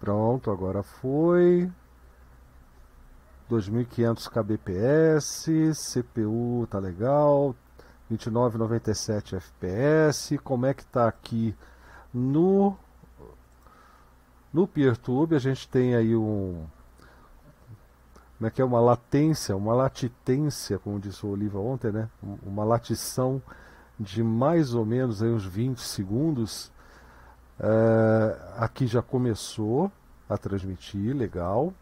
Pronto, agora foi. 2500 kbps, CPU tá legal, 2997 fps. Como é que tá aqui no no PeerTube? A gente tem aí um como é que é uma latência, uma latitência, como disse o Oliva ontem, né? Uma latição de mais ou menos aí uns 20 segundos. É, aqui já começou a transmitir, legal.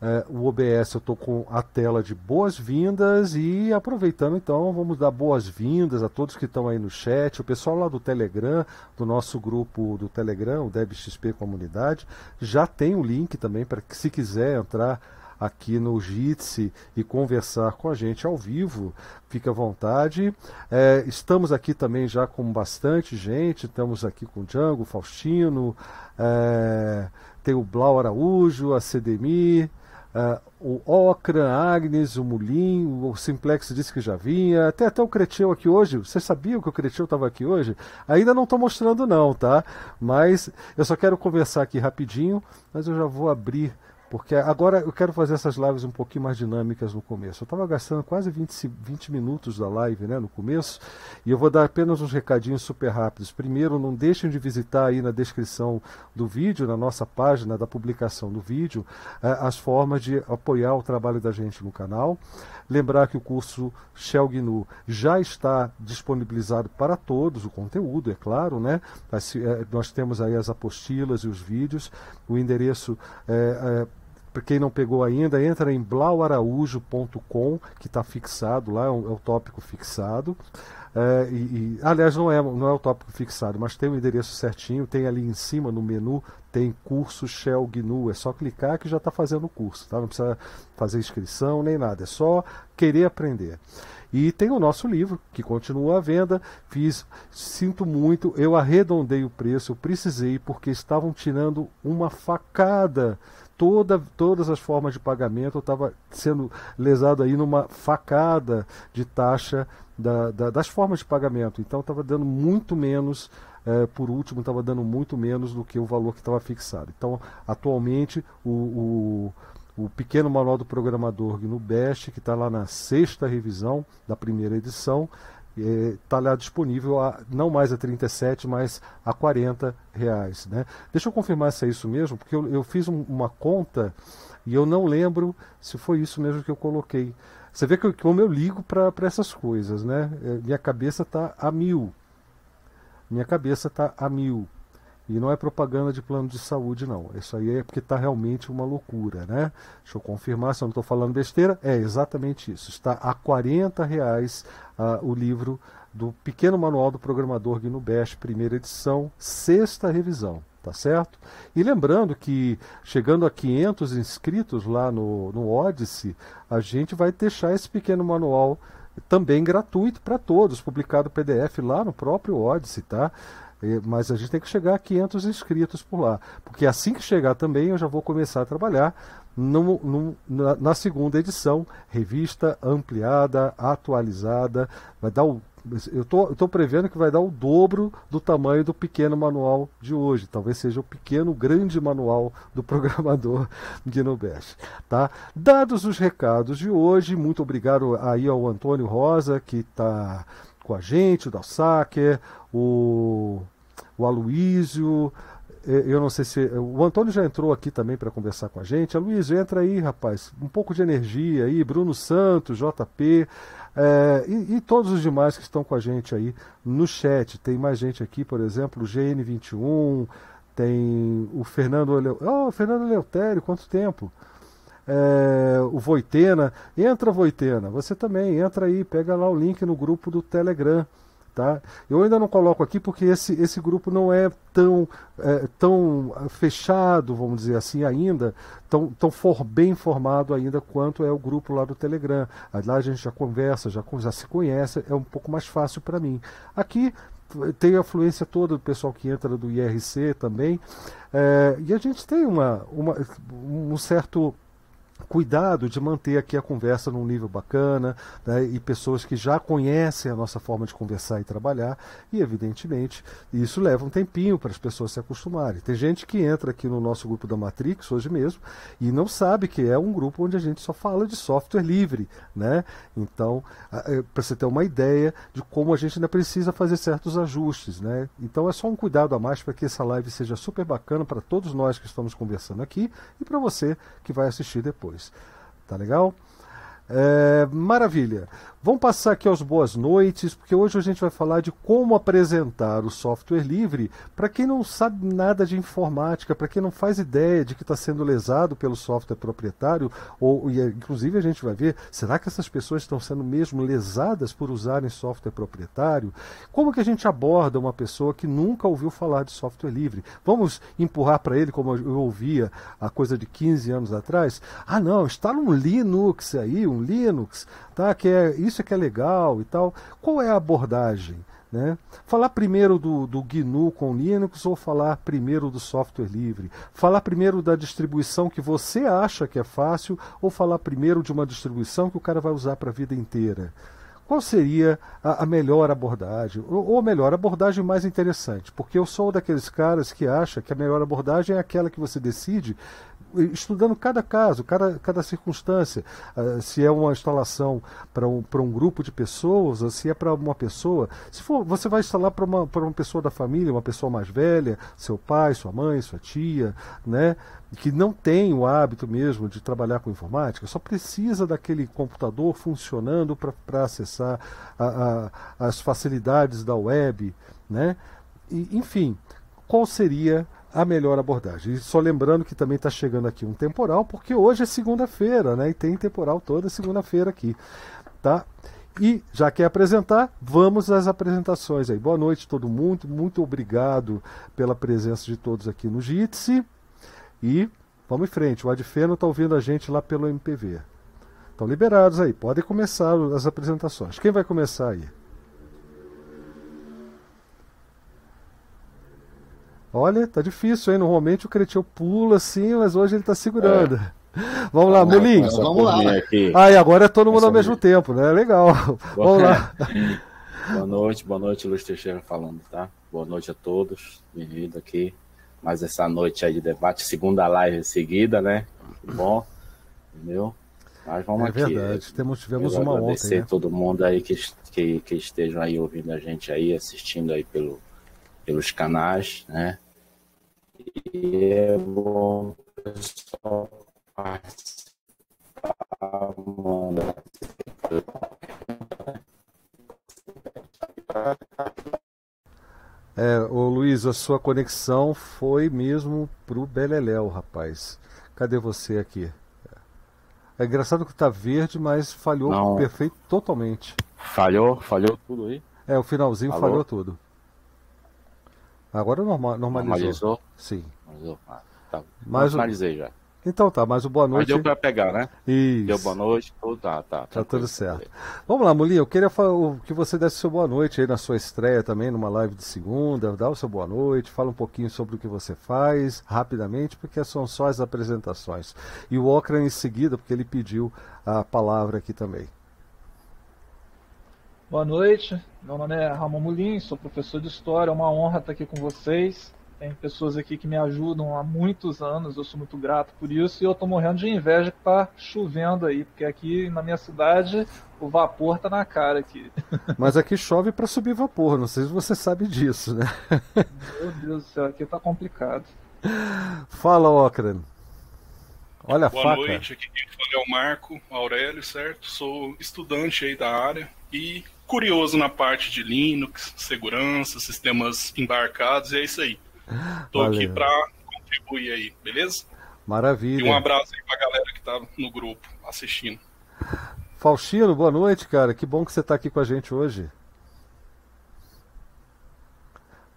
É, o OBS eu estou com a tela de boas-vindas e aproveitando então, vamos dar boas-vindas a todos que estão aí no chat, o pessoal lá do Telegram, do nosso grupo do Telegram, o DebXP Comunidade, já tem o link também para que se quiser entrar aqui no Jitsi e conversar com a gente ao vivo, fique à vontade. É, estamos aqui também já com bastante gente, estamos aqui com Django, Faustino, é, tem o Blau Araújo, a CDMI, é, o Ocran, Agnes, o Mulim, o Simplex disse que já vinha, até até o Creteu aqui hoje. Vocês sabiam que o Creteu estava aqui hoje? Ainda não estou mostrando não, tá? Mas eu só quero conversar aqui rapidinho, mas eu já vou abrir porque agora eu quero fazer essas lives um pouquinho mais dinâmicas no começo. Eu estava gastando quase 20, 20 minutos da live né, no começo, e eu vou dar apenas uns recadinhos super rápidos. Primeiro, não deixem de visitar aí na descrição do vídeo, na nossa página da publicação do vídeo, eh, as formas de apoiar o trabalho da gente no canal. Lembrar que o curso Shell GNU já está disponibilizado para todos, o conteúdo, é claro, né? Eh, nós temos aí as apostilas e os vídeos. O endereço é, é para quem não pegou ainda, entra em blauaraújo.com, que está fixado lá, é, um, é o tópico fixado. É, e, e, aliás, não é, não é o tópico fixado, mas tem o endereço certinho, tem ali em cima no menu, tem curso Shell GNU. É só clicar que já está fazendo o curso, tá? não precisa fazer inscrição nem nada, é só querer aprender. E tem o nosso livro, que continua à venda. Fiz, sinto muito, eu arredondei o preço, eu precisei, porque estavam tirando uma facada toda, todas as formas de pagamento estava sendo lesado aí numa facada de taxa da, da, das formas de pagamento. Então estava dando muito menos, eh, por último, estava dando muito menos do que o valor que estava fixado. Então, atualmente, o, o o pequeno manual do programador no Best, que está lá na sexta revisão da primeira edição, está lá disponível a não mais a 37, mas a 40 reais. Né? Deixa eu confirmar se é isso mesmo, porque eu, eu fiz um, uma conta e eu não lembro se foi isso mesmo que eu coloquei. Você vê que eu, como eu ligo para essas coisas, né? É, minha cabeça está a mil. Minha cabeça está a mil. E não é propaganda de plano de saúde, não. Isso aí é porque está realmente uma loucura, né? Deixa eu confirmar se eu não estou falando besteira. É exatamente isso. Está a 40 reais uh, o livro do Pequeno Manual do Programador GNU Bash, primeira edição, sexta revisão. Tá certo? E lembrando que chegando a 500 inscritos lá no, no Odyssey, a gente vai deixar esse pequeno manual também gratuito para todos, publicado PDF lá no próprio Odyssey, tá? Mas a gente tem que chegar a 500 inscritos por lá, porque assim que chegar também eu já vou começar a trabalhar no, no, na, na, segunda edição, revista ampliada, atualizada, vai dar o eu estou prevendo que vai dar o dobro do tamanho do pequeno manual de hoje. Talvez seja o pequeno, grande manual do programador GNU Bash. Tá? Dados os recados de hoje, muito obrigado aí ao Antônio Rosa, que está com a gente, o Dalsacker, o o Aloísio, eh, eu não sei se. O Antônio já entrou aqui também para conversar com a gente. Aloysio, entra aí, rapaz. Um pouco de energia aí. Bruno Santos, JP. É, e, e, todos os demais que estão com a gente aí no chat. Tem mais gente aqui, por exemplo, o GN21, tem o Fernando Eleutério. Oh, Fernando Eleutério, quanto tempo? É, o Voitena. Entra, Voitena. Você também, entra aí, pega lá o link no grupo do Telegram. Tá? Eu ainda não coloco aqui porque esse, esse grupo não é tão, é, tão fechado, vamos dizer assim, ainda, tão, tão for, bem formado ainda quanto é o grupo lá do Telegram. Lá a gente já conversa, já, já se conhece, é um pouco mais fácil para mim. Aqui tem a afluência toda do pessoal que entra do IRC também, é, e a gente tem uma, uma, um certo cuidado de manter aqui a conversa num nível bacana né, e pessoas que já conhecem a nossa forma de conversar e trabalhar e evidentemente isso leva um tempinho para as pessoas se acostumarem. Tem gente que entra aqui no nosso grupo da Matrix hoje mesmo e não sabe que é um grupo onde a gente só fala de software livre, né? Então, é, para você ter uma ideia de como a gente ainda precisa fazer certos ajustes, né? Então é só um cuidado a mais para que essa live seja super bacana para todos nós que estamos conversando aqui e para você que vai assistir depois. Tá legal? É, maravilha. Vamos passar aqui aos boas noites, porque hoje a gente vai falar de como apresentar o software livre para quem não sabe nada de informática, para quem não faz ideia de que está sendo lesado pelo software proprietário, ou e, inclusive a gente vai ver, será que essas pessoas estão sendo mesmo lesadas por usarem software proprietário? Como que a gente aborda uma pessoa que nunca ouviu falar de software livre? Vamos empurrar para ele, como eu ouvia a coisa de 15 anos atrás? Ah, não, instala um Linux aí, um Linux, tá? Que é isso é que é legal e tal. Qual é a abordagem? Né? Falar primeiro do, do GNU com Linux ou falar primeiro do software livre? Falar primeiro da distribuição que você acha que é fácil ou falar primeiro de uma distribuição que o cara vai usar para a vida inteira? Qual seria a, a melhor abordagem? Ou, ou a melhor abordagem mais interessante? Porque eu sou daqueles caras que acha que a melhor abordagem é aquela que você decide estudando cada caso, cada, cada circunstância. Uh, se é uma instalação para um, um grupo de pessoas, ou se é para uma pessoa. Se for, você vai instalar para uma, uma pessoa da família, uma pessoa mais velha, seu pai, sua mãe, sua tia, né? que não tem o hábito mesmo de trabalhar com informática, só precisa daquele computador funcionando para acessar a, a, as facilidades da web, né? E, enfim, qual seria a melhor abordagem. E só lembrando que também está chegando aqui um temporal, porque hoje é segunda-feira, né? E tem temporal toda segunda-feira aqui, tá? E já quer apresentar, vamos às apresentações aí. Boa noite todo mundo, muito obrigado pela presença de todos aqui no Jitsi. E vamos em frente, o Adfeno está ouvindo a gente lá pelo MPV. Estão liberados aí, podem começar as apresentações. Quem vai começar aí? Olha, tá difícil, hein? Normalmente o Cretil pula assim, mas hoje ele tá segurando. É. Vamos lá, Mulim. Vamos lá. Ah, e agora é todo mundo ao mesmo tempo, né? Legal. Vamos lá. Boa noite, boa noite, Luiz Teixeira falando, tá? Boa noite a todos. Bem-vindo aqui. Mais essa noite aí de debate, segunda live seguida, né? bom, entendeu? Mas vamos é aqui. É verdade, Temos, tivemos uma agradecer ontem. Né? todo mundo aí que, que, que estejam aí ouvindo a gente aí, assistindo aí pelo, pelos canais, né? E é bom pessoal participar, mandar. É, ô Luiz, a sua conexão foi mesmo pro Beleléu, rapaz. Cadê você aqui? É engraçado que tá verde, mas falhou Não. perfeito totalmente. Falhou? Falhou tudo aí? É, o finalzinho Falou? falhou tudo. Agora norma normalizou. Normalizou? Sim. Normalizou. Ah, tá. Mas Normalizei já. Então tá, mas o boa noite. Mas deu pra pegar, né? Isso. Deu boa noite, tudo, tá, tá. Tá tudo certo. Vamos lá, Mulinha, eu queria que você desse seu boa noite aí na sua estreia também, numa live de segunda. Dá o seu boa noite, fala um pouquinho sobre o que você faz, rapidamente, porque são só as apresentações. E o Ocra em seguida, porque ele pediu a palavra aqui também. Boa noite, meu nome é Ramon Mulim, sou professor de História, é uma honra estar aqui com vocês. Tem pessoas aqui que me ajudam há muitos anos, eu sou muito grato por isso e eu estou morrendo de inveja que está chovendo aí, porque aqui na minha cidade o vapor tá na cara aqui. Mas aqui chove para subir vapor, não sei se você sabe disso, né? Meu Deus do céu, aqui está complicado. Fala, Ocran. Olha a Boa faca. Boa noite, aqui quem fala é o Marco Aurélio, certo? Sou estudante aí da área e curioso na parte de Linux, segurança, sistemas embarcados, e é isso aí. Tô Valeu. aqui para contribuir aí, beleza? Maravilha. E um abraço aí pra galera que tá no grupo assistindo. Faustino, boa noite, cara. Que bom que você tá aqui com a gente hoje.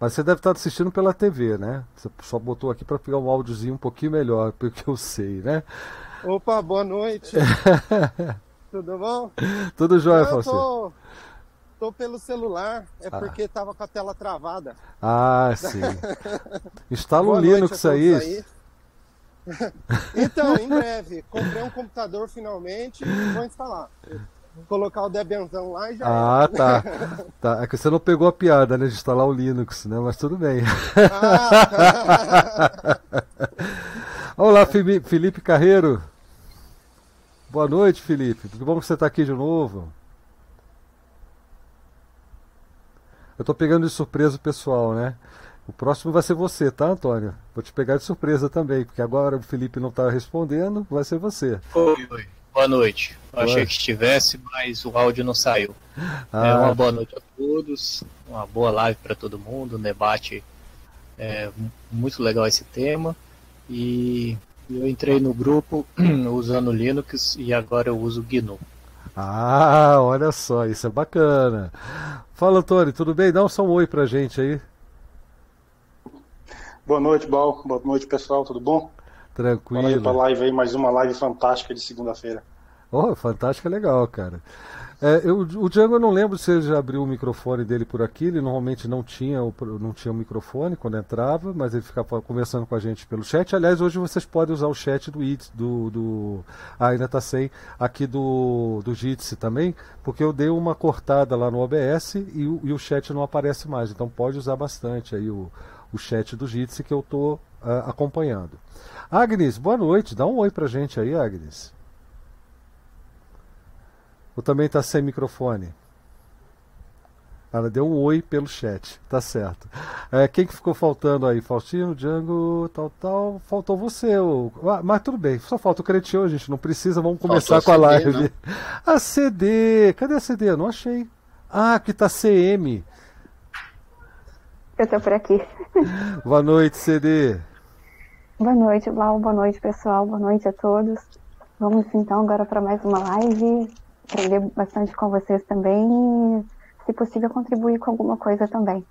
Mas você deve estar assistindo pela TV, né? Você só botou aqui para pegar um áudiozinho um pouquinho melhor, porque eu sei, né? Opa, boa noite. Tudo bom? Tudo jóia, Faustino. Tô, tô pelo celular, é ah. porque tava com a tela travada. Ah, sim. Instala o Linux aí. aí. então, em breve, comprei um computador finalmente e vou instalar. Vou colocar o Debianzão lá e já. Ah, tá. tá. É que você não pegou a piada, né, de instalar o Linux, né? Mas tudo bem. Ah. Olá, Felipe Carreiro. Boa noite, Felipe. Que bom que você está aqui de novo. Eu estou pegando de surpresa o pessoal, né? O próximo vai ser você, tá, Antônio? Vou te pegar de surpresa também, porque agora o Felipe não está respondendo, vai ser você. Oi, oi. Boa noite. Eu achei que estivesse, mas o áudio não saiu. Ah. É, uma boa noite a todos, uma boa live para todo mundo, um debate é, muito legal esse tema. E eu entrei no grupo usando Linux e agora eu uso GNU. Ah, olha só, isso é bacana. Fala, Tony, tudo bem? Dá um só um oi pra gente aí. Boa noite, Bal. Boa noite, pessoal. Tudo bom? Tranquilo. Bora aí pra live aí, mais uma live fantástica de segunda-feira. Oh, fantástica, legal, cara. É, eu, o Django eu não lembro se ele já abriu o microfone dele por aqui, ele normalmente não tinha o, não tinha o microfone quando entrava, mas ele ficava conversando com a gente pelo chat. Aliás, hoje vocês podem usar o chat do IT, do, do ah, ainda tá sem, aqui do, do Jitsi também, porque eu dei uma cortada lá no OBS e o, e o chat não aparece mais, então pode usar bastante aí o, o chat do Jitsi que eu estou uh, acompanhando. Agnes, boa noite, dá um oi pra gente aí, Agnes. Ou também está sem microfone? Ela deu um oi pelo chat, tá certo. É, quem que ficou faltando aí? Faustino, Django, tal, tal. Faltou você. O... Ah, mas tudo bem, só falta o Cretinho, gente. Não precisa, vamos começar Faltou com a, CD, live. Não? A CD, cadê a CD? não achei. Ah, aqui tá CM. Eu tô por aqui. Boa noite, CD. Boa noite, Lau. Boa noite, pessoal. Boa noite a todos. Vamos então agora para mais uma live aprender bastante com vocês também e, se possível, contribuir com alguma coisa também.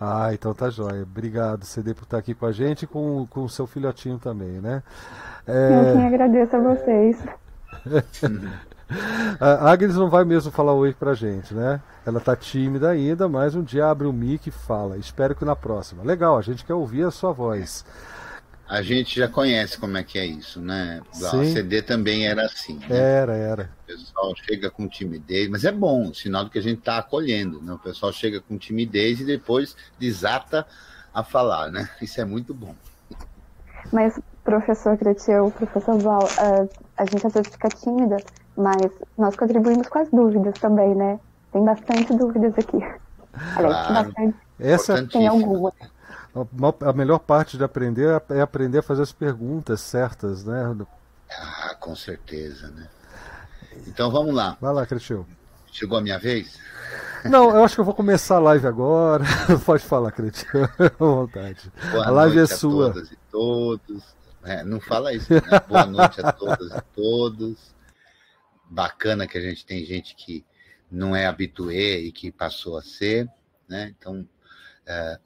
Ah, então tá jóia. Obrigado, CD, por estar aqui com a gente e com, com o seu filhotinho também, né? É... Eu quem agradeço a vocês. a Agnes não vai mesmo falar oi pra gente, né? Ela tá tímida ainda, mas um dia abre o mic e fala. Espero que na próxima. Legal, a gente quer ouvir a sua voz a gente já conhece como é que é isso, né? Sim. A CD também era assim. Né? Era, era. O pessoal chega com timidez, mas é bom, sinal do que a gente está acolhendo, né? O pessoal chega com timidez e depois desata a falar, né? Isso é muito bom. Mas, professor Cretil, professor Val, uh, a gente às vezes fica tímida, mas nós contribuímos com as dúvidas também, né? Tem bastante dúvidas aqui. Aliás, claro. bastante. Essa tem alguma a melhor parte de aprender é aprender a fazer as perguntas certas, né? Ah, com certeza, né? Então vamos lá. Vai lá, Cretil. Chegou a minha vez? Não, eu acho que eu vou começar a live agora. Pode falar, Cretil, à vontade. Boa a live é sua. todas e todos. É, não fala isso, né? Boa noite a todas e todos. Bacana que a gente tem gente que não é habituê e que passou a ser, né? Então, é,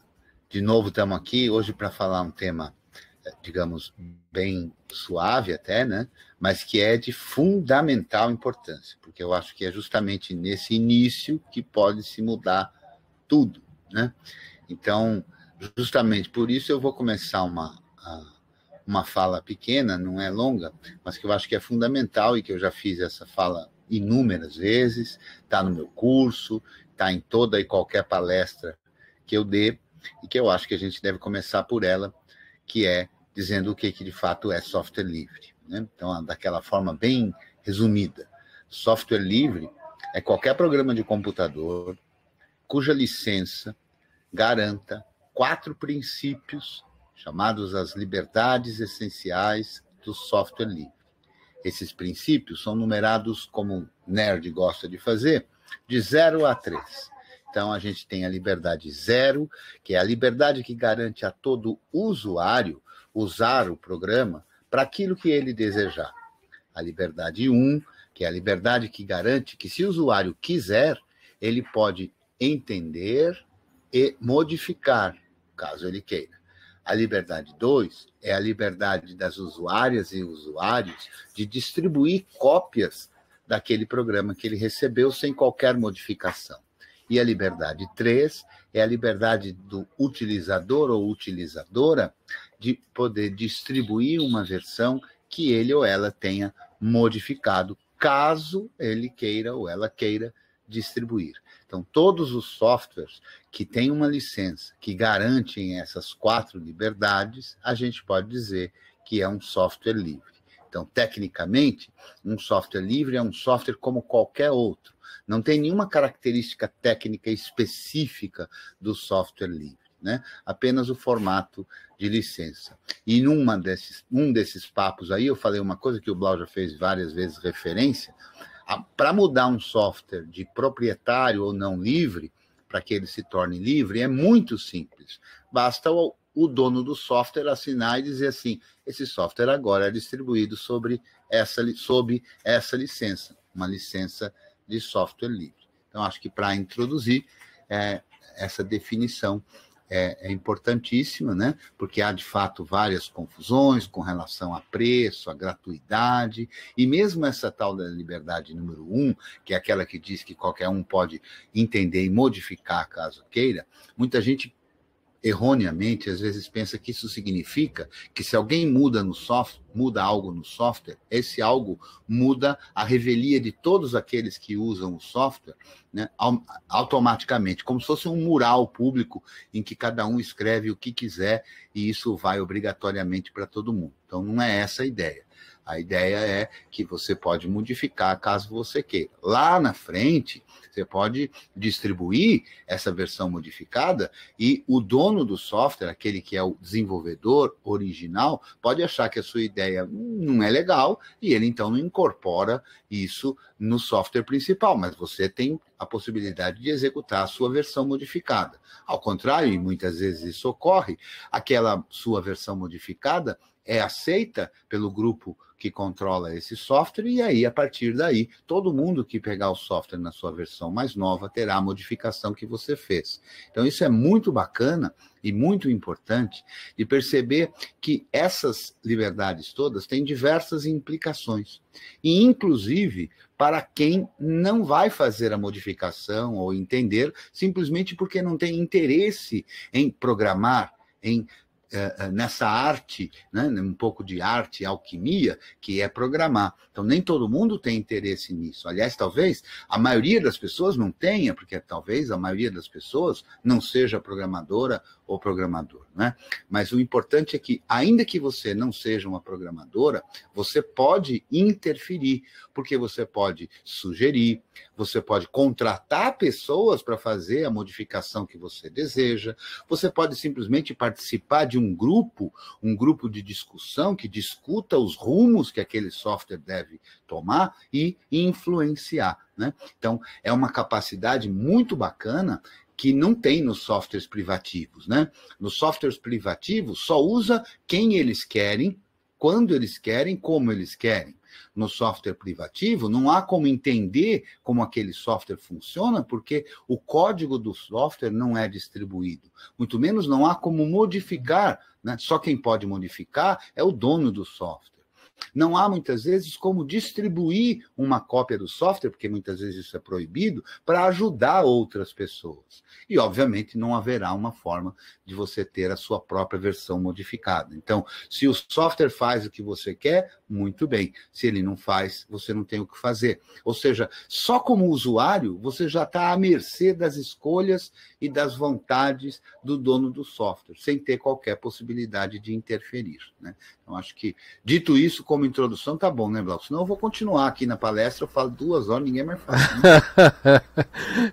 de novo, estamos aqui hoje para falar um tema, eh, digamos, bem suave até, né? Mas que é de fundamental importância, porque eu acho que é justamente nesse início que pode se mudar tudo, né? Então, justamente por isso eu vou começar uma, uma fala pequena, não é longa, mas que eu acho que é fundamental e que eu já fiz essa fala inúmeras vezes, está no meu curso, está em toda e qualquer palestra que eu dê, e que eu acho que a gente deve começar por ela, que é dizendo o que, que de fato é software livre. Né? Então, daquela forma bem resumida, software livre é qualquer programa de computador cuja licença garanta quatro princípios chamados as liberdades essenciais do software livre. Esses princípios são numerados, como nerd gosta de fazer, de 0 a 3. Então, a gente tem a liberdade zero, que é a liberdade que garante a todo usuário usar o programa para aquilo que ele desejar. A liberdade um, que é a liberdade que garante que, se o usuário quiser, ele pode entender e modificar, caso ele queira. A liberdade 2 é a liberdade das usuárias e usuários de distribuir cópias daquele programa que ele recebeu sem qualquer modificação. E a liberdade 3 é a liberdade do utilizador ou utilizadora de poder distribuir uma versão que ele ou ela tenha modificado, caso ele queira ou ela queira distribuir. Então, todos os softwares que têm uma licença que garantem essas quatro liberdades, a gente pode dizer que é um software livre. Então, tecnicamente, um software livre é um software como qualquer outro. Não tem nenhuma característica técnica específica do software livre, né? Apenas o formato de licença. E numa desses, um desses papos aí, eu falei uma coisa que o Blau já fez várias vezes referência. Para mudar um software de proprietário ou não livre, para que ele se torne livre, é muito simples. Basta o, o dono do software assinar e dizer assim: esse software agora é distribuído sobre essa, sob essa licença, uma licença de software livre. Então, acho que para introduzir é, essa definição é, é, importantíssima, né? Porque há de fato várias confusões com relação a preço, a gratuidade, e mesmo essa tal da liberdade número um, que é aquela que diz que qualquer um pode entender e modificar caso queira, muita gente erroneamente, às vezes pensa que isso significa que se alguém muda no software, muda algo no software, esse algo muda a revelia de todos aqueles que usam o software, né, automaticamente, como se fosse um mural público em que cada um escreve o que quiser e isso vai obrigatoriamente para todo mundo. Então não é essa a ideia. A ideia é que você pode modificar caso você queira. Lá na frente, você pode distribuir essa versão modificada e o dono do software, aquele que é o desenvolvedor original, pode achar que a sua ideia não é legal e ele então não incorpora isso no software principal, mas você tem a possibilidade de executar a sua versão modificada. Ao contrário, e muitas vezes isso ocorre, aquela sua versão modificada é aceita pelo grupo que controla esse software, e aí, a partir daí, todo mundo que pegar o software na sua versão mais nova terá a modificação que você fez. Então, isso é muito bacana e muito importante de perceber que essas liberdades todas têm diversas implicações. E, inclusive, para quem não vai fazer a modificação ou entender, simplesmente porque não tem interesse em programar, em nessa arte, né, um pouco de arte, alquimia, que é programar. Então, nem todo mundo tem interesse nisso. Aliás, talvez a maioria das pessoas não tenha, porque talvez a maioria das pessoas não seja programadora ou programador. Né? Mas o importante é que, ainda que você não seja uma programadora, você pode interferir, porque você pode sugerir, você pode contratar pessoas para fazer a modificação que você deseja, você pode simplesmente participar de um grupo, um grupo de discussão que discuta os rumos que aquele software deve tomar e influenciar. Né? Então, é uma capacidade muito bacana que não tem nos softwares privativos. Né? Nos softwares privativos, só usa quem eles querem, quando eles querem, como eles querem no software privativo, não há como entender como aquele software funciona, porque o código do software não é distribuído. Muito menos não há como modificar, né? só quem pode modificar é o dono do software. Não há muitas vezes como distribuir uma cópia do software, porque muitas vezes isso é proibido, para ajudar outras pessoas. E, obviamente, não haverá uma forma de você ter a sua própria versão modificada. Então, se o software faz o que você quer, muito bem. Se ele não faz, você não tem o que fazer. Ou seja, só como usuário, você já está à mercê das escolhas e das vontades do dono do software, sem ter qualquer possibilidade de interferir. Né? Então, acho que, dito isso, como introdução, tá bom, né, Blau? Senão eu vou continuar aqui na palestra, eu falo duas horas, ninguém mais fala. Né?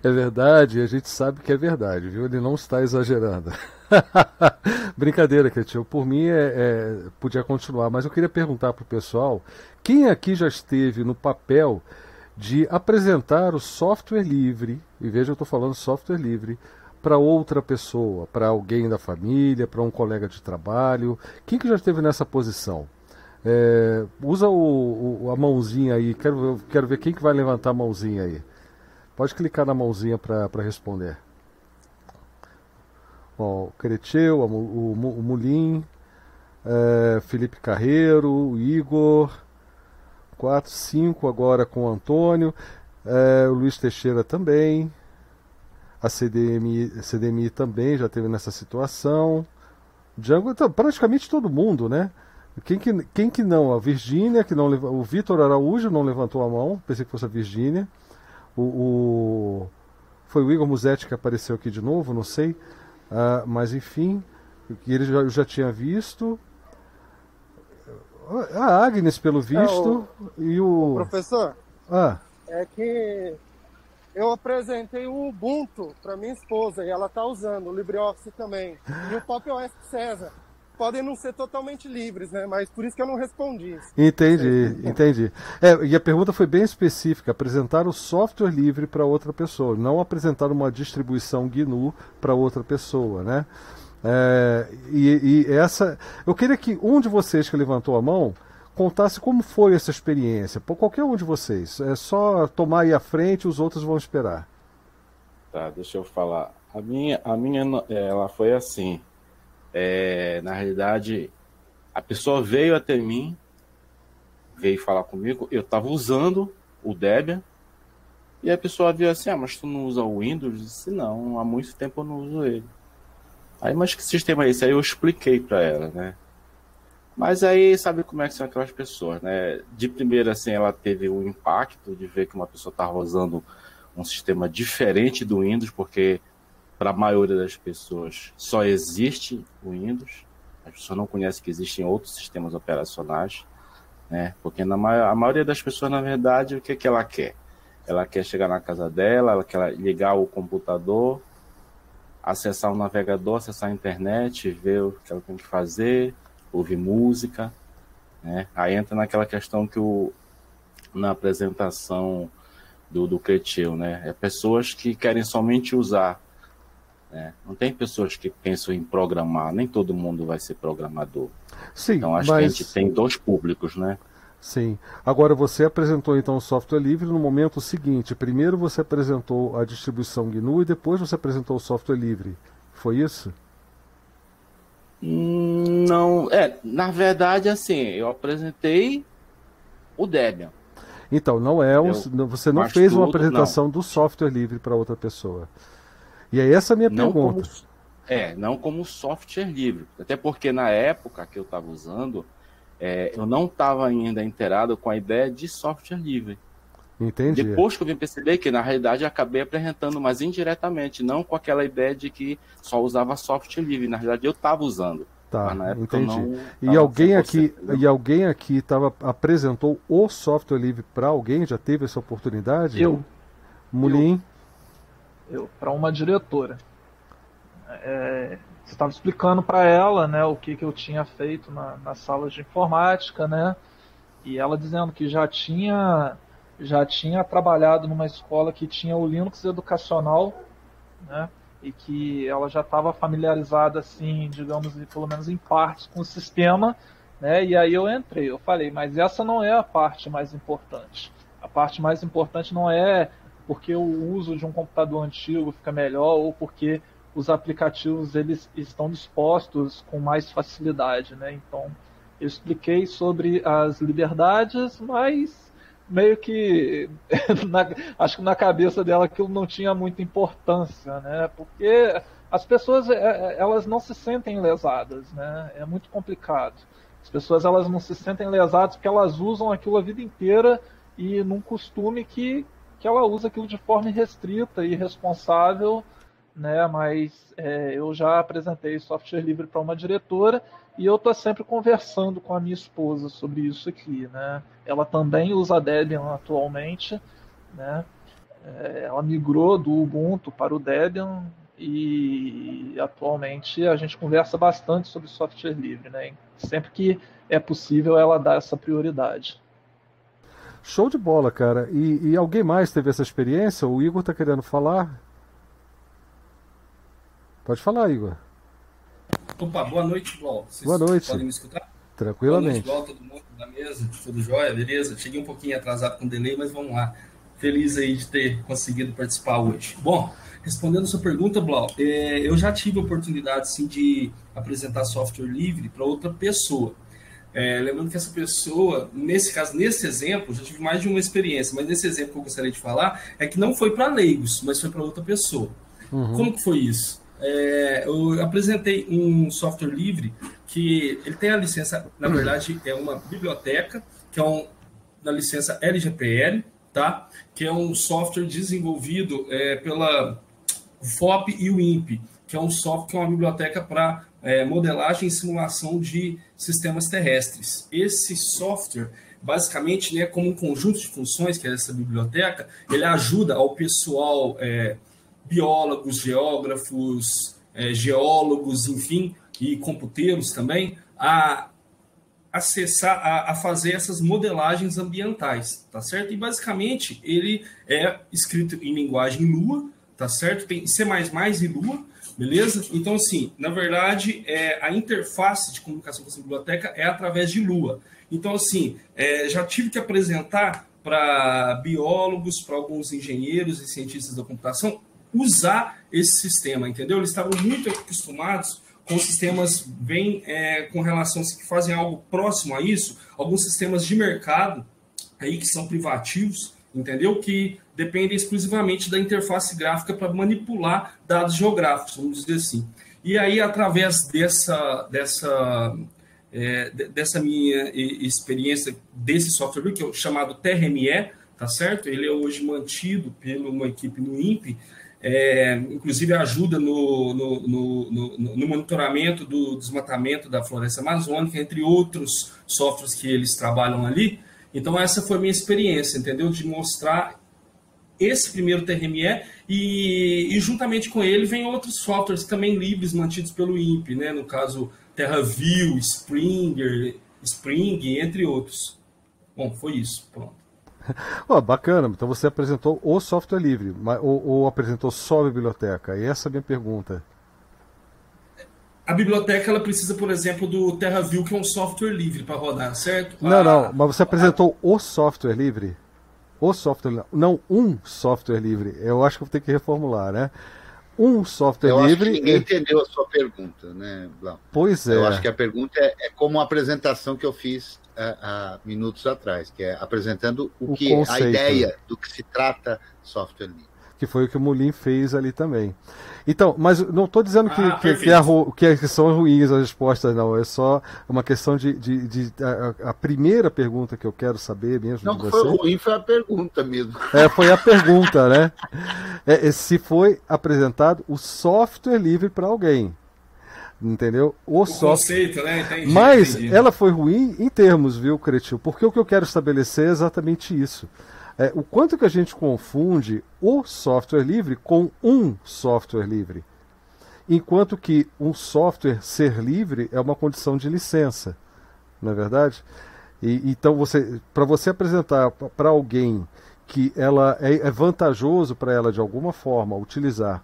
é verdade, a gente sabe que é verdade, viu? Ele não está exagerando. Brincadeira, Cretinho. Por mim, é, é, podia continuar, mas eu queria perguntar para o pessoal: quem aqui já esteve no papel de apresentar o software livre, e veja, eu estou falando software livre, para outra pessoa, para alguém da família, para um colega de trabalho? Quem que já esteve nessa posição? É, usa o, o, a mãozinha aí, quero, quero ver quem que vai levantar a mãozinha aí. Pode clicar na mãozinha para responder. Ó, o Creteu, o, o, o Mulim, é, Felipe Carreiro, o Igor, 4, 5 agora com o Antônio, é, o Luiz Teixeira também, a CDMI, CDMI também já teve nessa situação. Django, então, praticamente todo mundo, né? Quem que, quem que não? A Virgínia, que não o Vitor Araújo não levantou a mão, pensei que fosse a Virgínia. O, o, foi o Igor Musetti que apareceu aqui de novo, não sei. Uh, mas enfim, ele já, eu já tinha visto. A Agnes, pelo visto, é, o, e o. Professor? Ah. É que eu apresentei o Ubuntu para minha esposa e ela está usando o LibreOffice também. E o PopOS César podem não ser totalmente livres, né? Mas por isso que eu não respondi. Entendi, entendi. É, e a pergunta foi bem específica: apresentar o software livre para outra pessoa, não apresentar uma distribuição GNU para outra pessoa, né? É, e, e, essa, eu queria que um de vocês que levantou a mão contasse como foi essa experiência. Por qualquer um de vocês, é só tomar aí à frente, os outros vão esperar. Tá, deixa eu falar. A minha, a minha, ela foi assim. É, na realidade, a pessoa veio até mim, veio falar comigo, eu estava usando o Debian, e a pessoa viu assim, ah, mas tu não usa o Windows? Eu disse, não, há muito tempo eu não uso ele. Aí, mas que sistema é esse? Aí eu expliquei para ela, né? Mas aí, sabe como é que são aquelas pessoas, né? De primeira, assim, ela teve o impacto de ver que uma pessoa estava usando um sistema diferente do Windows, porque para a maioria das pessoas só existe o Windows. As pessoas não conhecem que existem outros sistemas operacionais, né? Porque na a maioria das pessoas, na verdade, o que, que ela quer? Ela quer chegar na casa dela, ela quer ligar o computador, acessar o navegador, acessar a internet, ver o que ela tem que fazer, ouvir música, né? Aí entra naquela questão que o na apresentação do, do Cretil, né? É pessoas que querem somente usar né? Não tem pessoas que pensam em programar, nem todo mundo vai ser programador. Sim, então acho mas... que a gente tem dois públicos, né? Sim. Agora você apresentou então o software livre no momento seguinte. Primeiro você apresentou a distribuição GNU e depois você apresentou o software livre. Foi isso? Não, é, na verdade assim, eu apresentei o Debian. Então, não é um, eu, você não fez tudo, uma apresentação não. do software livre para outra pessoa. E é essa a minha não pergunta. Como, é, não como software livre. Até porque na época que eu estava usando, é, eu não estava ainda inteirado com a ideia de software livre. Entendi. Depois que eu vim perceber que, na realidade, eu acabei apresentando, mas indiretamente, não com aquela ideia de que só usava software livre. Na realidade, eu estava usando. Tá, entendi. E alguém aqui, e alguém aqui tava, apresentou o software livre para alguém? Já teve essa oportunidade? Eu. Mulim? Eu para uma diretora. É, estava explicando para ela, né, o que, que eu tinha feito na, na sala de informática, né, e ela dizendo que já tinha já tinha trabalhado numa escola que tinha o Linux educacional, né, e que ela já estava familiarizada, assim, digamos, pelo menos em partes com o sistema, né, e aí eu entrei, eu falei, mas essa não é a parte mais importante. A parte mais importante não é porque o uso de um computador antigo fica melhor ou porque os aplicativos eles estão dispostos com mais facilidade, né? Então eu expliquei sobre as liberdades, mas meio que na, acho que na cabeça dela aquilo não tinha muita importância, né? Porque as pessoas é, é, elas não se sentem lesadas, né? É muito complicado. As pessoas elas não se sentem lesadas porque elas usam aquilo a vida inteira e num costume que, que ela usa aquilo de forma irrestrita e irresponsável, né? Mas é, eu já apresentei software livre para uma diretora e eu estou sempre conversando com a minha esposa sobre isso aqui, né? Ela também usa Debian atualmente, né? É, ela migrou do Ubuntu para o Debian e atualmente a gente conversa bastante sobre software livre, né? Sempre que é possível ela dá essa prioridade. Show de bola, cara. E, e, alguém mais teve essa experiência? O Igor tá querendo falar? Pode falar, Igor. Opa, boa noite, Blau. boa noite. Podem me escutar? Tranquilamente. Boa noite, Blau, todo mundo na mesa, tudo jóia, beleza? Cheguei um pouquinho atrasado com delay, mas vamos lá. Feliz aí de ter conseguido participar hoje. Bom, respondendo a sua pergunta, Blau, é, eu já tive a oportunidade, sim, de apresentar software livre para outra pessoa. É, lembrando que essa pessoa, nesse caso, nesse exemplo, já tive mais de uma experiência, mas nesse exemplo que eu gostaria de falar é que não foi para leigos, mas foi para outra pessoa. Uhum. Como que foi isso? É, eu apresentei um software livre que ele tem a licença, na verdade, é uma biblioteca, que é um, da licença LGPL, tá? que é um software desenvolvido é, pela FOP e o INPE, que é um software, que é uma biblioteca para é, modelagem e simulação de sistemas terrestres. Esse software, basicamente, né, como um conjunto de funções, que é essa biblioteca, ele ajuda ao pessoal, é, biólogos, geógrafos, é, geólogos, enfim, e computeiros também, a acessar, a, a, fazer essas modelagens ambientais, tá certo? E basicamente ele é escrito em linguagem Lua, tá certo? Tem C++ e Lua, beleza? Então, assim, na verdade, é, a interface de comunicação com essa biblioteca é através de Lua. Então, assim, é, já tive que apresentar para biólogos, para alguns engenheiros e cientistas da computação, usar esse sistema, entendeu? Eles estavam muito acostumados com sistemas bem é, com relação que fazem algo próximo a isso, alguns sistemas de mercado aí que são privativos, entendeu? Que dependem exclusivamente da interface gráfica para manipular dados geográficos, vamos dizer assim. E aí, através dessa, dessa, é, dessa minha experiência desse software, que é chamado TRME, tá certo? Ele é hoje mantido por uma equipe no INPE, é, inclusive ajuda no, no, no, no, monitoramento do desmatamento da floresta amazônica, entre outros softwares que eles trabalham ali. Então, essa foi a minha experiência, entendeu? De mostrar esse primeiro TRME e, e juntamente com ele vem outros softwares também livres mantidos pelo INPE, né? no caso TerraView, Springer, Spring, entre outros. Bom, foi isso. Pronto. Oh, bacana, então você apresentou o software livre, ou, ou apresentou só a biblioteca? E essa é a minha pergunta. A biblioteca ela precisa, por exemplo, do TerraView, que é um software livre para rodar, certo? Não, a... não, mas você apresentou a... o software livre? O software, não um software livre. Eu acho que vou ter que reformular, né? Um software eu livre. Acho que ninguém é... entendeu a sua pergunta, né, Blau? Pois é. Eu acho que a pergunta é, é como a apresentação que eu fiz há minutos atrás, que é apresentando o, o que conceito. a ideia do que se trata software livre. Que foi o que o Mulin fez ali também. Então, mas não estou dizendo que, ah, que, que, é, que, são ruins as respostas, não. É só uma questão de. de, de a, a, primeira pergunta que eu quero saber mesmo. Não, de você. foi ruim, foi a pergunta mesmo. É, foi a pergunta, né? É, é se foi apresentado o software livre para alguém entendeu? O, o software. conceito, né? Entendi, Mas entendi. ela foi ruim em termos, viu, Cretil? Porque o que eu quero estabelecer é exatamente isso. É, o quanto que a gente confunde o software livre com um software livre. Enquanto que um software ser livre é uma condição de licença, não é verdade? E, então, você, para você apresentar para alguém que ela é, é vantajoso para ela de alguma forma utilizar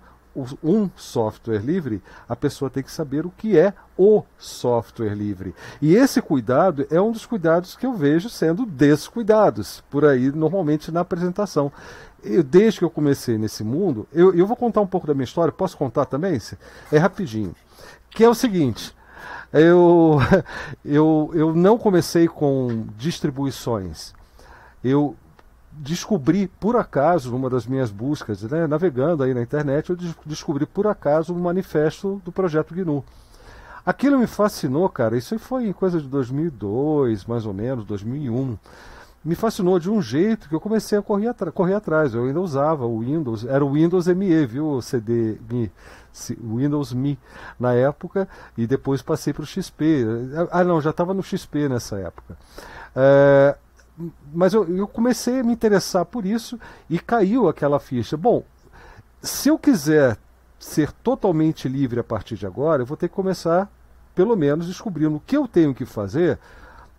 um software livre, a pessoa tem que saber o que é o software livre. E esse cuidado é um dos cuidados que eu vejo sendo descuidados por aí, normalmente na apresentação. Eu, desde que eu comecei nesse mundo, eu, eu vou contar um pouco da minha história, posso contar também? É rapidinho. Que é o seguinte. Eu, eu, eu não comecei com distribuições. Eu descobri por acaso, numa das minhas buscas, né, navegando aí na internet, eu descobri por acaso um manifesto do projeto GNU. Aquilo me fascinou, cara. Isso foi em coisa de 2002, mais ou menos, 2001. Me fascinou de um jeito que eu comecei a correr, correr atrás. Eu ainda usava o Windows, era o Windows ME, viu? O CD Me, Windows Me na época, e depois passei para o XP. Ah, não, já estava no XP nessa época. É, mas eu, eu comecei a me interessar por isso e caiu aquela ficha. Bom, se eu quiser ser totalmente livre a partir de agora, eu vou ter que começar, pelo menos, descobrindo o que eu tenho que fazer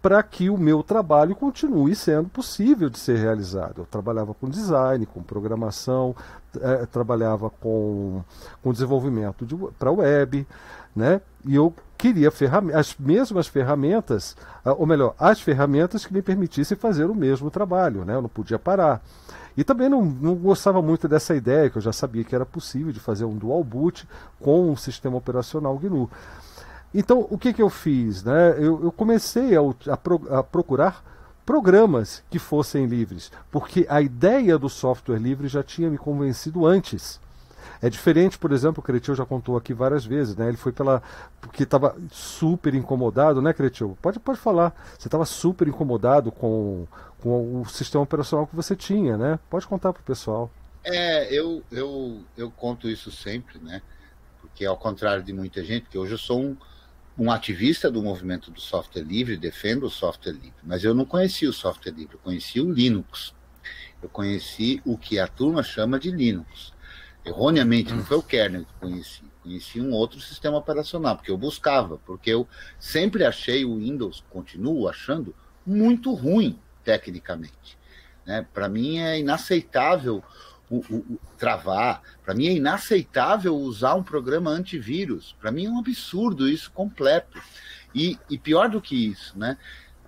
para que o meu trabalho continue sendo possível de ser realizado. Eu trabalhava com design, com programação, é, trabalhava com, com desenvolvimento de, para web, né? E eu queria as mesmas ferramentas, ah, ou melhor, as ferramentas que me permitissem fazer o mesmo trabalho, né? Eu não podia parar. E também não, não gostava muito dessa ideia, que eu já sabia que era possível de fazer um dual boot com um sistema operacional GNU. Então, o que, que eu fiz? Né? Eu, eu comecei a, a, pro, a procurar programas que fossem livres, porque a ideia do software livre já tinha me convencido antes. É diferente, por exemplo, o Cretil já contou aqui várias vezes, né? Ele foi pela. porque estava super incomodado, né, Cretil? Pode, pode falar. Você estava super incomodado com, com o sistema operacional que você tinha, né? Pode contar para o pessoal. É, eu, eu, eu conto isso sempre, né? Porque ao contrário de muita gente, que hoje eu sou um, um ativista do movimento do software livre, defendo o software livre, mas eu não conheci o software livre, eu conheci o Linux. Eu conheci o que a turma chama de Linux. Erroneamente, não foi o kernel que conheci, conheci um outro sistema operacional, porque eu buscava, porque eu sempre achei o Windows, continuo achando, muito ruim tecnicamente. Né? Para mim é inaceitável o, o, o travar. Para mim é inaceitável usar um programa antivírus. Para mim é um absurdo isso completo. E, e, pior do que isso, né?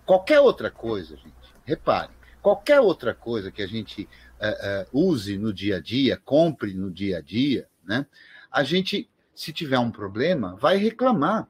Qualquer outra coisa, gente, repare, qualquer outra coisa que a gente uh, uh, use no dia a dia, compre no dia a dia, né? A gente, se tiver um problema, vai reclamar.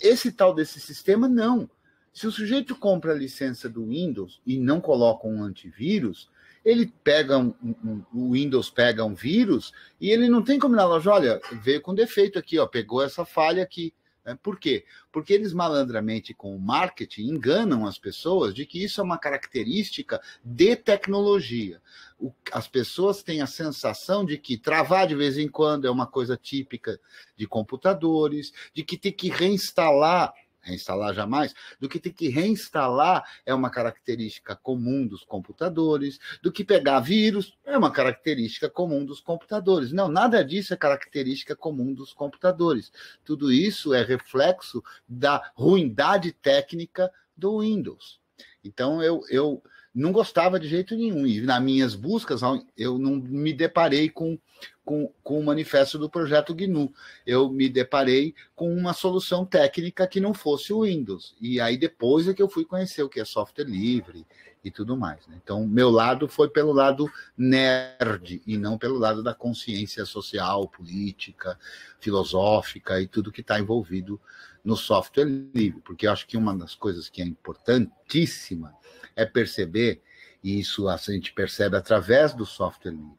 Esse tal desse sistema, não. Se o sujeito compra a licença do Windows e não coloca um antivírus, ele pega um, um, o Windows pega um vírus e ele não tem como na loja, olha, veio com defeito aqui, ó, pegou essa falha aqui. Né? Por quê? Porque eles malandramente com o marketing enganam as pessoas de que isso é uma característica de tecnologia. O, as pessoas têm a sensação de que travar de vez em quando é uma coisa típica de computadores, de que tem que reinstalar reinstalar jamais, do que ter que reinstalar é uma característica comum dos computadores, do que pegar vírus é uma característica comum dos computadores. Não, nada disso é característica comum dos computadores. Tudo isso é reflexo da ruindade técnica do Windows. Então eu, eu não gostava de jeito nenhum. E nas minhas buscas, eu não me deparei com, com, com o manifesto do projeto GNU. Eu me deparei com uma solução técnica que não fosse o Windows. E aí depois é que eu fui conhecer o que é software livre e tudo mais. Né? Então, meu lado foi pelo lado nerd e não pelo lado da consciência social, política, filosófica e tudo que está envolvido no software livre, porque eu acho que uma das coisas que é importantíssima é perceber, e isso a gente percebe através do software livre,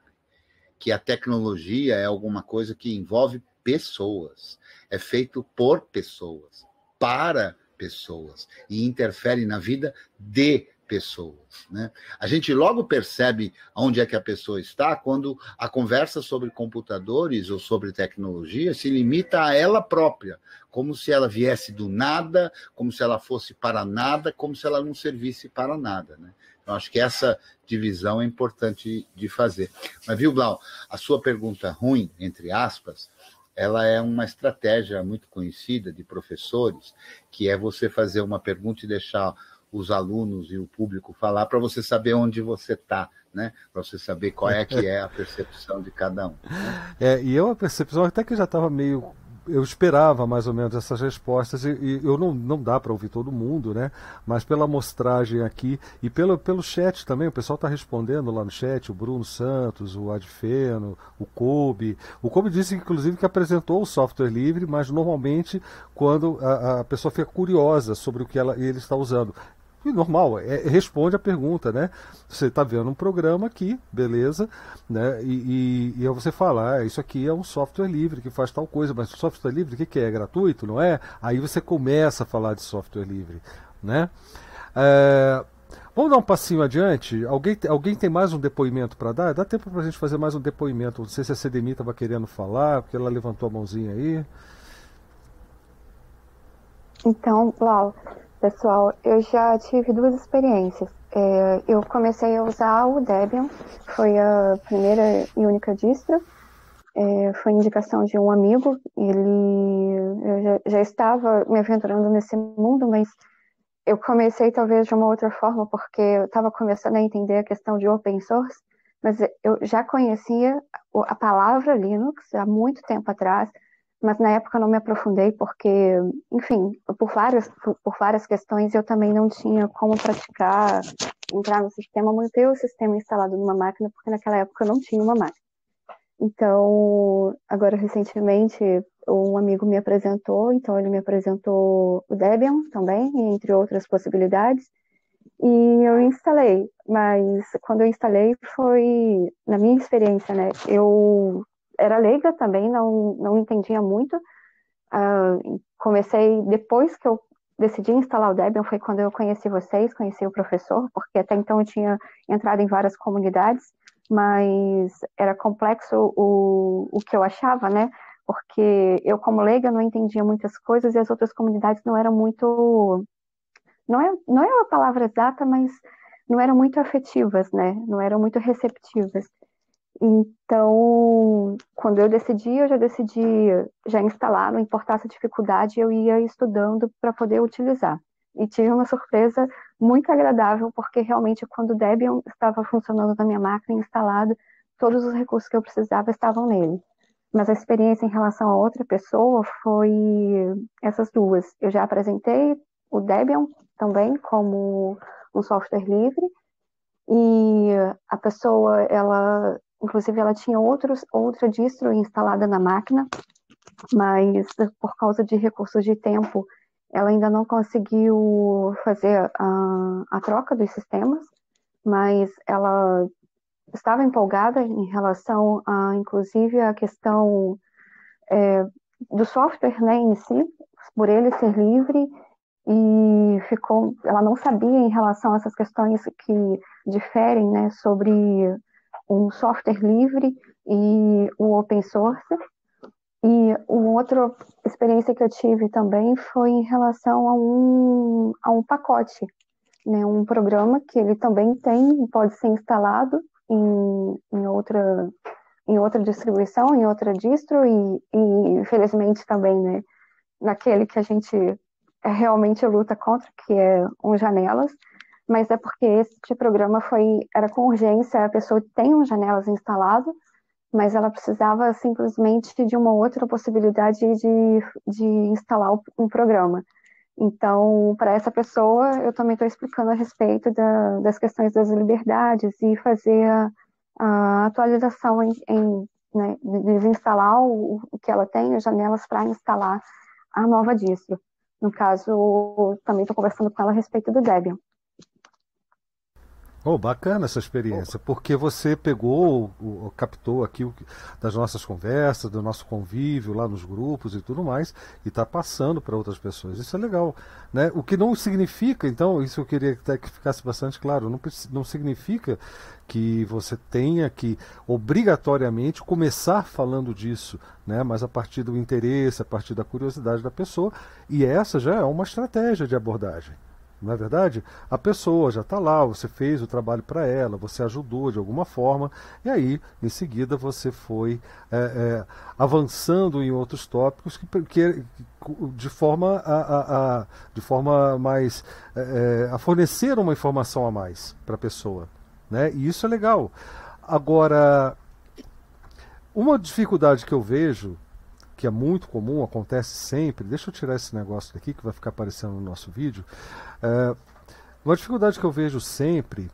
que a tecnologia é alguma coisa que envolve pessoas, é feito por pessoas, para pessoas, e interfere na vida de pessoas. Né? A gente logo percebe onde é que a pessoa está quando a conversa sobre computadores ou sobre tecnologia se limita a ela própria, como se ela viesse do nada, como se ela fosse para nada, como se ela não servisse para nada. Né? Eu acho que essa divisão é importante de fazer. Mas, viu, Blau, a sua pergunta ruim, entre aspas, ela é uma estratégia muito conhecida de professores, que é você fazer uma pergunta e deixar os alunos e o público falar para você saber onde você está, né? Para você saber qual é que é a percepção de cada um. Né? É, e eu a percepção até que já estava meio eu esperava mais ou menos essas respostas e, e eu não, não dá para ouvir todo mundo, né? Mas pela amostragem aqui e pelo, pelo chat também, o pessoal está respondendo lá no chat, o Bruno Santos, o Adfeno, o Kobe. O Kobe disse, inclusive, que apresentou o software livre, mas normalmente quando a, a pessoa fica curiosa sobre o que ela, ele está usando. E normal, é, responde a pergunta, né? Você está vendo um programa aqui, beleza, né? E, e, e você fala, ah, isso aqui é um software livre que faz tal coisa, mas software livre, o que, que é? É gratuito, não é? Aí você começa a falar de software livre, né? É, vamos dar um passinho adiante? Alguém, alguém tem mais um depoimento para dar? Dá tempo para a gente fazer mais um depoimento. Não sei se a CDMI estava querendo falar, porque ela levantou a mãozinha aí. Então, Lau, Pessoal, eu já tive duas experiências. É, eu comecei a usar o Debian, foi a primeira e única distro. É, foi indicação de um amigo. Ele, eu já, já estava me aventurando nesse mundo, mas eu comecei talvez de uma outra forma, porque eu estava começando a entender a questão de open source, mas eu já conhecia a palavra Linux há muito tempo atrás, mas na época eu não me aprofundei porque, enfim, por várias, por, várias questões eu também não tinha como praticar, entrar no sistema, manter o sistema instalado numa máquina, porque naquela época eu não tinha uma máquina. Então, agora recentemente, um amigo me apresentou, então ele me apresentou o Debian também, entre outras possibilidades, e eu instalei, mas quando eu instalei foi, na minha experiência, né, eu era leiga também, não, não entendia muito. Uh, comecei depois que eu decidi instalar o Debian, foi quando eu conheci vocês, conheci o professor, porque até então eu tinha entrado em várias comunidades, mas era complexo o, o que eu achava, né? Porque eu, como leiga, não entendia muitas coisas e as outras comunidades não eram muito. Não é, não é a palavra exata, mas não eram muito afetivas, né? Não eram muito receptivas. Então, quando eu decidi, eu já decidi já instalar, não importasse a dificuldade, eu ia estudando para poder utilizar. E tive uma surpresa muito agradável, porque realmente quando o Debian estava funcionando na minha máquina instalado, todos os recursos que eu precisava estavam nele. Mas a experiência em relação a outra pessoa foi essas duas. Eu já apresentei o Debian também como um software livre, e a pessoa, ela Inclusive, ela tinha outros, outra distro instalada na máquina, mas por causa de recursos de tempo, ela ainda não conseguiu fazer a, a troca dos sistemas, mas ela estava empolgada em relação a, inclusive, a questão é, do software né, em si, por ele ser livre, e ficou, ela não sabia em relação a essas questões que diferem né, sobre um software livre e o open source. E uma outra experiência que eu tive também foi em relação a um, a um pacote, né, um programa que ele também tem, pode ser instalado em, em, outra, em outra distribuição, em outra distro, e, e infelizmente também né, naquele que a gente realmente luta contra, que é um Janelas, mas é porque este programa foi era com urgência, a pessoa tem um janelas instalado, mas ela precisava simplesmente de uma outra possibilidade de, de instalar um programa. Então, para essa pessoa, eu também estou explicando a respeito da, das questões das liberdades e fazer a, a atualização em, em né, desinstalar o, o que ela tem, as janelas, para instalar a nova distro. No caso, também estou conversando com ela a respeito do Debian. Oh, bacana essa experiência, porque você pegou, captou aqui das nossas conversas, do nosso convívio lá nos grupos e tudo mais, e está passando para outras pessoas. Isso é legal. Né? O que não significa, então, isso eu queria que ficasse bastante claro, não, não significa que você tenha que obrigatoriamente começar falando disso, né? mas a partir do interesse, a partir da curiosidade da pessoa, e essa já é uma estratégia de abordagem não é verdade? A pessoa já está lá, você fez o trabalho para ela, você ajudou de alguma forma, e aí, em seguida, você foi é, é, avançando em outros tópicos que, que de forma a, a, a, de forma mais é, é a fornecer uma informação a mais para a pessoa, né? E isso é legal. Agora, uma dificuldade que eu vejo que é muito comum, acontece sempre. Deixa eu tirar esse negócio daqui que vai ficar aparecendo no nosso vídeo. É, uma dificuldade que eu vejo sempre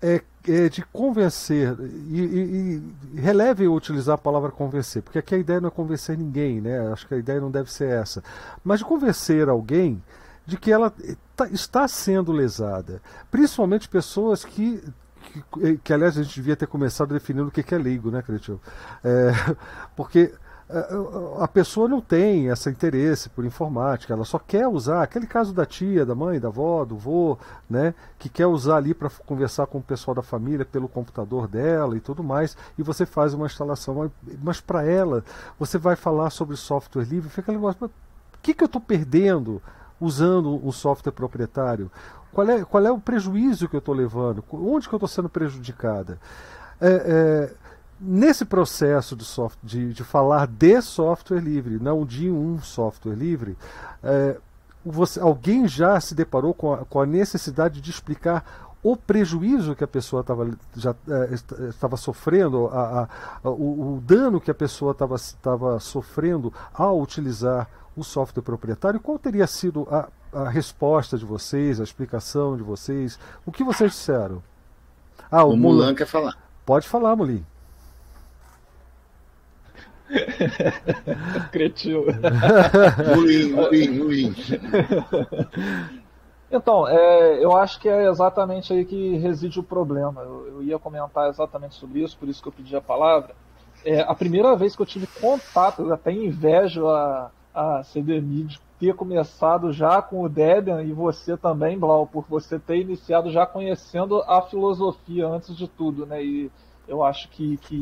é, é de convencer, e, e, e, releve utilizar a palavra convencer, porque aqui a ideia não é convencer ninguém, né? acho que a ideia não deve ser essa, mas de convencer alguém de que ela tá, está sendo lesada, principalmente pessoas que que, que, aliás a gente devia ter começado definindo o que é leigo, né, Cretil? É, porque a pessoa não tem esse interesse por informática, ela só quer usar aquele caso da tia, da mãe, da avó, do vô, né, que quer usar ali para conversar com o pessoal da família pelo computador dela e tudo mais, e você faz uma instalação, mas para ela você vai falar sobre software livre, fica aquele negócio, o que, que eu estou perdendo usando um software proprietário? Qual é, qual é o prejuízo que eu estou levando? Onde que eu estou sendo prejudicada? É, é, nesse processo de, soft, de, de, falar de software livre, não de um software livre, é, você, alguém já se deparou com a, com a, necessidade de explicar o prejuízo que a pessoa tava, já é, estava sofrendo, a, a, o, o, dano que a pessoa estava sofrendo ao utilizar o software proprietário? Qual teria sido a, resposta de vocês, a explicação de vocês? O que vocês disseram? Ah, o, o Mulan, Mulan quer falar. Pode falar, Mulim. Cretino. Ruim, ruim, ruim. Então, é, eu acho que é exatamente aí que reside o problema. Eu, eu, ia comentar exatamente sobre isso, por isso que eu pedi a palavra. é, a primeira vez que eu tive contato, eu até invejo a, a CDMI de ter começado já com o Debian e você também, Blau, por você ter iniciado já conhecendo a filosofia antes de tudo, né? E eu acho que, que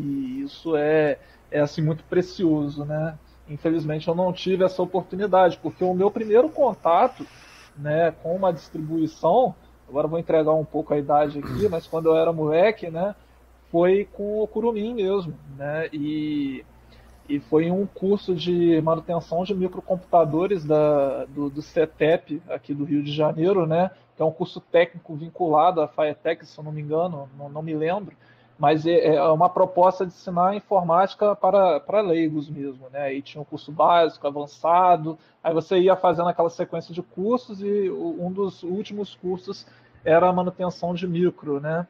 isso é, é assim muito precioso, né? Infelizmente eu não tive essa oportunidade, porque o meu primeiro contato né, com uma distribuição, agora vou entregar um pouco a idade aqui, mas quando eu era moleque, né, foi com o Curumim mesmo, né, e, e foi um curso de manutenção de microcomputadores da, do, do CETEP aqui do Rio de Janeiro, né, que é um curso técnico vinculado à FIATEC, se eu não me engano, não, não me lembro, mas é, é uma proposta de ensinar informática para, para leigos mesmo, né? Aí tinha um curso básico, avançado, aí você ia fazendo aquela sequência de cursos e um dos últimos cursos era a manutenção de micro, né?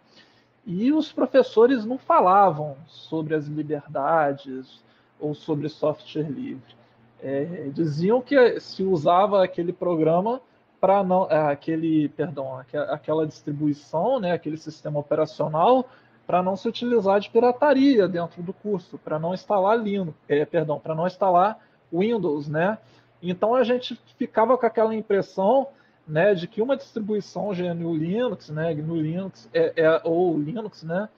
E os professores não falavam sobre as liberdades ou sobre software livre. É, diziam que se usava aquele programa para não é, aquele perdão aquela distribuição né aquele sistema operacional para não se utilizar de pirataria dentro do curso, para não instalar Linux, é, perdão, para não instalar Windows, né? Então a gente ficava com aquela impressão, né, de que uma distribuição GNU Linux, né, GNU Linux é, é, ou Linux, né,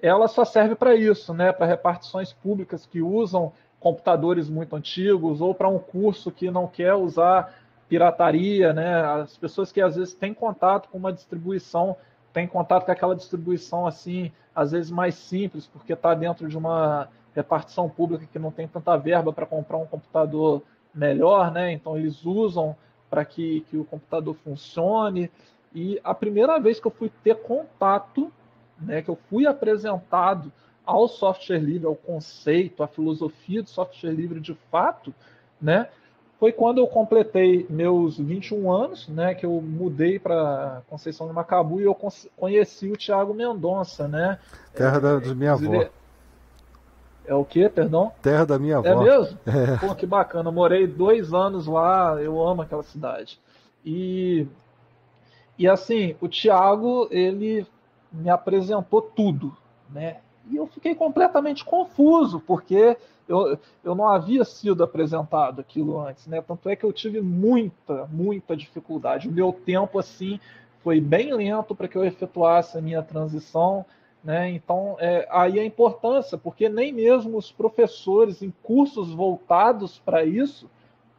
ela só serve para isso, né, para repartições públicas que usam computadores muito antigos ou para um curso que não quer usar pirataria, né? As pessoas que às vezes têm contato com uma distribuição tem contato com aquela distribuição assim, às vezes mais simples, porque está dentro de uma repartição pública que não tem tanta verba para comprar um computador melhor, né? Então eles usam para que, que o computador funcione. E a primeira vez que eu fui ter contato, né, que eu fui apresentado ao software livre, ao conceito, à filosofia do software livre de fato, né, foi quando eu completei meus 21 anos, né, que eu mudei para Conceição de Macabu e eu conheci o Tiago Mendonça, né? Terra da, da minha avó. É o que, perdão? Terra da minha é avó. É mesmo? É. Pô, que bacana. Eu morei dois anos lá, eu amo aquela cidade. E, e assim, o Tiago, ele me apresentou tudo, né? E eu fiquei completamente confuso, porque eu, eu não havia sido apresentado aquilo antes, né? Tanto é que eu tive muita, muita dificuldade. O meu tempo, assim, foi bem lento para que eu efetuasse a minha transição, né? Então, é, aí a importância, porque nem mesmo os professores em cursos voltados para isso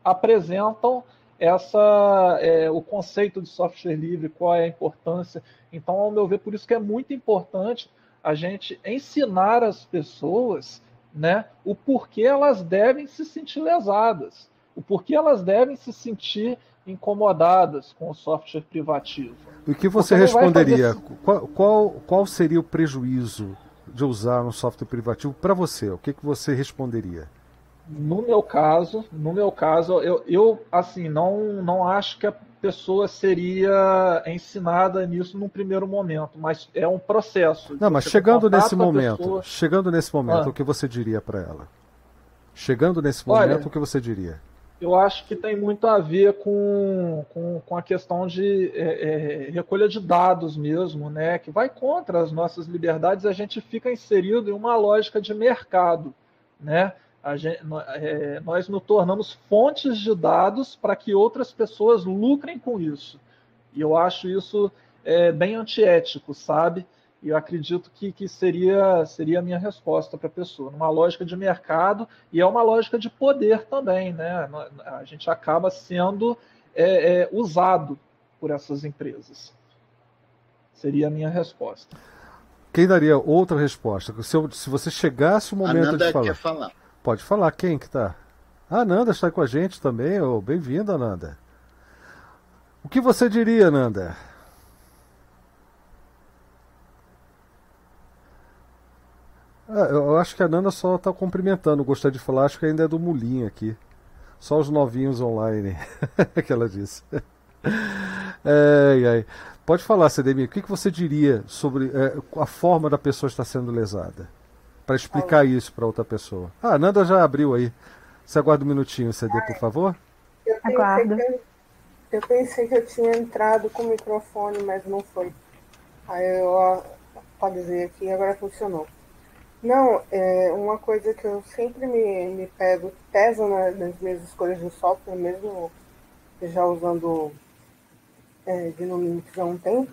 apresentam essa é, o conceito de software livre, qual é a importância. Então, ao meu ver, por isso que é muito importante a gente ensinar as pessoas né, o porquê elas devem se sentir lesadas, o porquê elas devem se sentir incomodadas com o software privativo. O que você responderia? Fazer... Qual, qual, qual, seria o prejuízo de usar um software privativo para você? O que, que você responderia? No meu caso, no meu caso, eu, eu assim não, não acho que a pessoa seria ensinada nisso num primeiro momento, mas é um processo. Não, mas chegando nesse momento, pessoa... chegando nesse momento, ah. o que você diria para ela? Chegando nesse momento, Olha, o que você diria? Eu acho que tem muito a ver com, com, com a questão de é, é, recolha de dados mesmo, né? Que vai contra as nossas liberdades. A gente fica inserido em uma lógica de mercado, né? Gente, é, nós nos tornamos fontes de dados para que outras pessoas lucrem com isso. E eu acho isso é, bem antiético, sabe? E eu acredito que, que seria, seria a minha resposta para a pessoa, numa lógica de mercado e é uma lógica de poder também, né? A gente acaba sendo é, é, usado por essas empresas. Seria a minha resposta. Quem daria outra resposta? Se, eu, se você chegasse o momento Ananda de falar. Quer falar. Pode falar, quem que tá? A Ananda está com a gente também. Oh, Bem-vinda, Ananda. O que você diria, Ananda? Ah, eu acho que a Nanda só está cumprimentando. Gostaria de falar, acho que ainda é do Mulim aqui. Só os novinhos online, que ela disse. É, Pode falar, CDM, o que, que você diria sobre é, a forma da pessoa estar sendo lesada? Para explicar isso para outra pessoa. Ah, a Nanda já abriu aí. Você aguarda um minutinho, CD, por favor? Eu Aguardo. Que, eu pensei que eu tinha entrado com o microfone, mas não foi. Aí eu atualizei aqui e agora funcionou. Não, é uma coisa que eu sempre me, me pego, peso nas minhas escolhas de software, mesmo já usando é, Linux há um tempo,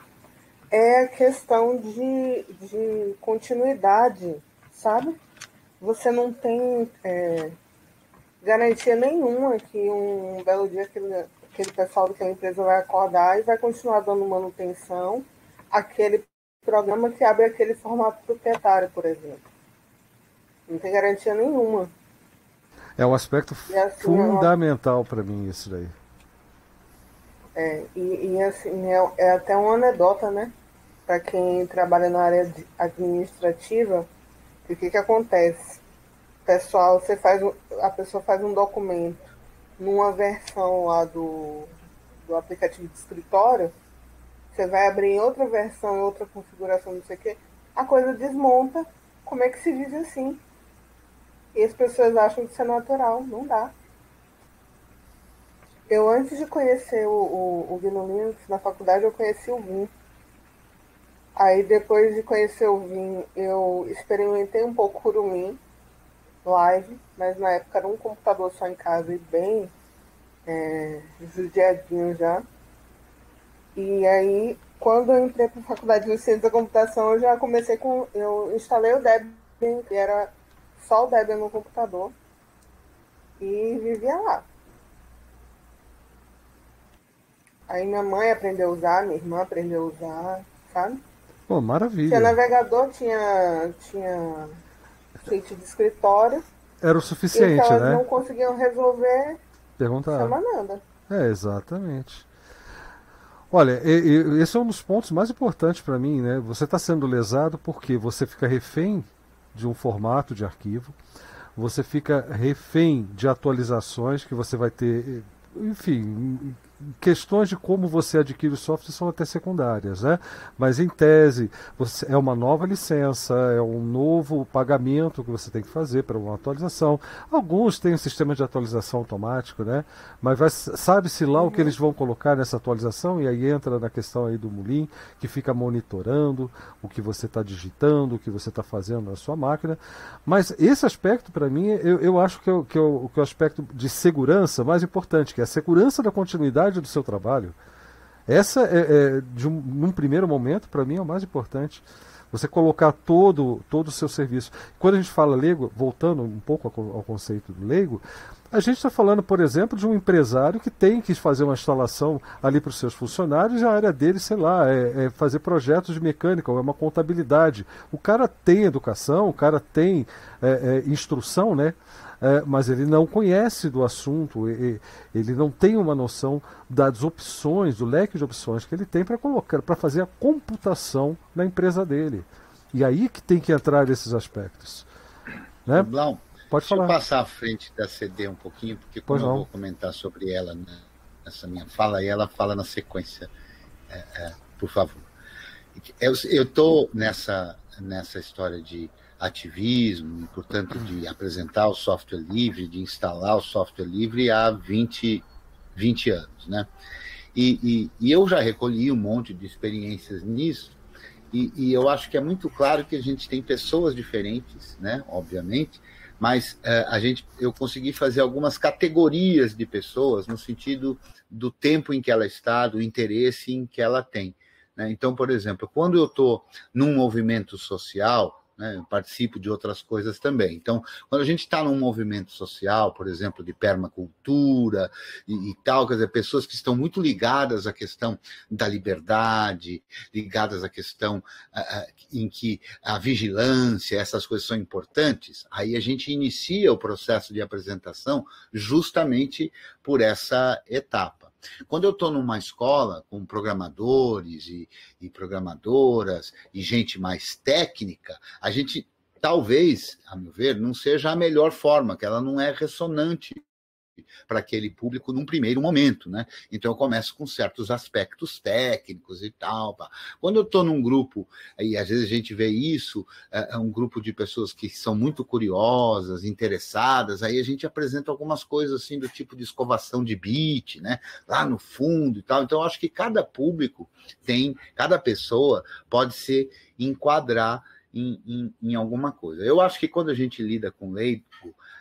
é a questão de, de continuidade, sabe? Você não tem é, garantia nenhuma que um belo dia aquele, aquele pessoal daquela empresa vai acordar e vai continuar dando manutenção àquele programa que abre aquele formato proprietário, por exemplo. Não tem garantia nenhuma. É um aspecto assim, fundamental para mim isso daí. É, e, e assim, é, é, até uma anedota, né? Para quem trabalha na área administrativa, o que, que acontece? Pessoal, você faz a pessoa faz um documento numa versão lá do, do aplicativo de escritório, você vai abrir em outra versão, em outra configuração, não sei o quê, a coisa desmonta. Como é que se vive assim? E as pessoas acham que isso é natural. Não dá. Eu, antes de conhecer o, o, o Linux, na faculdade, eu conheci o Vim. Aí, depois de conhecer o Vim, eu experimentei um pouco o Kurumin live, mas na época era um computador só em casa e bem é, judiadinho já. E aí, quando eu entrei para a faculdade de ciência da computação, eu já comecei com. Eu instalei o Debian, que era só o Debian no computador, e vivia lá. Aí minha mãe aprendeu a usar, minha irmã aprendeu a usar, sabe? Pô, maravilha. Tinha navegador, tinha, tinha suíte de escritório. Era o suficiente, e se elas né? não conseguiam resolver, Perguntar. chama nada. É, exatamente. Olha, esse é um dos pontos mais importantes para mim, né? Você está sendo lesado porque você fica refém de um formato de arquivo, você fica refém de atualizações que você vai ter, enfim, questões de como você adquire o software são até secundárias, né? Mas em tese, você, é uma nova licença, é um novo pagamento que você tem que fazer para uma atualização. Alguns têm um sistema de atualização automático, né? Mas sabe-se lá uhum. o que eles vão colocar nessa atualização e aí entra na questão aí do Mulim, que fica monitorando o que você está digitando, o que você está fazendo na sua máquina. Mas esse aspecto, para mim, eu, eu acho que é, que, é o, que é o aspecto de segurança mais importante, que é a segurança da continuidade qualidade do seu trabalho. Essa, é, é de um, num primeiro momento, para mim é o mais importante. Você colocar todo, todo o seu serviço. Quando a gente fala leigo, voltando um pouco ao, conceito do leigo, a gente está falando, por exemplo, de um empresário que tem que fazer uma instalação ali para os seus funcionários e a área dele, sei lá, é, é, fazer projetos de mecânica, ou é uma contabilidade. O cara tem educação, o cara tem é, é instrução, né? É, mas ele não conhece do assunto, ele não tem uma noção das opções, do leque de opções que ele tem para colocar, para fazer a computação na empresa dele. E aí que tem que entrar esses aspectos. Né? Blau, Pode deixa falar. eu passar à frente da CD um pouquinho, porque como eu vou comentar sobre ela né, nessa minha fala, e ela fala na sequência, é, é, por favor. Eu estou nessa, nessa história de ativismo, portanto, de apresentar o software livre, de instalar o software livre há 20, 20 anos. Né? E, e, e eu já recolhi um monte de experiências nisso, e, e, eu acho que é muito claro que a gente tem pessoas diferentes, né? obviamente, mas uh, a gente, eu consegui fazer algumas categorias de pessoas no sentido do tempo em que ela está, do interesse em que ela tem. Né? Então, por exemplo, quando eu estou num movimento social, né? Participo de outras coisas também. Então, quando a gente está num movimento social, por exemplo, de permacultura e, e, tal, quer dizer, pessoas que estão muito ligadas à questão da liberdade, ligadas à questão em que a vigilância, essas coisas são importantes, aí a gente inicia o processo de apresentação justamente por essa etapa. Quando eu estou numa escola com programadores e, e programadoras e gente mais técnica, a gente talvez, a meu ver, não seja a melhor forma, que ela não é ressonante para aquele público num primeiro momento, né? Então eu começo com certos aspectos técnicos e tal. Pá. Quando eu estou num grupo, e às vezes a gente vê isso, é, é um grupo de pessoas que são muito curiosas, interessadas, aí a gente apresenta algumas coisas assim do tipo de escovação de bit, né? Lá no fundo e tal. Então eu acho que cada público tem, cada pessoa pode se enquadrar em, em, em alguma coisa. Eu acho que quando a gente lida com leigo,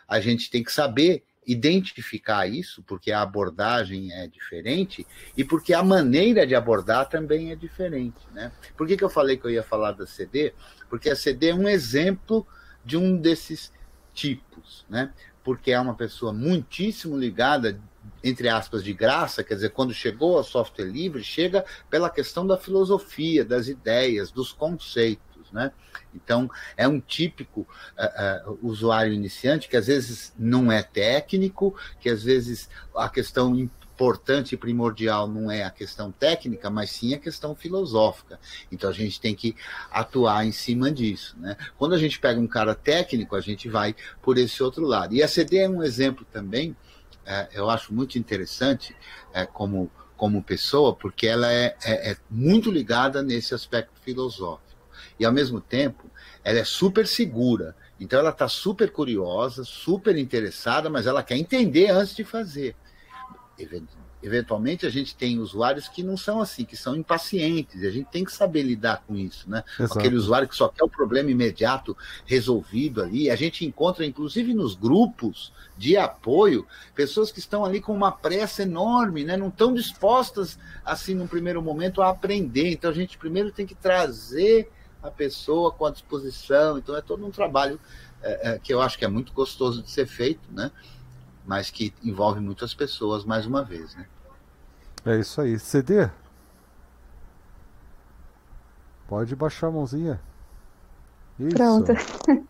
a gente tem que saber identificar isso, porque a abordagem é diferente e porque a maneira de abordar também é diferente. Né? Por que, que eu falei que eu ia falar da CD? Porque a CD é um exemplo de um desses tipos, né? porque é uma pessoa muitíssimo ligada, entre aspas, de graça, quer dizer, quando chegou ao software livre, chega pela questão da filosofia, das ideias, dos conceitos. Né? Então, é um típico uh, uh, usuário iniciante que às vezes não é técnico, que às vezes a questão importante e primordial não é a questão técnica, mas sim a questão filosófica. Então, a gente tem que atuar em cima disso. Né? Quando a gente pega um cara técnico, a gente vai por esse outro lado. E a CD é um exemplo também, uh, eu acho muito interessante como, como pessoa, porque ela é, é, é muito ligada nesse aspecto filosófico e ao mesmo tempo ela é super segura. Então ela está super curiosa, super interessada, mas ela quer entender antes de fazer. Eventualmente a gente tem usuários que não são assim, que são impacientes, e a gente tem que saber lidar com isso, né? Exato. Aquele usuário que só quer o problema imediato resolvido ali. A gente encontra, inclusive nos grupos de apoio, pessoas que estão ali com uma pressa enorme, né? Não estão dispostas, assim, num primeiro momento, a aprender. Então a gente primeiro tem que trazer a pessoa com a disposição. Então é todo um trabalho é, é, que eu acho que é muito gostoso de ser feito, né? Mas que envolve muitas pessoas mais uma vez, né? É isso aí. CD? Pode baixar a mãozinha. Isso. Pronto.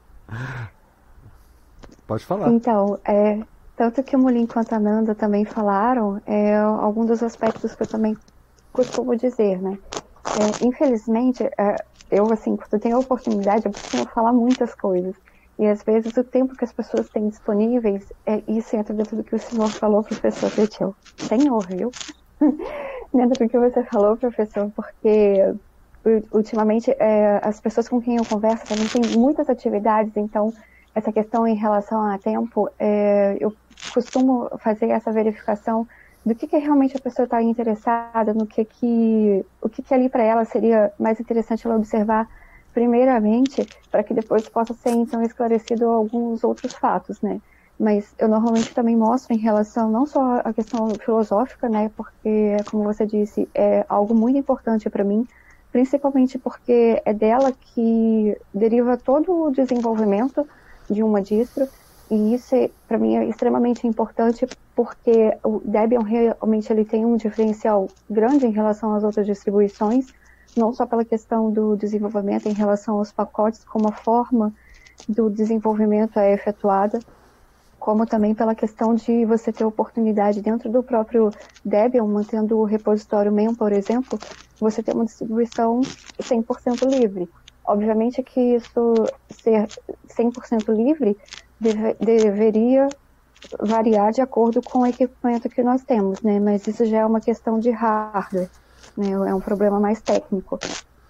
Pode falar. Então, é, tanto que o Mulim quanto a Nanda também falaram, é algum dos aspectos que eu também costumo dizer, né? É, infelizmente, é, eu, assim, quando tenho a oportunidade, eu costumo falar muitas coisas. E às vezes o tempo que as pessoas têm disponíveis, é, isso entra dentro do que o senhor falou, professor Petiel. Senhor, viu? dentro do que você falou, professor, porque ultimamente é, as pessoas com quem eu converso também têm muitas atividades, então essa questão em relação a tempo, é, eu costumo fazer essa verificação do que, que realmente a pessoa está interessada, no que que o que, que ali para ela seria mais interessante ela observar primeiramente, para que depois possa ser então esclarecido alguns outros fatos, né? Mas eu normalmente também mostro em relação não só à questão filosófica, né? Porque, como você disse, é algo muito importante para mim, principalmente porque é dela que deriva todo o desenvolvimento de uma distro e isso, para mim, é extremamente importante porque o Debian realmente ele tem um diferencial grande em relação às outras distribuições, não só pela questão do desenvolvimento em relação aos pacotes, como a forma do desenvolvimento é efetuada, como também pela questão de você ter oportunidade dentro do próprio Debian, mantendo o repositório MEM, por exemplo, você ter uma distribuição 100% livre. Obviamente que isso ser 100% livre deve, deveria variar de acordo com o equipamento que nós temos, né? Mas isso já é uma questão de hardware, né? É um problema mais técnico.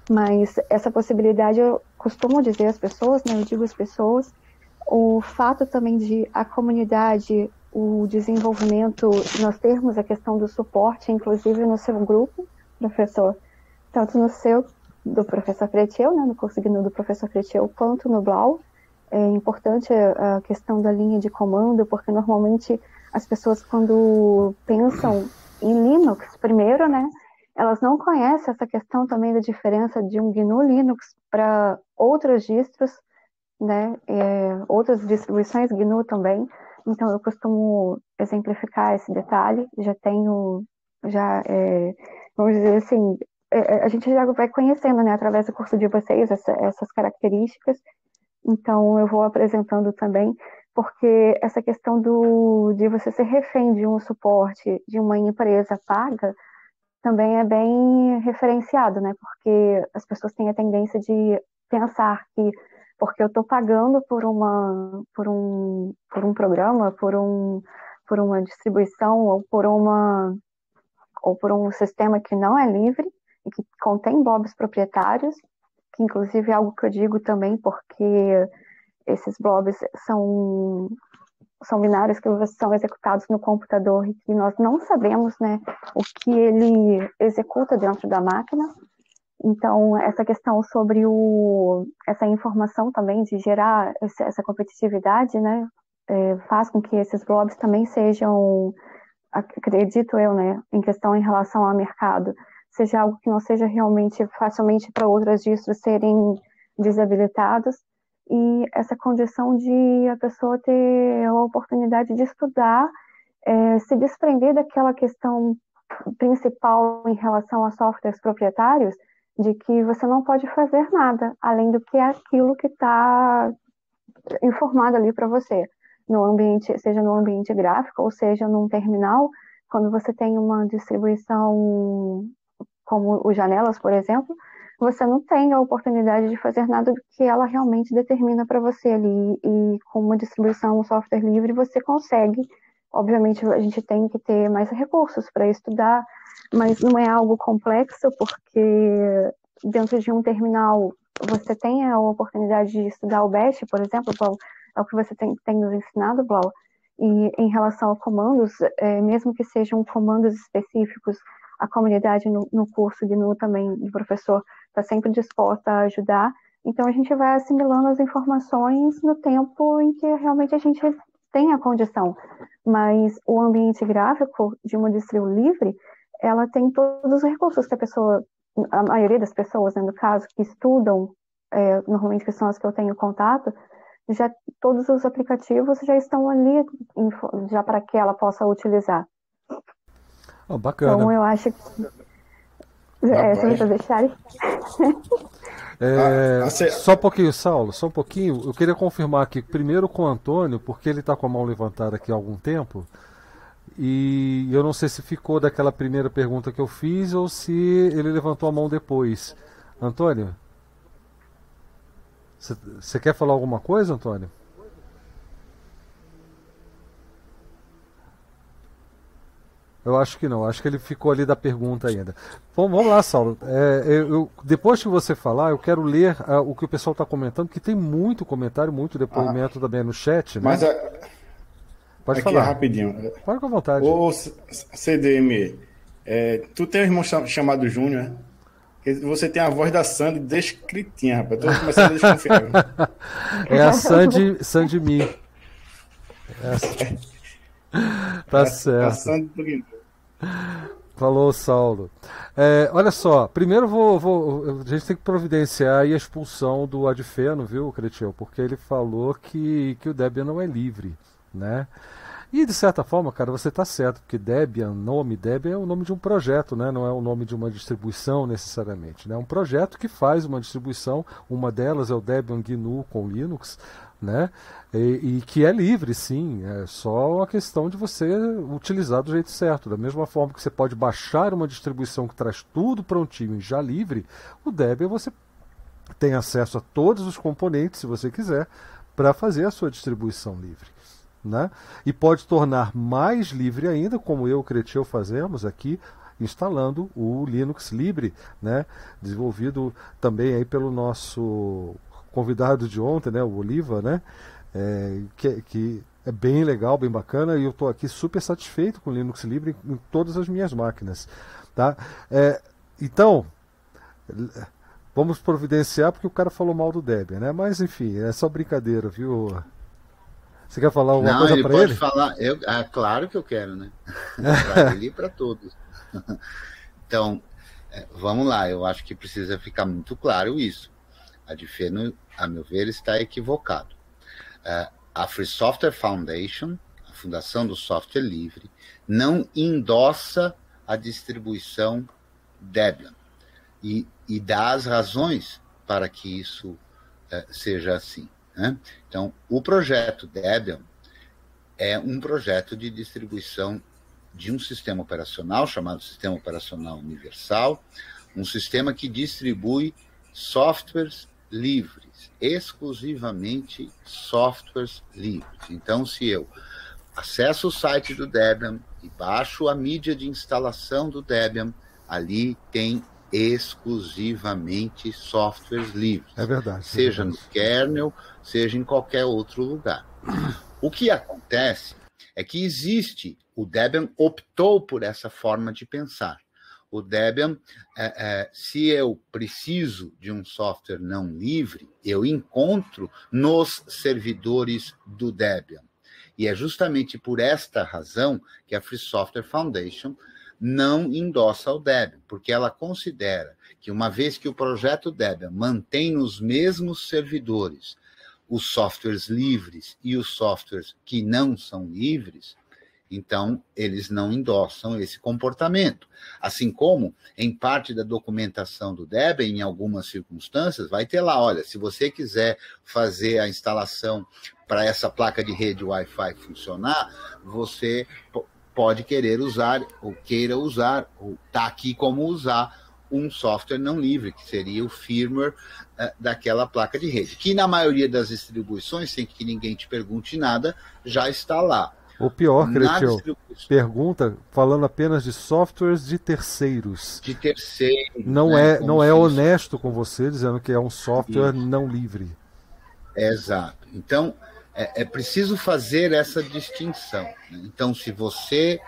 Mas essa possibilidade eu costumo dizer às pessoas, né? Eu digo às pessoas, o fato também de a comunidade, o desenvolvimento, nós termos a questão do suporte, inclusive no seu grupo, professor, tanto no seu do professor Fretiel, né, no curso do professor Fretiel, quanto no Blau, é importante a questão da linha de comando, porque normalmente as pessoas quando pensam em Linux primeiro, né, elas não conhecem essa questão também da diferença de um GNU Linux para outras distros, né, é, outras distribuições GNU também. Então eu costumo exemplificar esse detalhe. Já tenho, já é, vamos dizer assim, é, é, a gente já vai conhecendo, né, através do curso de vocês essa, essas características então, eu vou apresentando também, porque essa questão do, de você ser refém de um suporte de uma empresa paga também é bem referenciado, né? Porque as pessoas têm a tendência de pensar que porque eu estou pagando por uma por um por um programa, por um por uma distribuição ou por uma ou por um sistema que não é livre e que contém blobs proprietários, que inclusive é algo que eu digo também porque esses blobs são são binários que são executados no computador e que nós não sabemos né, o que ele executa dentro da máquina. Então, essa questão sobre o, essa informação também de gerar essa competitividade, né, é, faz com que esses blogs também sejam, acredito eu, né, em questão em relação ao mercado, seja algo que não seja realmente facilmente para outras distros serem desabilitados. E essa condição de a pessoa ter a oportunidade de estudar, é, se desprender daquela questão principal em relação a softwares proprietários, de que você não pode fazer nada além do que é aquilo que está informado ali para você no ambiente, seja no ambiente gráfico ou seja num terminal, quando você tem uma distribuição como o Janelas, por exemplo, você não tem a oportunidade de fazer nada do que ela realmente determina para você ali. E com uma distribuição um software livre, você consegue. Obviamente, a gente tem que ter mais recursos para estudar, mas não é algo complexo, porque dentro de um terminal você tem a oportunidade de estudar o Bash, por exemplo, é o que você tem, tem nos ensinado, Blau. E em relação a comandos, é, mesmo que sejam comandos específicos, a comunidade no, no curso de NU também, do professor, está sempre disposta a ajudar. Então a gente vai assimilando as informações no tempo em que realmente a gente tem a condição. Mas o ambiente gráfico de uma distribu livre, ela tem todos os recursos que a pessoa, a maioria das pessoas, né, no caso, que estudam, é, normalmente que são as que eu tenho contato, já todos os aplicativos já estão ali já para que ela possa utilizar. Oh, bacana. Então eu acho que é, sem deixar. É, ah, só um pouquinho, Saulo, só um pouquinho. Eu queria confirmar aqui, primeiro com o Antônio, porque ele está com a mão levantada aqui há algum tempo. E eu não sei se ficou daquela primeira pergunta que eu fiz ou se ele levantou a mão depois. Antônio? Você quer falar alguma coisa, Antônio? Eu acho que não, acho que ele ficou ali da pergunta ainda. Bom, vamos lá, Saulo. É, eu, depois que você falar, eu quero ler uh, o que o pessoal está comentando, porque tem muito comentário, muito depoimento ah, também no chat. Né? Mas a... Pode aqui falar. rapidinho. Pode com vontade. Ô, CDM, é, tu tem um irmão chamado Júnior, né? Você tem a voz da Sandy descritinha, rapaz. Tô começando a desconfiar. é a Sandy, Sandy Me. É a... tá certo. Falou, Saulo. É, olha só, primeiro vou, vou, a gente tem que providenciar a expulsão do Adfeno, viu, Cretiel? Porque ele falou que, que o Debian não é livre, né? E de certa forma, cara, você está certo, porque Debian, nome Debian é o nome de um projeto, né? não é o nome de uma distribuição necessariamente. É né? um projeto que faz uma distribuição, uma delas é o Debian GNU com Linux, né? E, e, que é livre, sim, é só uma questão de você utilizar do jeito certo. Da mesma forma que você pode baixar uma distribuição que traz tudo prontinho e já livre, o Debian você tem acesso a todos os componentes, se você quiser, para fazer a sua distribuição livre. Né? E pode tornar mais livre ainda, como eu e o Cretil fazemos aqui, instalando o Linux Libre, né? desenvolvido também aí pelo nosso convidado de ontem, né, o Oliva, né, é, que, que, é bem legal, bem bacana, e eu estou aqui super satisfeito com o Linux Libre em todas as minhas máquinas. Tá? É, então, vamos providenciar porque o cara falou mal do Debian, né? Mas enfim, é só brincadeira, viu? Você quer falar alguma Não, coisa para ele? Pode falar, eu, ah, claro que eu quero, né? para ele e para todos. então, é, vamos lá, eu acho que precisa ficar muito claro isso. A Difeno, a meu ver, está equivocado. Uh, a Free Software Foundation, a Fundação do Software Livre, não endossa a distribuição Debian e, e dá as razões para que isso uh, seja assim. Né? Então, o projeto Debian é um projeto de distribuição de um sistema operacional chamado Sistema Operacional Universal, um sistema que distribui softwares livres, exclusivamente softwares livres. Então, se eu acesso o site do Debian e baixo a mídia de instalação do Debian, ali tem exclusivamente softwares livres. É verdade. Seja é verdade. no kernel, seja em qualquer outro lugar. O que acontece é que existe, o Debian optou por essa forma de pensar. O Debian, é, é, se eu preciso de um software não livre, eu encontro nos servidores do Debian. E é justamente por esta razão que a Free Software Foundation não endossa o Debian, porque ela considera que uma vez que o projeto Debian mantém nos mesmos servidores os softwares livres e os softwares que não são livres, então, eles não endossam esse comportamento. Assim como, em parte da documentação do Debian, em algumas circunstâncias, vai ter lá: olha, se você quiser fazer a instalação para essa placa de rede Wi-Fi funcionar, você pode querer usar, ou queira usar, ou está aqui como usar um software não livre, que seria o firmware uh, daquela placa de rede, que na maioria das distribuições, sem que ninguém te pergunte nada, já está lá. O pior, Creteu, pergunta falando apenas de softwares de terceiros. De terceiros. Não né, é, não é honesto com você dizendo que é um software Isso. não livre. Exato. Então, é, é, preciso fazer essa distinção. Né? Então, se você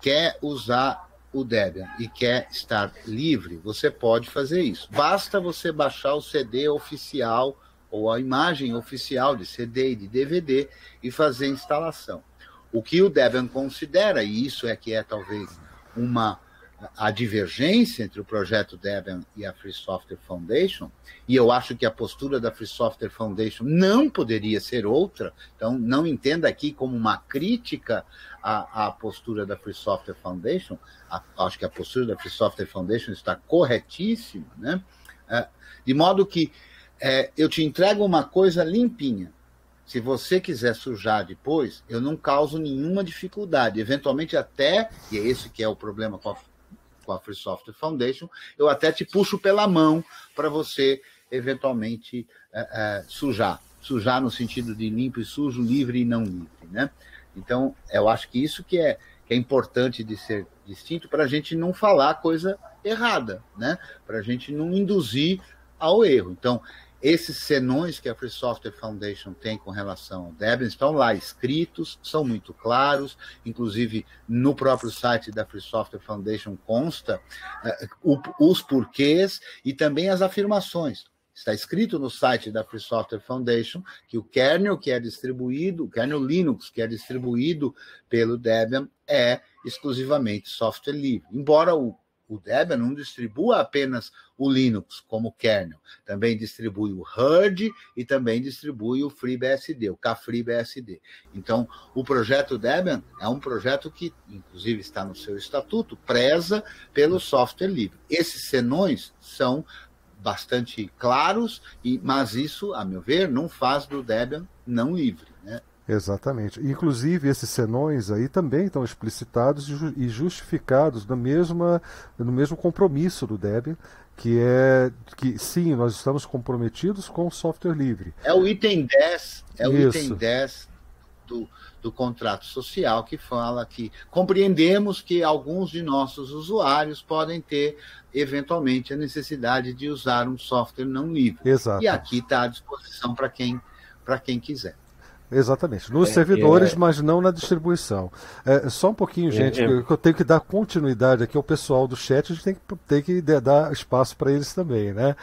quer usar o Debian e quer estar livre, você pode fazer isso. Basta você baixar o CD oficial ou a imagem oficial de CD e de DVD e fazer a instalação. O que o Debian considera, e isso é que é talvez uma a divergência entre o projeto Debian e a Free Software Foundation, e eu acho que a postura da Free Software Foundation não poderia ser outra, então não entenda aqui como uma crítica à, à postura da Free Software Foundation, a, acho que a postura da Free Software Foundation está corretíssima, né? É, de modo que é, eu te entrego uma coisa limpinha, se você quiser sujar depois, eu não causo nenhuma dificuldade. Eventualmente, até, e é esse que é o problema com a, com a Free Software Foundation, eu até te puxo pela mão para você eventualmente é, é, sujar. Sujar no sentido de limpo e sujo, livre e não livre. Né? Então, eu acho que isso que é, que é importante de ser distinto para a gente não falar coisa errada, né? para a gente não induzir ao erro. Então, esses senões que a Free Software Foundation tem com relação ao Debian estão lá escritos, são muito claros, inclusive no próprio site da Free Software Foundation consta uh, os porquês e também as afirmações. Está escrito no site da Free Software Foundation que o kernel que é distribuído, o kernel Linux que é distribuído pelo Debian é exclusivamente software livre. Embora o o Debian não distribua apenas o Linux como kernel, também distribui o HUD e também distribui o FreeBSD, o KFreeBSD. Então, o projeto Debian é um projeto que, inclusive, está no seu estatuto, preza pelo software livre. Esses senões são bastante claros, e, mas isso, a meu ver, não faz do Debian não livre. Exatamente. Inclusive, esses senões aí também estão explicitados e justificados no, mesma, no mesmo compromisso do Debian, que é que sim, nós estamos comprometidos com o software livre. É o item 10, é Isso. o item 10 do, do contrato social que fala que compreendemos que alguns de nossos usuários podem ter eventualmente a necessidade de usar um software não livre. Exato. E aqui está à disposição para quem, quem quiser. Exatamente, nos é, servidores, é... mas não na distribuição. É, só um pouquinho, é, gente, é. que eu tenho que dar continuidade aqui ao pessoal do chat, a gente tem que, tem que dar espaço para eles também, né?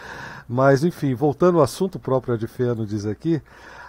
Mas, enfim, voltando ao assunto próprio, a de Feno diz aqui,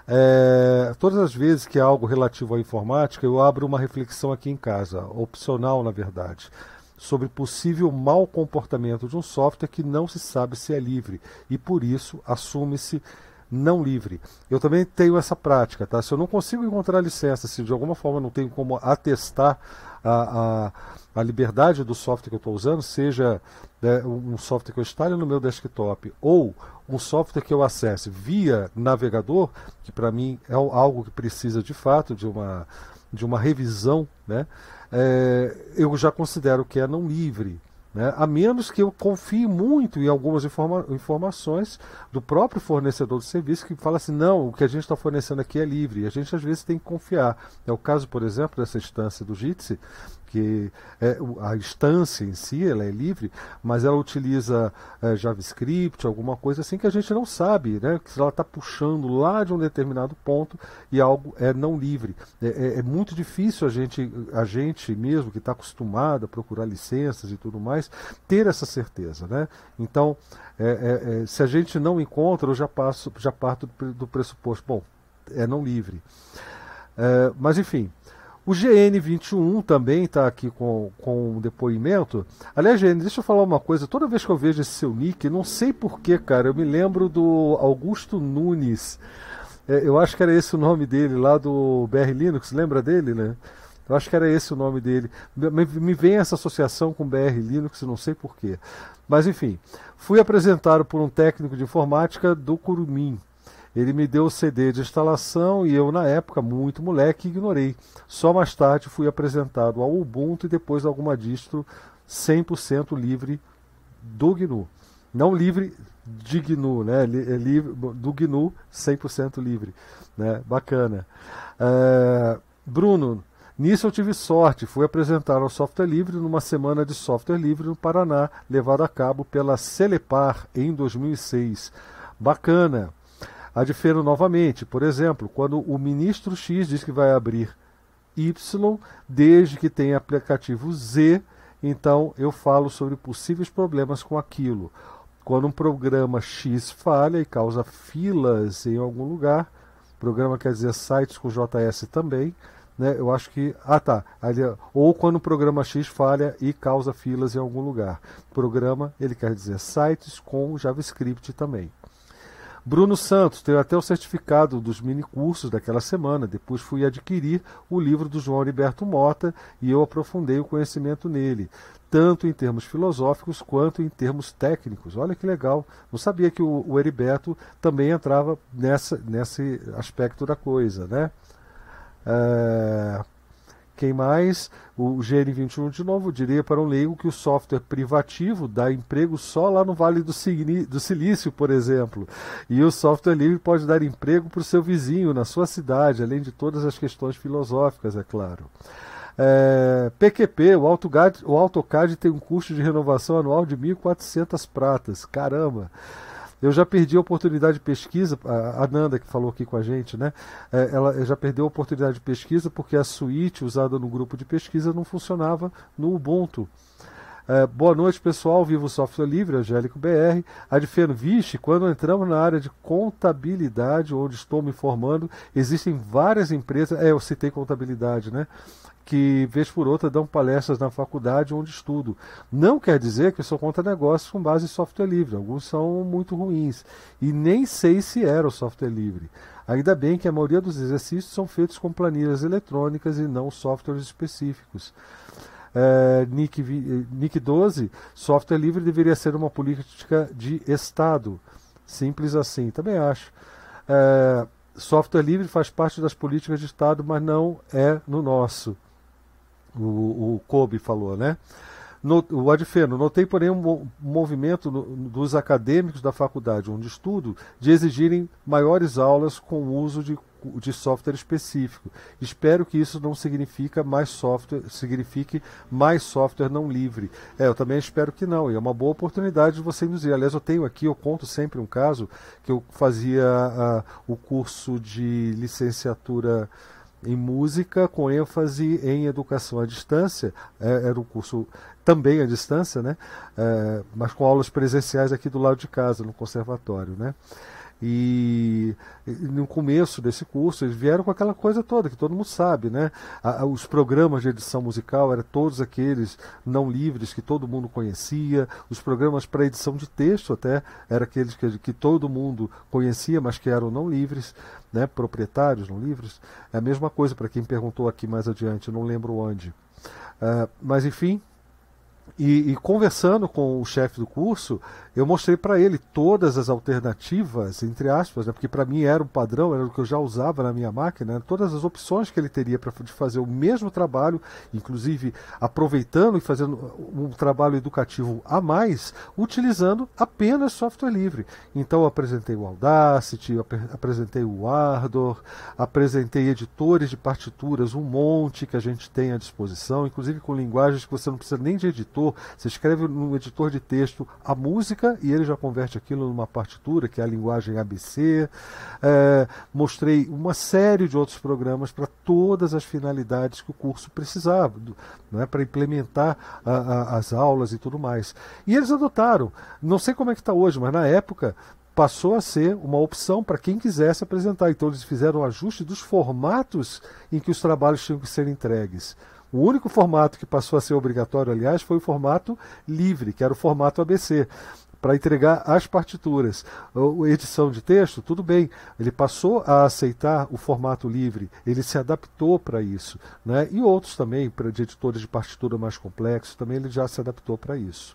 é, todas as vezes que há algo relativo à informática, eu abro uma reflexão aqui em casa, opcional na verdade, sobre possível mau comportamento de um software que não se sabe se é livre e por isso assume-se não livre. Eu também tenho essa prática, tá? Se eu não consigo encontrar licença, se de alguma forma não tenho como atestar a, a, a liberdade do software que eu estou usando, seja né, um software que eu instale no meu desktop ou um software que eu acesse via navegador, que para mim é algo que precisa de fato de uma, de uma revisão, né? É, eu já considero que é não livre. Né? A menos que eu confie muito em algumas informa informações do próprio fornecedor de serviço que fala assim, não, o que a gente está fornecendo aqui é livre. E a gente às vezes tem que confiar. É o caso, por exemplo, dessa instância do Jitsi, porque é, a instância em si ela é livre, mas ela utiliza é, JavaScript, alguma coisa assim que a gente não sabe, né? Que ela está puxando lá de um determinado ponto e algo é não livre. É, é, é muito difícil a gente, a gente mesmo que está acostumado a procurar licenças e tudo mais, ter essa certeza, né? Então, é, é, se a gente não encontra, eu já passo, já parto do pressuposto, bom, é não livre. mas enfim, o GN21 também está aqui com, com um depoimento. Aliás, GN, deixa eu falar uma coisa. Toda vez que eu vejo esse seu nick, não sei porquê, cara, eu me lembro do Augusto Nunes. É, eu acho que era esse o nome dele lá do BR Linux, lembra dele, né? Eu acho que era esse o nome dele. Me, me vem essa associação com BR Linux, não sei porquê. Mas enfim, fui apresentado por um técnico de informática do Curumim. Ele me deu o CD de instalação e eu, na época, muito moleque, ignorei. Só mais tarde fui apresentado ao Ubuntu e depois alguma distro 100% livre do GNU. Não livre de GNU, né? É livre, do GNU 100% livre. Né? Bacana. É, Bruno, nisso eu tive sorte. Fui apresentar ao software livre numa semana de software livre no Paraná, levado a cabo pela Celepar em 2006. Bacana adfero novamente. Por exemplo, quando o ministro X diz que vai abrir Y, desde que tenha aplicativo Z, então eu falo sobre possíveis problemas com aquilo. Quando um programa X falha e causa filas em algum lugar, programa quer dizer sites com JS também, né? Eu acho que. Ah tá. Ali, ou quando o programa X falha e causa filas em algum lugar. Programa, ele quer dizer sites com JavaScript também. Bruno Santos, tenho até o certificado dos mini cursos daquela semana. Depois fui adquirir o livro do João Heriberto Mota e eu aprofundei o conhecimento nele, tanto em termos filosóficos quanto em termos técnicos. Olha que legal. Não sabia que o, o Heriberto também entrava nessa, nesse aspecto da coisa, né? É... Quem mais? O GN21 de novo diria para um leigo que o software privativo dá emprego só lá no Vale do, do Silício, por exemplo. E o software livre pode dar emprego para o seu vizinho, na sua cidade, além de todas as questões filosóficas, é claro. É, PQP, o AutoCAD, o AutoCAD tem um custo de renovação anual de 1.400 pratas. Caramba! Eu já perdi a oportunidade de pesquisa, a Nanda que falou aqui com a gente, né? É, ela já perdeu a oportunidade de pesquisa porque a suíte usada no grupo de pesquisa não funcionava no Ubuntu. É, boa noite, pessoal. Vivo Software Livre, Angélico BR. Adfeno, vixe, quando entramos na área de contabilidade, onde estou me formando, existem várias empresas. É, eu citei contabilidade, né? Que, vez por outra, dão palestras na faculdade onde estudo. Não quer dizer que eu sou contra negócios com base em software livre. Alguns são muito ruins. E nem sei se era o software livre. Ainda bem que a maioria dos exercícios são feitos com planilhas eletrônicas e não softwares específicos. É, NIC, NIC 12, software livre deveria ser uma política de Estado. Simples assim, também acho. É, software livre faz parte das políticas de Estado, mas não é no nosso o, o Kobe falou, né? No, o Adfeno, notei, porém, um movimento no, dos acadêmicos da faculdade onde estudo de exigirem maiores aulas com o uso de, de software específico. Espero que isso não signifique mais software, signifique mais software não livre. É, eu também espero que não, e é uma boa oportunidade de você induzir. Aliás, eu tenho aqui, eu conto sempre um caso, que eu fazia uh, o curso de licenciatura em música com ênfase em educação à distância. É, era um curso também à distância, né? É, mas com aulas presenciais aqui do lado de casa, no conservatório. Né? E, no começo desse curso eles vieram com aquela coisa toda que todo mundo sabe, né? os programas de edição musical eram todos aqueles não livres que todo mundo conhecia, os programas para edição de texto até eram aqueles que, que todo mundo conhecia, mas que eram não livres, né? proprietários não livres. É a mesma coisa para quem perguntou aqui mais adiante, não lembro onde. Uh, mas enfim, E, e, conversando com o chefe do curso, eu mostrei para ele todas as alternativas, entre aspas, né, porque para mim era o padrão, era o que eu já usava na minha máquina, né, todas as opções que ele teria para fazer o mesmo trabalho, inclusive aproveitando e fazendo um trabalho educativo a mais, utilizando apenas software livre. Então eu apresentei o Audacity, ap apresentei o Ardor, apresentei editores de partituras, um monte que a gente tem à disposição, inclusive com linguagens que você não precisa nem de editor, você escreve no editor de texto a música e ele já converte aquilo numa partitura, que é a linguagem ABC. É, mostrei uma série de outros programas para todas as finalidades que o curso precisava, é, para implementar a, a, as aulas e tudo mais. E eles adotaram. Não sei como é que está hoje, mas na época passou a ser uma opção para quem quisesse apresentar. Então eles fizeram o um ajuste dos formatos em que os trabalhos tinham que ser entregues. O único formato que passou a ser obrigatório, aliás, foi o formato livre, que era o formato ABC para entregar as partituras. A edição de texto, tudo bem, ele passou a aceitar o formato livre, ele se adaptou para isso. Né? E outros também, de editores de partitura mais complexos, também ele já se adaptou para isso.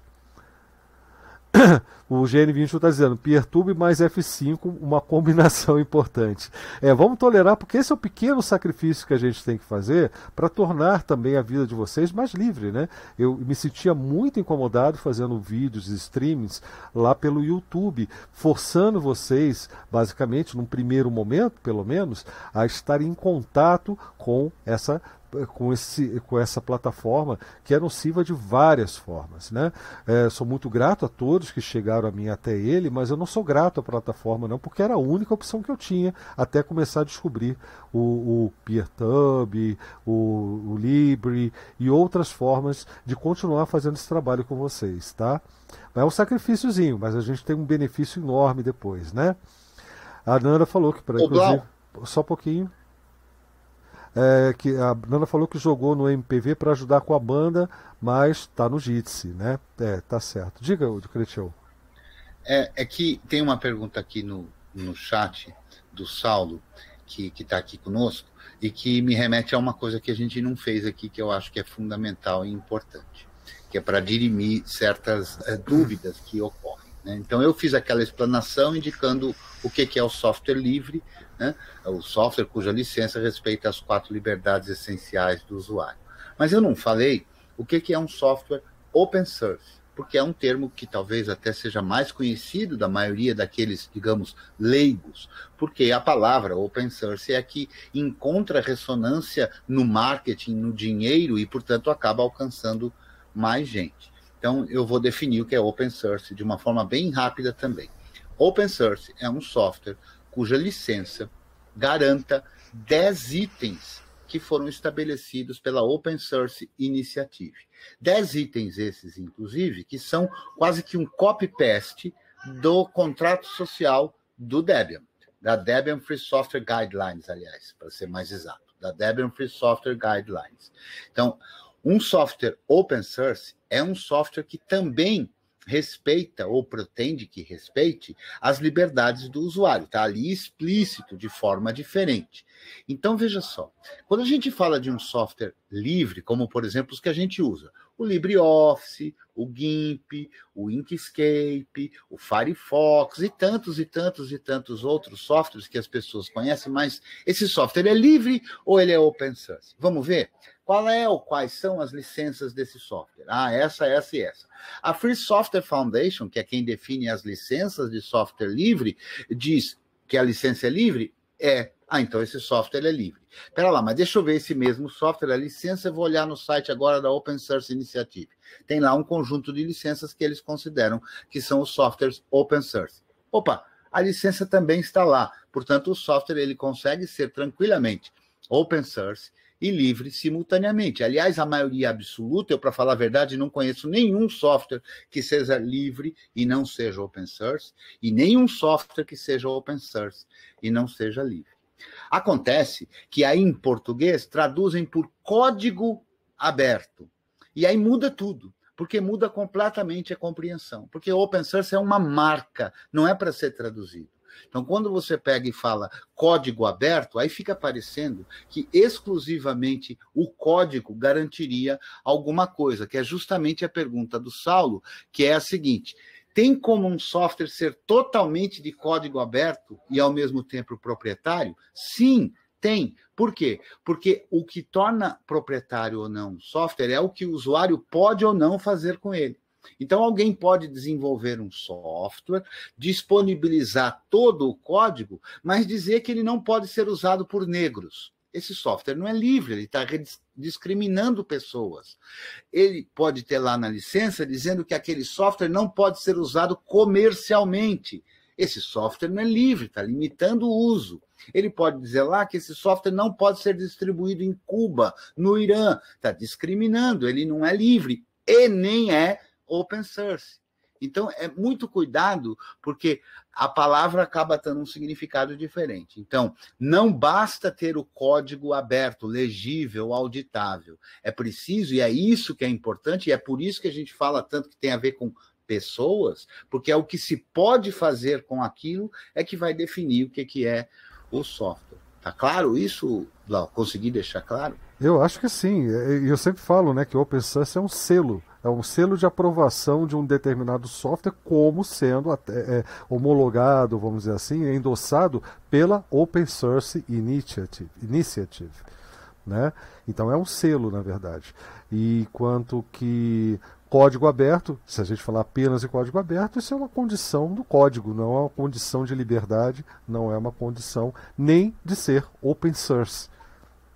o GN21 está dizendo, PeerTube mais F5, uma combinação importante. É, vamos tolerar, porque esse é o pequeno sacrifício que a gente tem que fazer para tornar também a vida de vocês mais livre. Né? Eu me sentia muito incomodado fazendo vídeos e streamings lá pelo YouTube, forçando vocês, basicamente, num primeiro momento, pelo menos, a estar em contato com essa com, esse, com essa plataforma que é nociva de várias formas. Né? É, sou muito grato a todos que chegaram a mim até ele, mas eu não sou grato à plataforma não, porque era a única opção que eu tinha até começar a descobrir o, o PeerTube, o, o Libre e outras formas de continuar fazendo esse trabalho com vocês. Tá? É um sacrifíciozinho, mas a gente tem um benefício enorme depois. Né? A Nanda falou que, para inclusive, só um pouquinho é, que a Nana falou que jogou no MPV para ajudar com a banda, mas está no Jitsi, né? É, tá certo. Diga, Cretião. É, é que tem uma pergunta aqui no, no chat do Saulo, que está aqui conosco, e que me remete a uma coisa que a gente não fez aqui, que eu acho que é fundamental e importante, que é para dirimir certas é, dúvidas que ocorrem. Né? Então, eu fiz aquela explanação indicando o que, é o software livre, né? o software cuja licença respeita as quatro liberdades essenciais do usuário. Mas eu não falei o que é um software open source, porque é um termo que talvez até seja mais conhecido da maioria daqueles, digamos, leigos, porque a palavra open source é a que encontra ressonância no marketing, no dinheiro e, portanto, acaba alcançando mais gente. Então, eu vou definir o que é open source de uma forma bem rápida também. Open source é um software cuja licença garanta 10 itens que foram estabelecidos pela Open Source Initiative. 10 itens esses, inclusive, que são quase que um copy-paste do contrato social do Debian, da Debian Free Software Guidelines, aliás, para ser mais exato, da Debian Free Software Guidelines. Então, um software open source é um software que também respeita ou pretende que respeite as liberdades do usuário, está ali explícito de forma diferente. Então veja só, quando a gente fala de um software livre, como por exemplo os que a gente usa, o LibreOffice, o GIMP, o Inkscape, o Firefox e tantos e tantos e tantos outros softwares que as pessoas conhecem, mas esse software é livre ou ele é open source? Vamos ver? Qual é ou quais são as licenças desse software? Ah, essa, essa e essa. A Free Software Foundation, que é quem define as licenças de software livre, diz que a licença é livre? É. Ah, então esse software é livre. Espera lá, mas deixa eu ver esse mesmo software, a licença, eu vou olhar no site agora da Open Source Initiative. Tem lá um conjunto de licenças que eles consideram que são os softwares open source. Opa, a licença também está lá. Portanto, o software ele consegue ser tranquilamente open source e livre simultaneamente. Aliás, a maioria absoluta, eu, para falar a verdade, não conheço nenhum software que seja livre e não seja open source, e nenhum software que seja open source e não seja livre. Acontece que aí em português traduzem por código aberto. E aí muda tudo porque muda completamente a compreensão. Porque open source é uma marca, não é para ser traduzido. Então, quando você pega e fala código aberto, aí fica parecendo que exclusivamente o código garantiria alguma coisa, que é justamente a pergunta do Saulo, que é a seguinte: tem como um software ser totalmente de código aberto e ao mesmo tempo proprietário? Sim, tem. Por quê? Porque o que torna proprietário ou não software é o que o usuário pode ou não fazer com ele. Então, alguém pode desenvolver um software, disponibilizar todo o código, mas dizer que ele não pode ser usado por negros. Esse software não é livre, ele está discriminando pessoas. Ele pode ter lá na licença dizendo que aquele software não pode ser usado comercialmente. Esse software não é livre, está limitando o uso. Ele pode dizer lá que esse software não pode ser distribuído em Cuba, no Irã, está discriminando, ele não é livre e nem é open source. Então, é muito cuidado, porque a palavra acaba tendo um significado diferente. Então, não basta ter o código aberto, legível, auditável. É preciso, e é isso que é importante, e é por isso que a gente fala tanto que tem a ver com pessoas, porque é o que se pode fazer com aquilo é que vai definir o que, que é o software. Tá claro isso, Lau? Consegui deixar claro? Eu acho que sim. E eu sempre falo né, que o Open Source é um selo é um selo de aprovação de um determinado software como sendo até, é, homologado, vamos dizer assim, endossado pela Open Source Initiative. Initiative né? Então é um selo, na verdade. E quanto que código aberto, se a gente falar apenas em código aberto, isso é uma condição do código, não é uma condição de liberdade, não é uma condição nem de ser open source.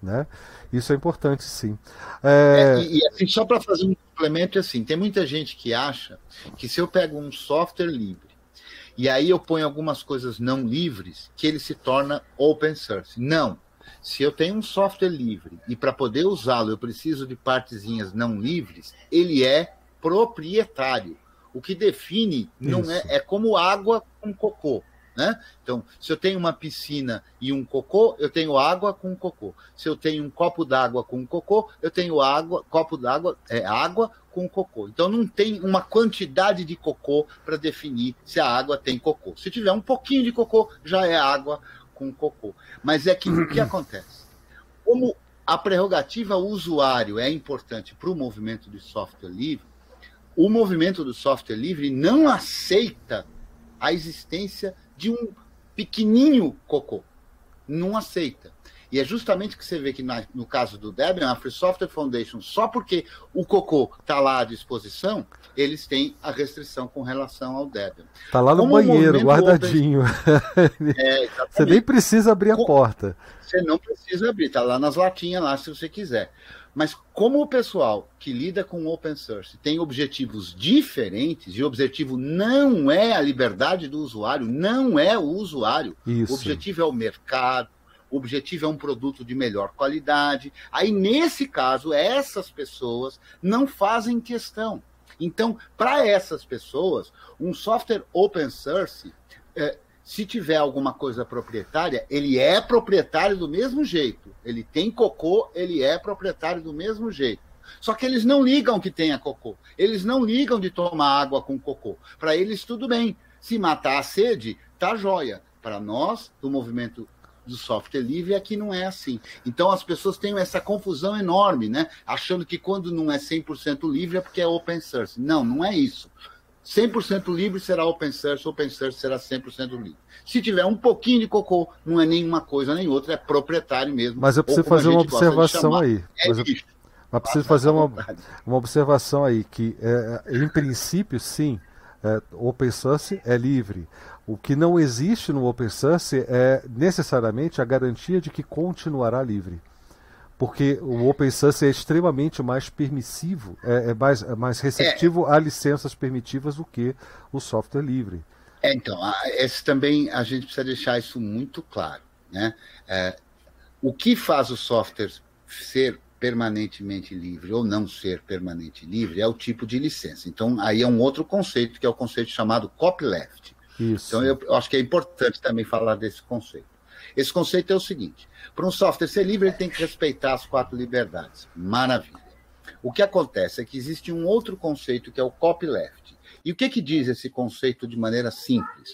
Né? Isso é importante, sim. É... É, e, e assim, só para fazer um complemento, assim, tem muita gente que acha que se eu pego um software livre e aí eu ponho algumas coisas não livres, que ele se torna open source. Não. Se eu tenho um software livre e para poder usá-lo eu preciso de partezinhas não livres, ele é proprietário. O que define não é, é como água com cocô. Né? Então, se eu tenho uma piscina e um cocô, eu tenho água com cocô. Se eu tenho um copo d'água com cocô, eu tenho água, copo d'água, é água com cocô. Então não tem uma quantidade de cocô para definir se a água tem cocô. Se tiver um pouquinho de cocô, já é água com cocô. Mas é que o que acontece? Como a prerrogativa usuário é importante para o movimento de software livre, o movimento do software livre não aceita a existência de um pequenininho cocô. Não aceita. E é justamente que você vê que na, no caso do Debian, a Free Software Foundation, só porque o cocô está lá à disposição, eles têm a restrição com relação ao Debian. Está lá no Como banheiro, guardadinho. Open... é, você nem precisa abrir a porta. Você não precisa abrir, está lá nas latinhas lá se você quiser. Mas como o pessoal que lida com open source tem objetivos diferentes, e o objetivo não é a liberdade do usuário, não é o usuário. Isso. O objetivo é o mercado, o objetivo é um produto de melhor qualidade. Aí, nesse caso, essas pessoas não fazem questão. Então, para essas pessoas, um software open source é, se tiver alguma coisa proprietária, ele é proprietário do mesmo jeito. Ele tem cocô, ele é proprietário do mesmo jeito. Só que eles não ligam que tenha cocô. Eles não ligam de tomar água com cocô. Para eles, tudo bem. Se matar a sede, tá jóia. Para nós, do movimento do software livre, aqui não é assim. Então as pessoas têm essa confusão enorme, né? Achando que quando não é 100% livre é porque é open source. Não, não é isso. 100% livre será open source, open source será 100% livre. Se tiver um pouquinho de cocô, não é nenhuma coisa nem outra, é proprietário mesmo. Mas eu preciso fazer uma observação aí. É mas, eu, mas preciso fazer uma, uma observação aí, que é, em princípio, sim, é, open source é livre. O que não existe no open source é necessariamente a garantia de que continuará livre porque o Open Source é extremamente mais permissivo, é, é mais, é mais receptivo é. a licenças permitivas do que o software livre. É, então, esse também a gente precisa deixar isso muito claro. Né? É, o que faz o software ser permanentemente livre ou não ser permanente livre é o tipo de licença. Então, aí é um outro conceito, que é o conceito chamado copyleft. Isso. Então, eu, eu acho que é importante também falar desse conceito. Esse conceito é o seguinte: para um software ser livre, ele tem que respeitar as quatro liberdades. Maravilha. O que acontece é que existe um outro conceito que é o copyleft. E o que, que diz esse conceito de maneira simples?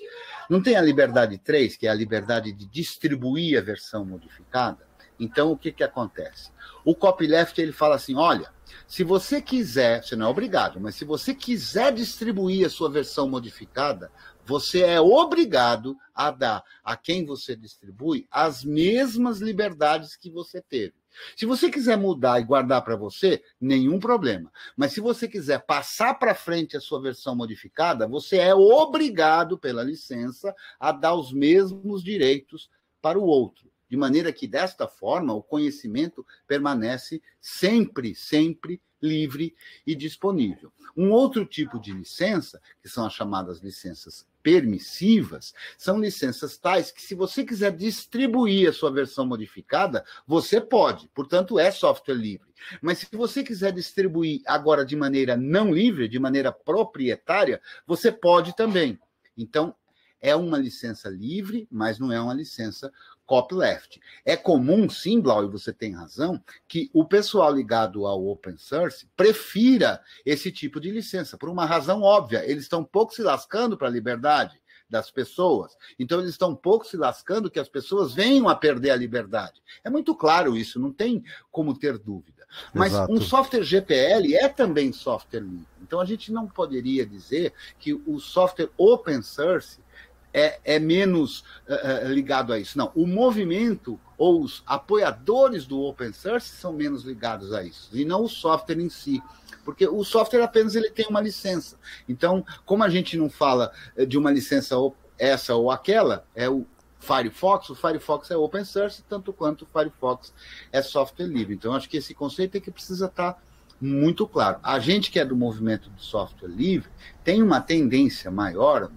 Não tem a liberdade 3, que é a liberdade de distribuir a versão modificada? Então, o que, que acontece? O copyleft ele fala assim: olha, se você quiser, você não é obrigado, mas se você quiser distribuir a sua versão modificada, você é obrigado a dar a quem você distribui as mesmas liberdades que você teve. Se você quiser mudar e guardar para você, nenhum problema. Mas se você quiser passar para frente a sua versão modificada, você é obrigado, pela licença, a dar os mesmos direitos para o outro. De maneira que, desta forma, o conhecimento permanece sempre, sempre livre e disponível. Um outro tipo de licença, que são as chamadas licenças permissivas, são licenças tais que, se você quiser distribuir a sua versão modificada, você pode, portanto, é software livre. Mas se você quiser distribuir agora de maneira não livre, de maneira proprietária, você pode também. Então, é uma licença livre, mas não é uma licença copyleft. É comum, sim, Blau, e você tem razão, que o pessoal ligado ao open source prefira esse tipo de licença, por uma razão óbvia. Eles estão um pouco se lascando para a liberdade das pessoas. Então, eles estão um pouco se lascando que as pessoas venham a perder a liberdade. É muito claro isso, não tem como ter dúvida. Mas Exato. um software GPL é também software livre. Então, a gente não poderia dizer que o software open source é, é menos uh, ligado a isso. Não, o movimento ou os apoiadores do open source são menos ligados a isso, e não o software em si. Porque o software apenas ele tem uma licença. Então, como a gente não fala de uma licença essa ou aquela, é o Firefox, o Firefox é open source, tanto quanto o Firefox é software livre. Então, acho que esse conceito é que precisa estar muito claro. A gente que é do movimento do software livre tem uma tendência maior,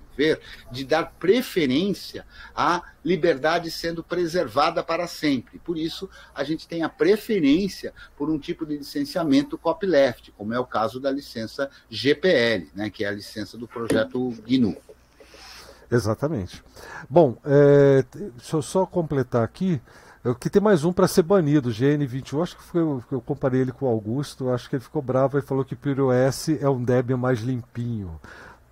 de dar preferência à liberdade sendo preservada para sempre. Por isso, a gente tem a preferência por um tipo de licenciamento copyleft, como é o caso da licença GPL, né, que é a licença do projeto GNU. Exatamente. Bom, é, deixa eu só completar aqui. Que tem mais um para ser banido, GN21. Acho que foi, eu comparei ele com o Augusto. Acho que ele ficou bravo e falou que o PureOS é um Debian mais limpinho.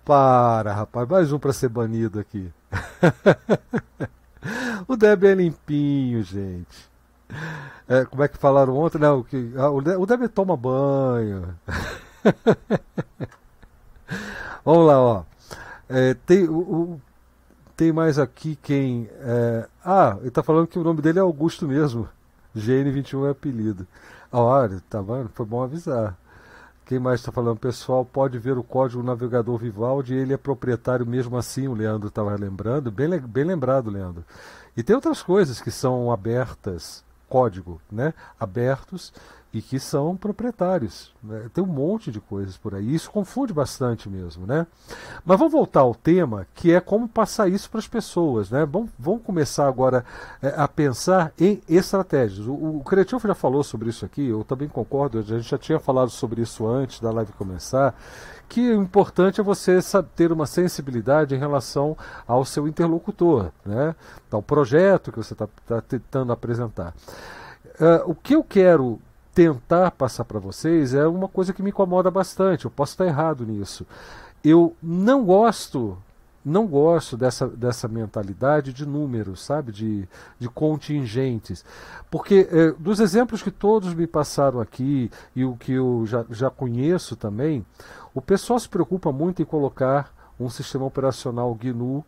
Para, rapaz, mais um para ser banido aqui. o Debian é limpinho, gente. É, como é que falaram ontem? Não, que, ah, o Debian toma banho. Vamos lá, ó. É, tem, o, o, tem mais aqui quem. É, ah, ele está falando que o nome dele é Augusto mesmo. GN21 é apelido. Ah, olha, tá vendo? Foi bom avisar. Quem mais está falando? Pessoal, pode ver o código navegador Vivaldi, ele é proprietário mesmo assim, o Leandro estava lembrando. Bem, bem lembrado, Leandro. E tem outras coisas que são abertas, código, né? Abertos e que são proprietários. Né? Tem um monte de coisas por aí. Isso confunde bastante mesmo, né? Mas vamos voltar ao tema, que é como passar isso para as pessoas, né? Vamos, vamos começar agora é, a pensar em estratégias. O, o já falou sobre isso aqui, eu também concordo, a gente já tinha falado sobre isso antes da live começar, que o importante é você ter uma sensibilidade em relação ao seu interlocutor, né? Ao projeto que você está tá tentando apresentar. Uh, o que eu quero tentar passar para vocês é uma coisa que me incomoda bastante. Eu posso estar errado nisso. Eu não gosto, não gosto dessa, dessa mentalidade de números, sabe, de, de contingentes, porque é, dos exemplos que todos me passaram aqui e o que eu já, já conheço também, o pessoal se preocupa muito em colocar um sistema operacional GNU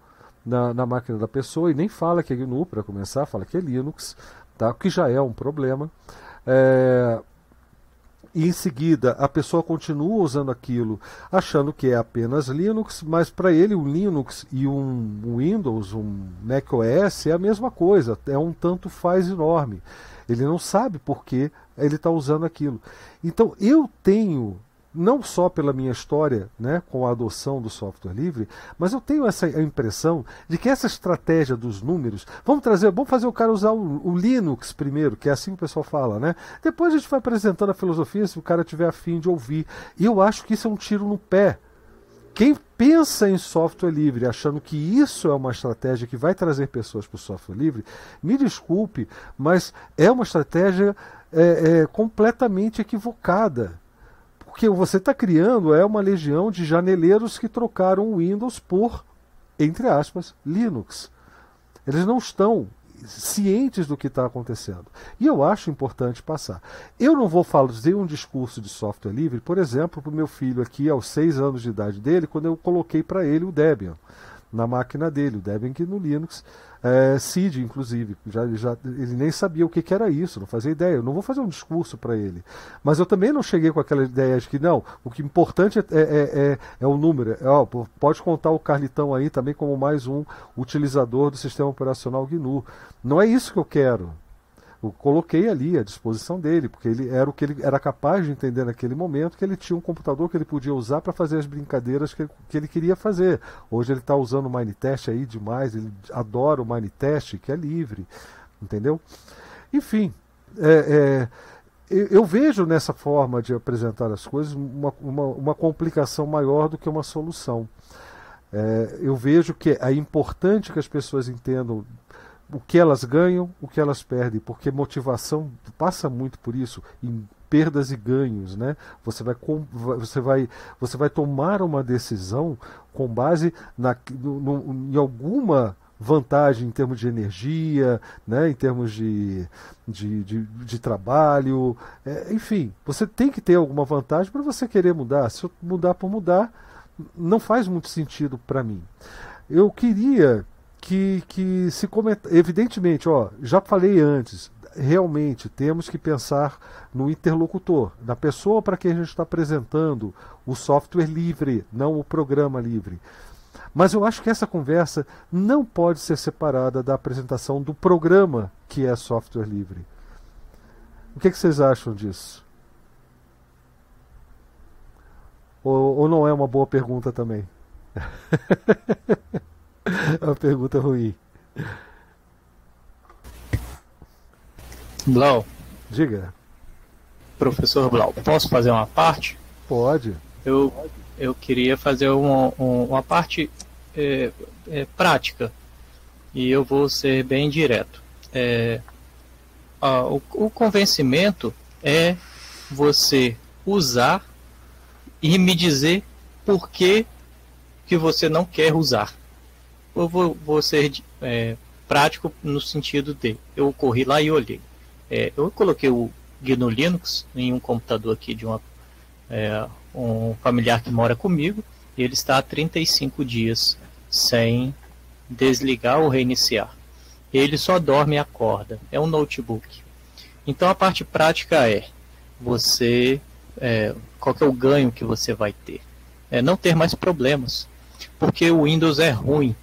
na, na máquina da pessoa e nem fala que é GNU para começar, fala que é Linux, tá? que já é um problema. É, e em seguida a pessoa continua usando aquilo achando que é apenas Linux, mas para ele o Linux e um Windows, um Mac OS é a mesma coisa, é um tanto faz enorme. Ele não sabe por que ele está usando aquilo. Então eu tenho não só pela minha história né, com a adoção do software livre, mas eu tenho essa impressão de que essa estratégia dos números, vamos trazer, vamos fazer o cara usar o, o, Linux primeiro, que é assim que o pessoal fala, né? Depois a gente vai apresentando a filosofia se o cara tiver afim de ouvir. E eu acho que isso é um tiro no pé. Quem pensa em software livre achando que isso é uma estratégia que vai trazer pessoas para o software livre, me desculpe, mas é uma estratégia é, é, completamente equivocada que você está criando é uma legião de janeleiros que trocaram o Windows por, entre aspas, Linux. Eles não estão cientes do que está acontecendo. E eu acho importante passar. Eu não vou fazer um discurso de software livre, por exemplo, para o meu filho aqui, aos seis anos de idade dele, quando eu coloquei para ele o Debian na máquina dele, o Debian que no Linux, é, CID inclusive, já, já, ele nem sabia o que, que era isso, não fazia ideia, eu não vou fazer um discurso para ele, mas eu também não cheguei com aquela ideia de que não, o que é importante é, é, é, é o número, é, ó, pode contar o Carlitão aí também como mais um utilizador do sistema operacional GNU, não é isso que eu quero, coloquei ali à disposição dele, porque ele era o que ele era capaz de entender naquele momento, que ele tinha um computador que ele podia usar para fazer as brincadeiras que, que ele queria fazer. Hoje ele está usando o Minetest aí demais, ele adora o Minetest, que é livre, entendeu? Enfim, é, é, eu, eu, vejo nessa forma de apresentar as coisas uma, uma, uma complicação maior do que uma solução. É, eu vejo que é importante que as pessoas entendam o que elas ganham, o que elas perdem, porque motivação passa muito por isso, em perdas e ganhos, né? Você vai, você vai, você vai tomar uma decisão com base na, no, no, em alguma vantagem em termos de energia, né, em termos de, de, de, de trabalho, é, enfim, você tem que ter alguma vantagem para você querer mudar. Se eu mudar por mudar, não faz muito sentido para mim. Eu queria que, que se comenta. Evidentemente, ó, já falei antes, realmente temos que pensar no interlocutor, na pessoa para quem a gente está apresentando o software livre, não o programa livre. Mas eu acho que essa conversa não pode ser separada da apresentação do programa que é software livre. O que, que vocês acham disso? Ou, ou não é uma boa pergunta também? É uma pergunta ruim. Blau. Diga. Professor Blau, posso fazer uma parte? Pode. Eu, eu queria fazer uma, uma parte é, é, prática e eu vou ser bem direto. É, a, o, o convencimento é você usar e me dizer por que, que você não quer usar eu vou, vou ser é, prático no sentido de eu corri lá e olhei. É, eu coloquei o GNU Linux em um computador aqui de uma, é, um familiar que mora comigo e ele está há 35 dias sem desligar ou reiniciar. Ele só dorme e acorda. É um notebook. Então a parte prática é você é, qual é o ganho que você vai ter? É não ter mais problemas, porque o Windows é ruim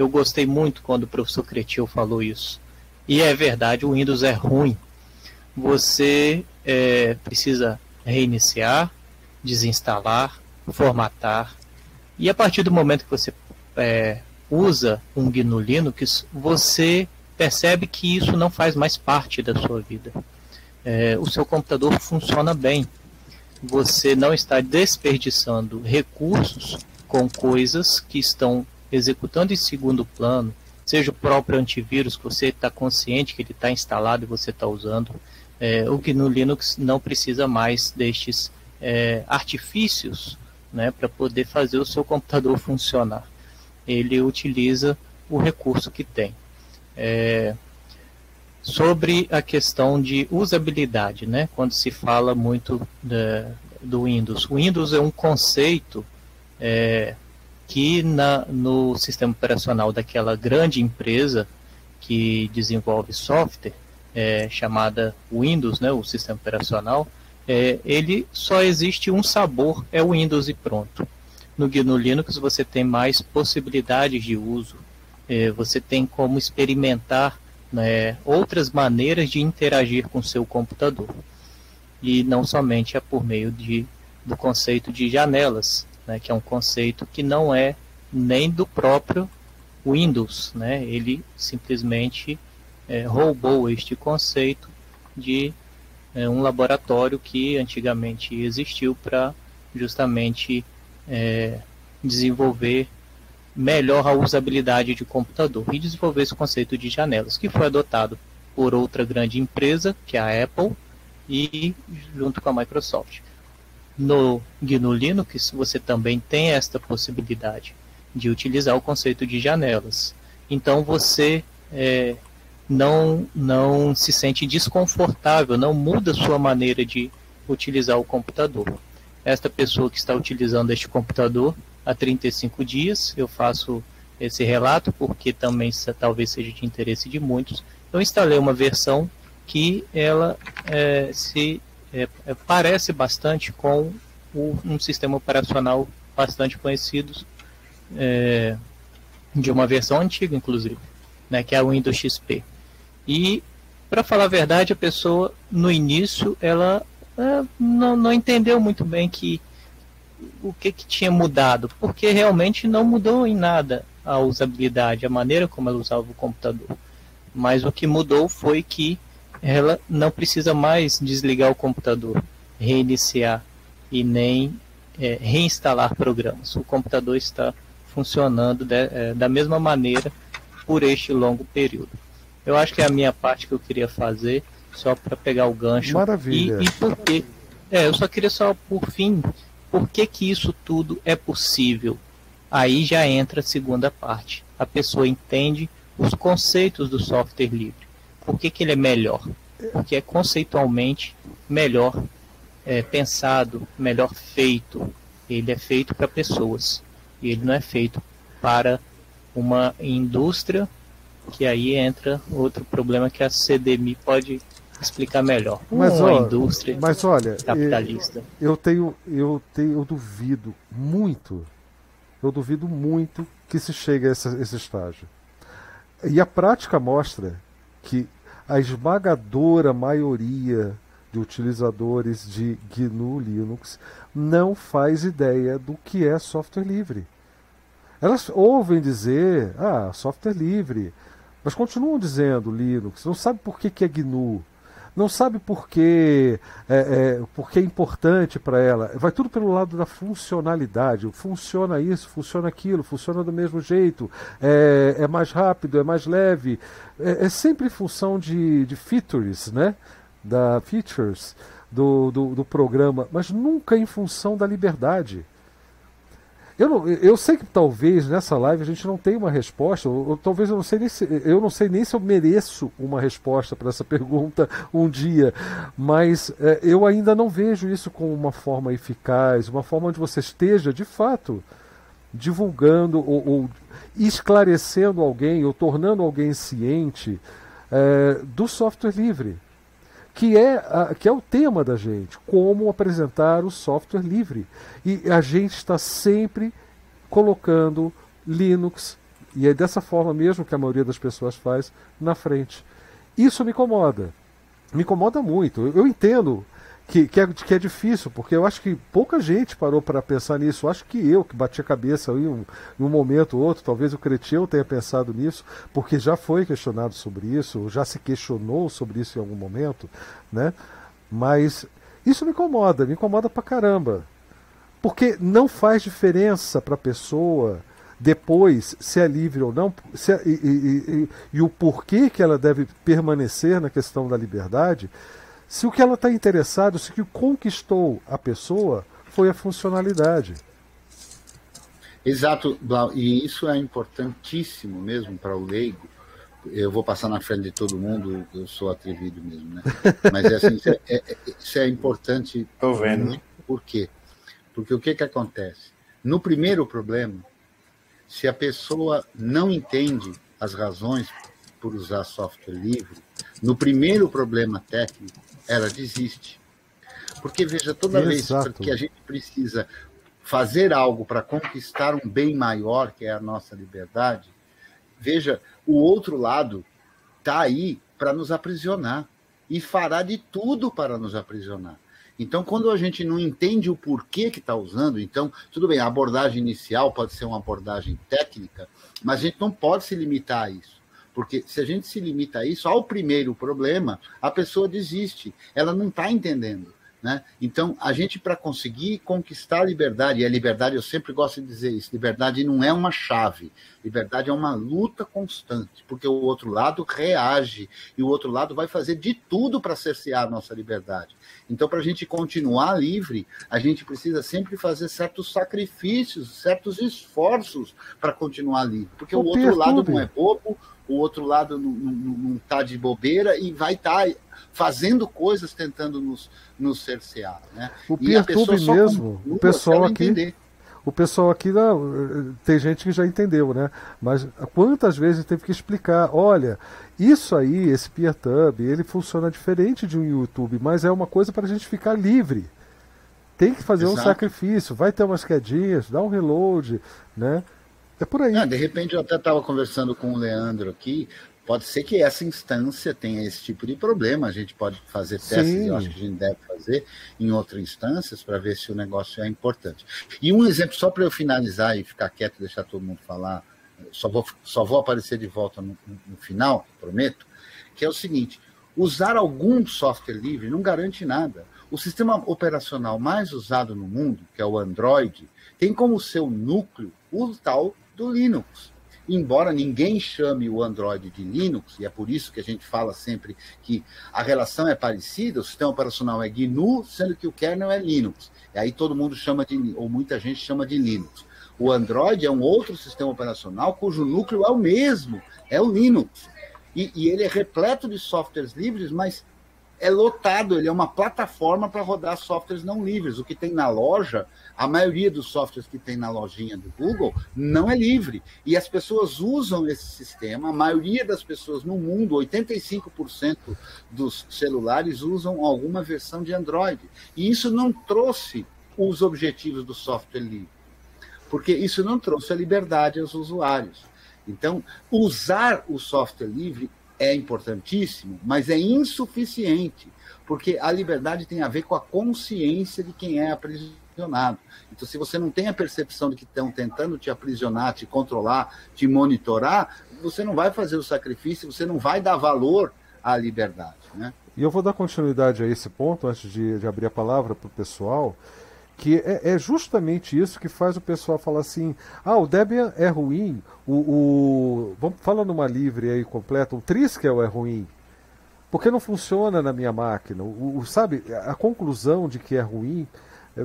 eu gostei muito quando o professor Cretil falou isso. E é verdade, o Windows é ruim. Você é, precisa reiniciar, desinstalar, formatar. E a partir do momento que você é, usa um GNU Linux, você percebe que isso não faz mais parte da sua vida. É, o seu computador funciona bem. Você não está desperdiçando recursos com coisas que estão executando em segundo plano, seja o próprio antivírus que você está consciente que ele está instalado e você está usando, é, o que no Linux não precisa mais destes é, artifícios né, para poder fazer o seu computador funcionar. Ele utiliza o recurso que tem. É, sobre a questão de usabilidade, né, quando se fala muito do Windows. O Windows é um conceito é, que na, no sistema operacional daquela grande empresa que desenvolve software, é, chamada Windows, né, o sistema operacional, é, ele só existe um sabor, é o Windows e pronto. No GNU Linux você tem mais possibilidades de uso, é, você tem como experimentar né, outras maneiras de interagir com seu computador. E não somente é por meio de, do conceito de janelas, né, que é um conceito que não é nem do próprio Windows, né? Ele simplesmente é, roubou este conceito de é, um laboratório que antigamente existiu para justamente é, desenvolver melhor a usabilidade de computador e desenvolver esse conceito de janelas, que foi adotado por outra grande empresa, que é a Apple, e junto com a Microsoft. No GNU Linux você também tem esta possibilidade de utilizar o conceito de janelas. Então você é, não, não se sente desconfortável, não muda sua maneira de utilizar o computador. Esta pessoa que está utilizando este computador há 35 dias, eu faço esse relato porque também talvez seja de interesse de muitos. Eu instalei uma versão que ela é, se é, é, parece bastante com o, um sistema operacional bastante conhecido é, de uma versão antiga, inclusive, né, que é o Windows XP. E, para falar a verdade, a pessoa, no início, ela é, não, não entendeu muito bem que o que, que tinha mudado, porque realmente não mudou em nada a usabilidade, a maneira como ela usava o computador. Mas o que mudou foi que ela não precisa mais desligar o computador, reiniciar e nem é, reinstalar programas. O computador está funcionando de, é, da mesma maneira por este longo período. Eu acho que é a minha parte que eu queria fazer, só para pegar o gancho. Maravilha. E, e por quê? É, eu só queria só, por fim, por que, que isso tudo é possível? Aí já entra a segunda parte. A pessoa entende os conceitos do software livre. Por que, que ele é melhor? Porque é conceitualmente melhor é, pensado, melhor feito. Ele é feito para pessoas. E ele não é feito para uma indústria, que aí entra outro problema que a CDMI pode explicar melhor. Mas, uma ó, indústria mas olha, capitalista. Eu tenho, eu tenho, eu duvido muito, eu duvido muito que se chegue a esse, esse estágio. E a prática mostra que a esmagadora maioria de utilizadores de GNU Linux não faz ideia do que é software livre. Elas ouvem dizer, ah, software livre, mas continuam dizendo Linux, não sabe por que, que é GNU, não sabe por que é, é, porque é importante para ela. Vai tudo pelo lado da funcionalidade. Funciona isso, funciona aquilo, funciona do mesmo jeito, é, é mais rápido, é mais leve. É, é sempre em função de, de features, né? Da features do, do, do programa, mas nunca em função da liberdade. Eu, não, eu sei que talvez nessa live a gente não tenha uma resposta, ou, ou talvez eu não sei nem se, eu não sei nem se eu mereço uma resposta para essa pergunta um dia, mas é, eu ainda não vejo isso como uma forma eficaz, uma forma onde você esteja de fato divulgando ou, ou esclarecendo alguém ou tornando alguém ciente é, do software livre que é, a, que é o tema da gente, como apresentar o software livre. E a gente está sempre colocando Linux, e é dessa forma mesmo que a maioria das pessoas faz, na frente. Isso me incomoda. Me incomoda muito. Eu entendo que, que, é, que é difícil, porque eu acho que pouca gente parou para pensar nisso. Eu acho que eu, que bati a cabeça em um, em um momento ou outro, talvez o Cretil tenha pensado nisso, porque já foi questionado sobre isso, já se questionou sobre isso em algum momento, né? Mas isso me incomoda, me incomoda pra caramba. Porque não faz diferença para a pessoa depois se é livre ou não, é, e, e, e, e o porquê que ela deve permanecer na questão da liberdade, se o que ela está interessada, se o que conquistou a pessoa foi a funcionalidade. Exato, Blau, e isso é importantíssimo mesmo para o leigo. Eu vou passar na frente de todo mundo, eu sou atrevido mesmo, né? Mas é assim, isso, é, é, isso é importante. Estou vendo. Por quê? Porque o que, que acontece? No primeiro problema, se a pessoa não entende as razões por usar software livre, no primeiro problema técnico, ela desiste. Porque, veja, toda Exato. vez que a gente precisa fazer algo para conquistar um bem maior, que é a nossa liberdade, veja, o outro lado está aí para nos aprisionar e fará de tudo para nos aprisionar. Então, quando a gente não entende o porquê que está usando, então, tudo bem, a abordagem inicial pode ser uma abordagem técnica, mas a gente não pode se limitar a isso. Porque se a gente se limita a isso, ao primeiro problema, a pessoa desiste. Ela não está entendendo Né? Então, a gente, para conseguir conquistar a liberdade, e a liberdade, eu sempre gosto de dizer isso: liberdade não é uma chave, liberdade é uma luta constante, porque o outro lado reage e o outro lado vai fazer de tudo para cercear a nossa liberdade. Então, para a gente continuar livre, a gente precisa sempre fazer certos sacrifícios, certos esforços para continuar livre, porque o, o outro lado não é bobo, o outro lado não está de bobeira e vai estar. Tá fazendo coisas tentando nos, nos cercear. Né? O PeerTube mesmo, o pessoal aqui. Entender. O pessoal aqui não, tem gente que já entendeu, né? Mas quantas vezes teve que explicar, olha, isso aí, esse PeerTube, ele funciona diferente de um YouTube, mas é uma coisa para a gente ficar livre. Tem que fazer Exato. um sacrifício, vai ter umas quedinhas, dá um reload, né? É por aí. Ah, de repente eu até estava conversando com o Leandro aqui. Pode ser que essa instância tenha esse tipo de problema. A gente pode fazer testes, Sim. eu acho que a gente deve fazer em outras instâncias para ver se o negócio é importante. E um exemplo, só para eu finalizar e ficar quieto e deixar todo mundo falar, só vou, só vou aparecer de volta no, no final, prometo, que é o seguinte: usar algum software livre não garante nada. O sistema operacional mais usado no mundo, que é o Android, tem como seu núcleo o tal do Linux embora ninguém chame o Android de Linux, e é por isso que a gente fala sempre que a relação é parecida, o sistema operacional é GNU, sendo que o kernel é Linux. E aí todo mundo chama de, ou muita gente chama de Linux. O Android é um outro sistema operacional cujo núcleo é o mesmo, é o Linux. E, e ele é repleto de softwares livres, mas é lotado, ele é uma plataforma para rodar softwares não livres. O que tem na loja, a maioria dos softwares que tem na lojinha do Google não é livre. E as pessoas usam esse sistema, a maioria das pessoas no mundo, 85% dos celulares usam alguma versão de Android. E isso não trouxe os objetivos do software livre, porque isso não trouxe a liberdade aos usuários. Então, usar o software livre é importantíssimo, mas é insuficiente, porque a liberdade tem a ver com a consciência de quem é aprisionado. Então, se você não tem a percepção de que estão tentando te aprisionar, te controlar, te monitorar, você não vai fazer o sacrifício, você não vai dar valor à liberdade. Né? E eu vou dar continuidade a esse ponto, antes de, de abrir a palavra para o pessoal, que é, é, justamente isso que faz o pessoal falar assim: ah, o Debian é ruim, o, o vamos falando numa livre aí completa, o Triskel é ruim, porque não funciona na minha máquina. O, o sabe, a conclusão de que é ruim é,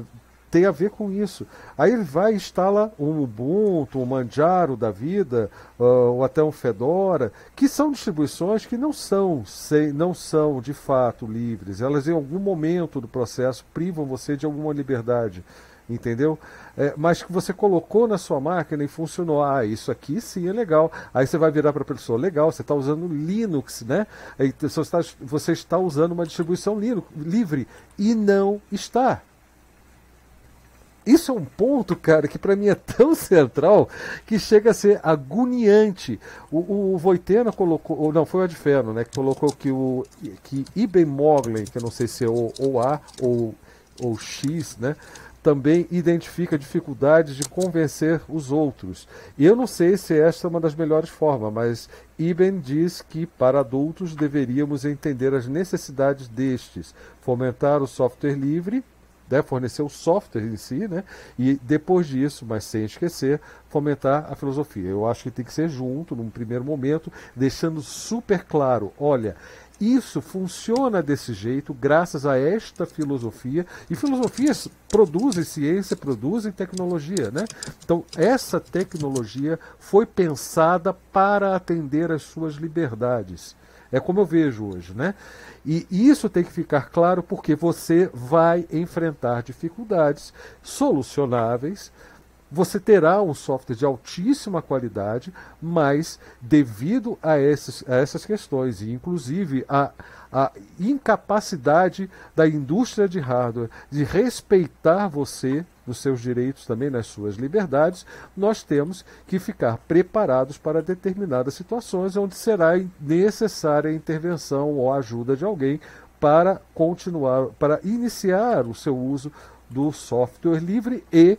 tem a ver com isso. Aí ele vai e instala um Ubuntu, um Manjaro da vida, uh, ou até um Fedora, que são distribuições que não são, sem, não são de fato livres. Elas em algum momento do processo privam você de alguma liberdade entendeu? É, mas que você colocou na sua máquina e funcionou. Ah, isso aqui sim é legal. Aí você vai virar para a pessoa, legal, você está usando Linux, né? Aí você está, você está usando uma distribuição Linux, livre e não está. Isso é um ponto, cara, que para mim é tão central que chega a ser agoniante. O, o Voitena colocou, ou não, foi o Adferno, né, que colocou que o que Ibn Moglen, que eu não sei se é o, A ou, ou X, né, também identifica dificuldades de convencer os outros. E eu não sei se esta é uma das melhores formas, mas Ibn diz que para adultos deveríamos entender as necessidades destes, fomentar o software livre né, fornecer o software em si, né, e depois disso, mas sem esquecer, fomentar a filosofia. Eu acho que tem que ser junto, num primeiro momento, deixando super claro: olha, isso funciona desse jeito graças a esta filosofia. E filosofias produzem ciência, produzem tecnologia. Né? Então, essa tecnologia foi pensada para atender às suas liberdades. É como eu vejo hoje, né? E isso tem que ficar claro porque você vai enfrentar dificuldades solucionáveis. Você terá um software de altíssima qualidade, mas devido a, esses, a essas questões, e inclusive a, a incapacidade da indústria de hardware de respeitar você nos seus direitos, também nas suas liberdades, nós temos que ficar preparados para determinadas situações onde será necessária a intervenção ou a ajuda de alguém para continuar, para iniciar o seu uso do software livre e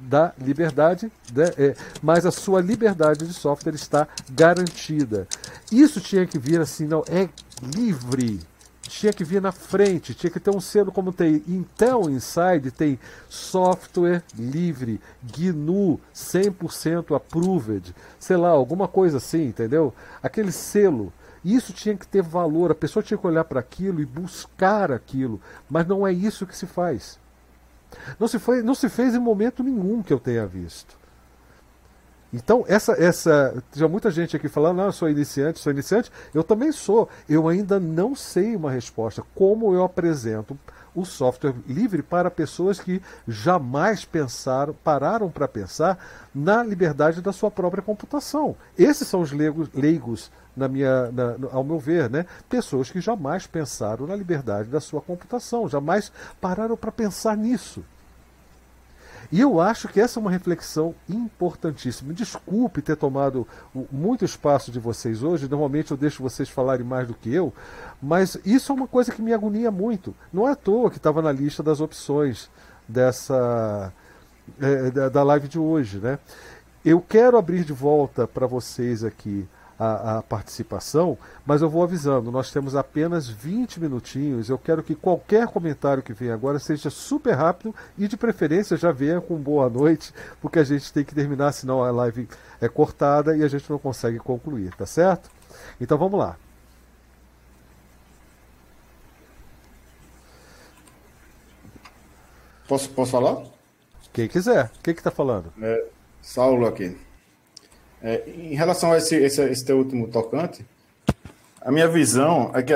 da liberdade, né? é, mas a sua liberdade de software está garantida. Isso tinha que vir assim, não, é livre tinha que vir na frente, tinha que ter um selo como tem Intel Inside, tem software livre, GNU 100% approved, sei lá, alguma coisa assim, entendeu? Aquele selo. Isso tinha que ter valor, a pessoa tinha que olhar para aquilo e buscar aquilo, mas não é isso que se faz. Não se, foi, não se fez em momento nenhum que eu tenha visto. Então, essa, essa. Já muita gente aqui falando, não, eu sou iniciante, sou iniciante. Eu também sou. Eu ainda não sei uma resposta. Como eu apresento o software livre para pessoas que jamais pensaram, pararam para pensar na liberdade da sua própria computação. Esses são os leigos, leigos na minha, na, ao meu ver, né? pessoas que jamais pensaram na liberdade da sua computação, jamais pararam para pensar nisso. E eu acho que essa é uma reflexão importantíssima. Desculpe ter tomado muito espaço de vocês hoje, normalmente eu deixo vocês falarem mais do que eu, mas isso é uma coisa que me agonia muito. Não é à toa que estava na lista das opções dessa é, da live de hoje. Né? Eu quero abrir de volta para vocês aqui a, a, participação, mas eu vou avisando, nós temos apenas 20 minutinhos. Eu quero que qualquer comentário que venha agora seja super rápido e de preferência já venha com boa noite, porque a gente tem que terminar, senão a live é cortada e a gente não consegue concluir, tá certo? Então vamos lá. Posso, posso falar? Quem quiser. Quem que tá falando? É, Saulo aqui. É, em relação a esse, esse, esse teu último tocante, a minha visão é que,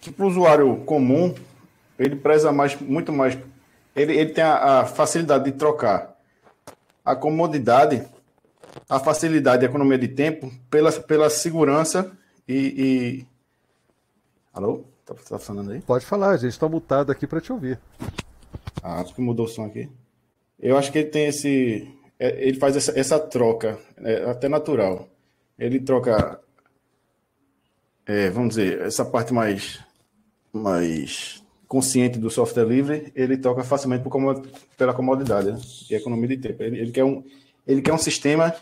que para o usuário comum, ele preza mais, muito mais. Ele, ele tem a, a, facilidade de trocar a comodidade, a facilidade e a economia de tempo pela, pela segurança e. e... Alô? Tá, tá falando aí? Pode falar, a gente está mutado aqui para te ouvir. Ah, acho que mudou o som aqui. Eu acho que ele tem esse, é, ele faz essa, essa troca, é, até natural. Ele troca, é, vamos dizer, essa parte mais, mais consciente do software livre, ele troca facilmente por pela comodidade né? e economia de tempo. Ele, ele, quer um, ele quer um sistema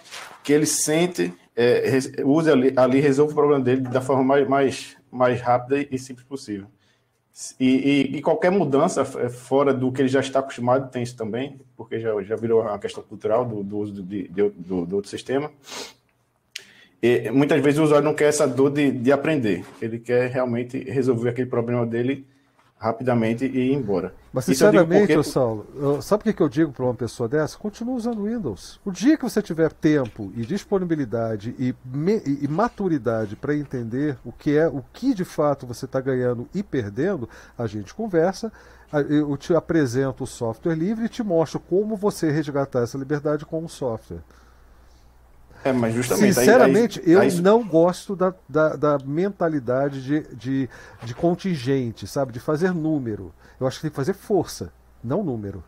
que ele sente, é, use ali, ali resolve o problema dele da forma mais, mais, mais rápida e simples possível. E, e, e, qualquer mudança é, fora do que ele já está acostumado tem isso também, porque já, já virou uma questão cultural do, do uso de, de, do, do, outro sistema. E muitas vezes o usuário não quer essa dor de, de aprender, ele quer realmente resolver aquele problema dele rapidamente e ir embora. Mas sinceramente, porque... Saulo, sabe o que eu digo para uma pessoa dessa? Continua usando Windows. O dia que você tiver tempo e disponibilidade e, me... e maturidade para entender o que é, o que de fato você está ganhando e perdendo, a gente conversa. Eu te apresento o software livre e te mostro como você resgatar essa liberdade com o software. É, mas justamente. Sinceramente, aí, aí, eu aí... não gosto da, da, da mentalidade de, de, de, contingente, sabe? De fazer número. Eu acho que tem que fazer força, não número.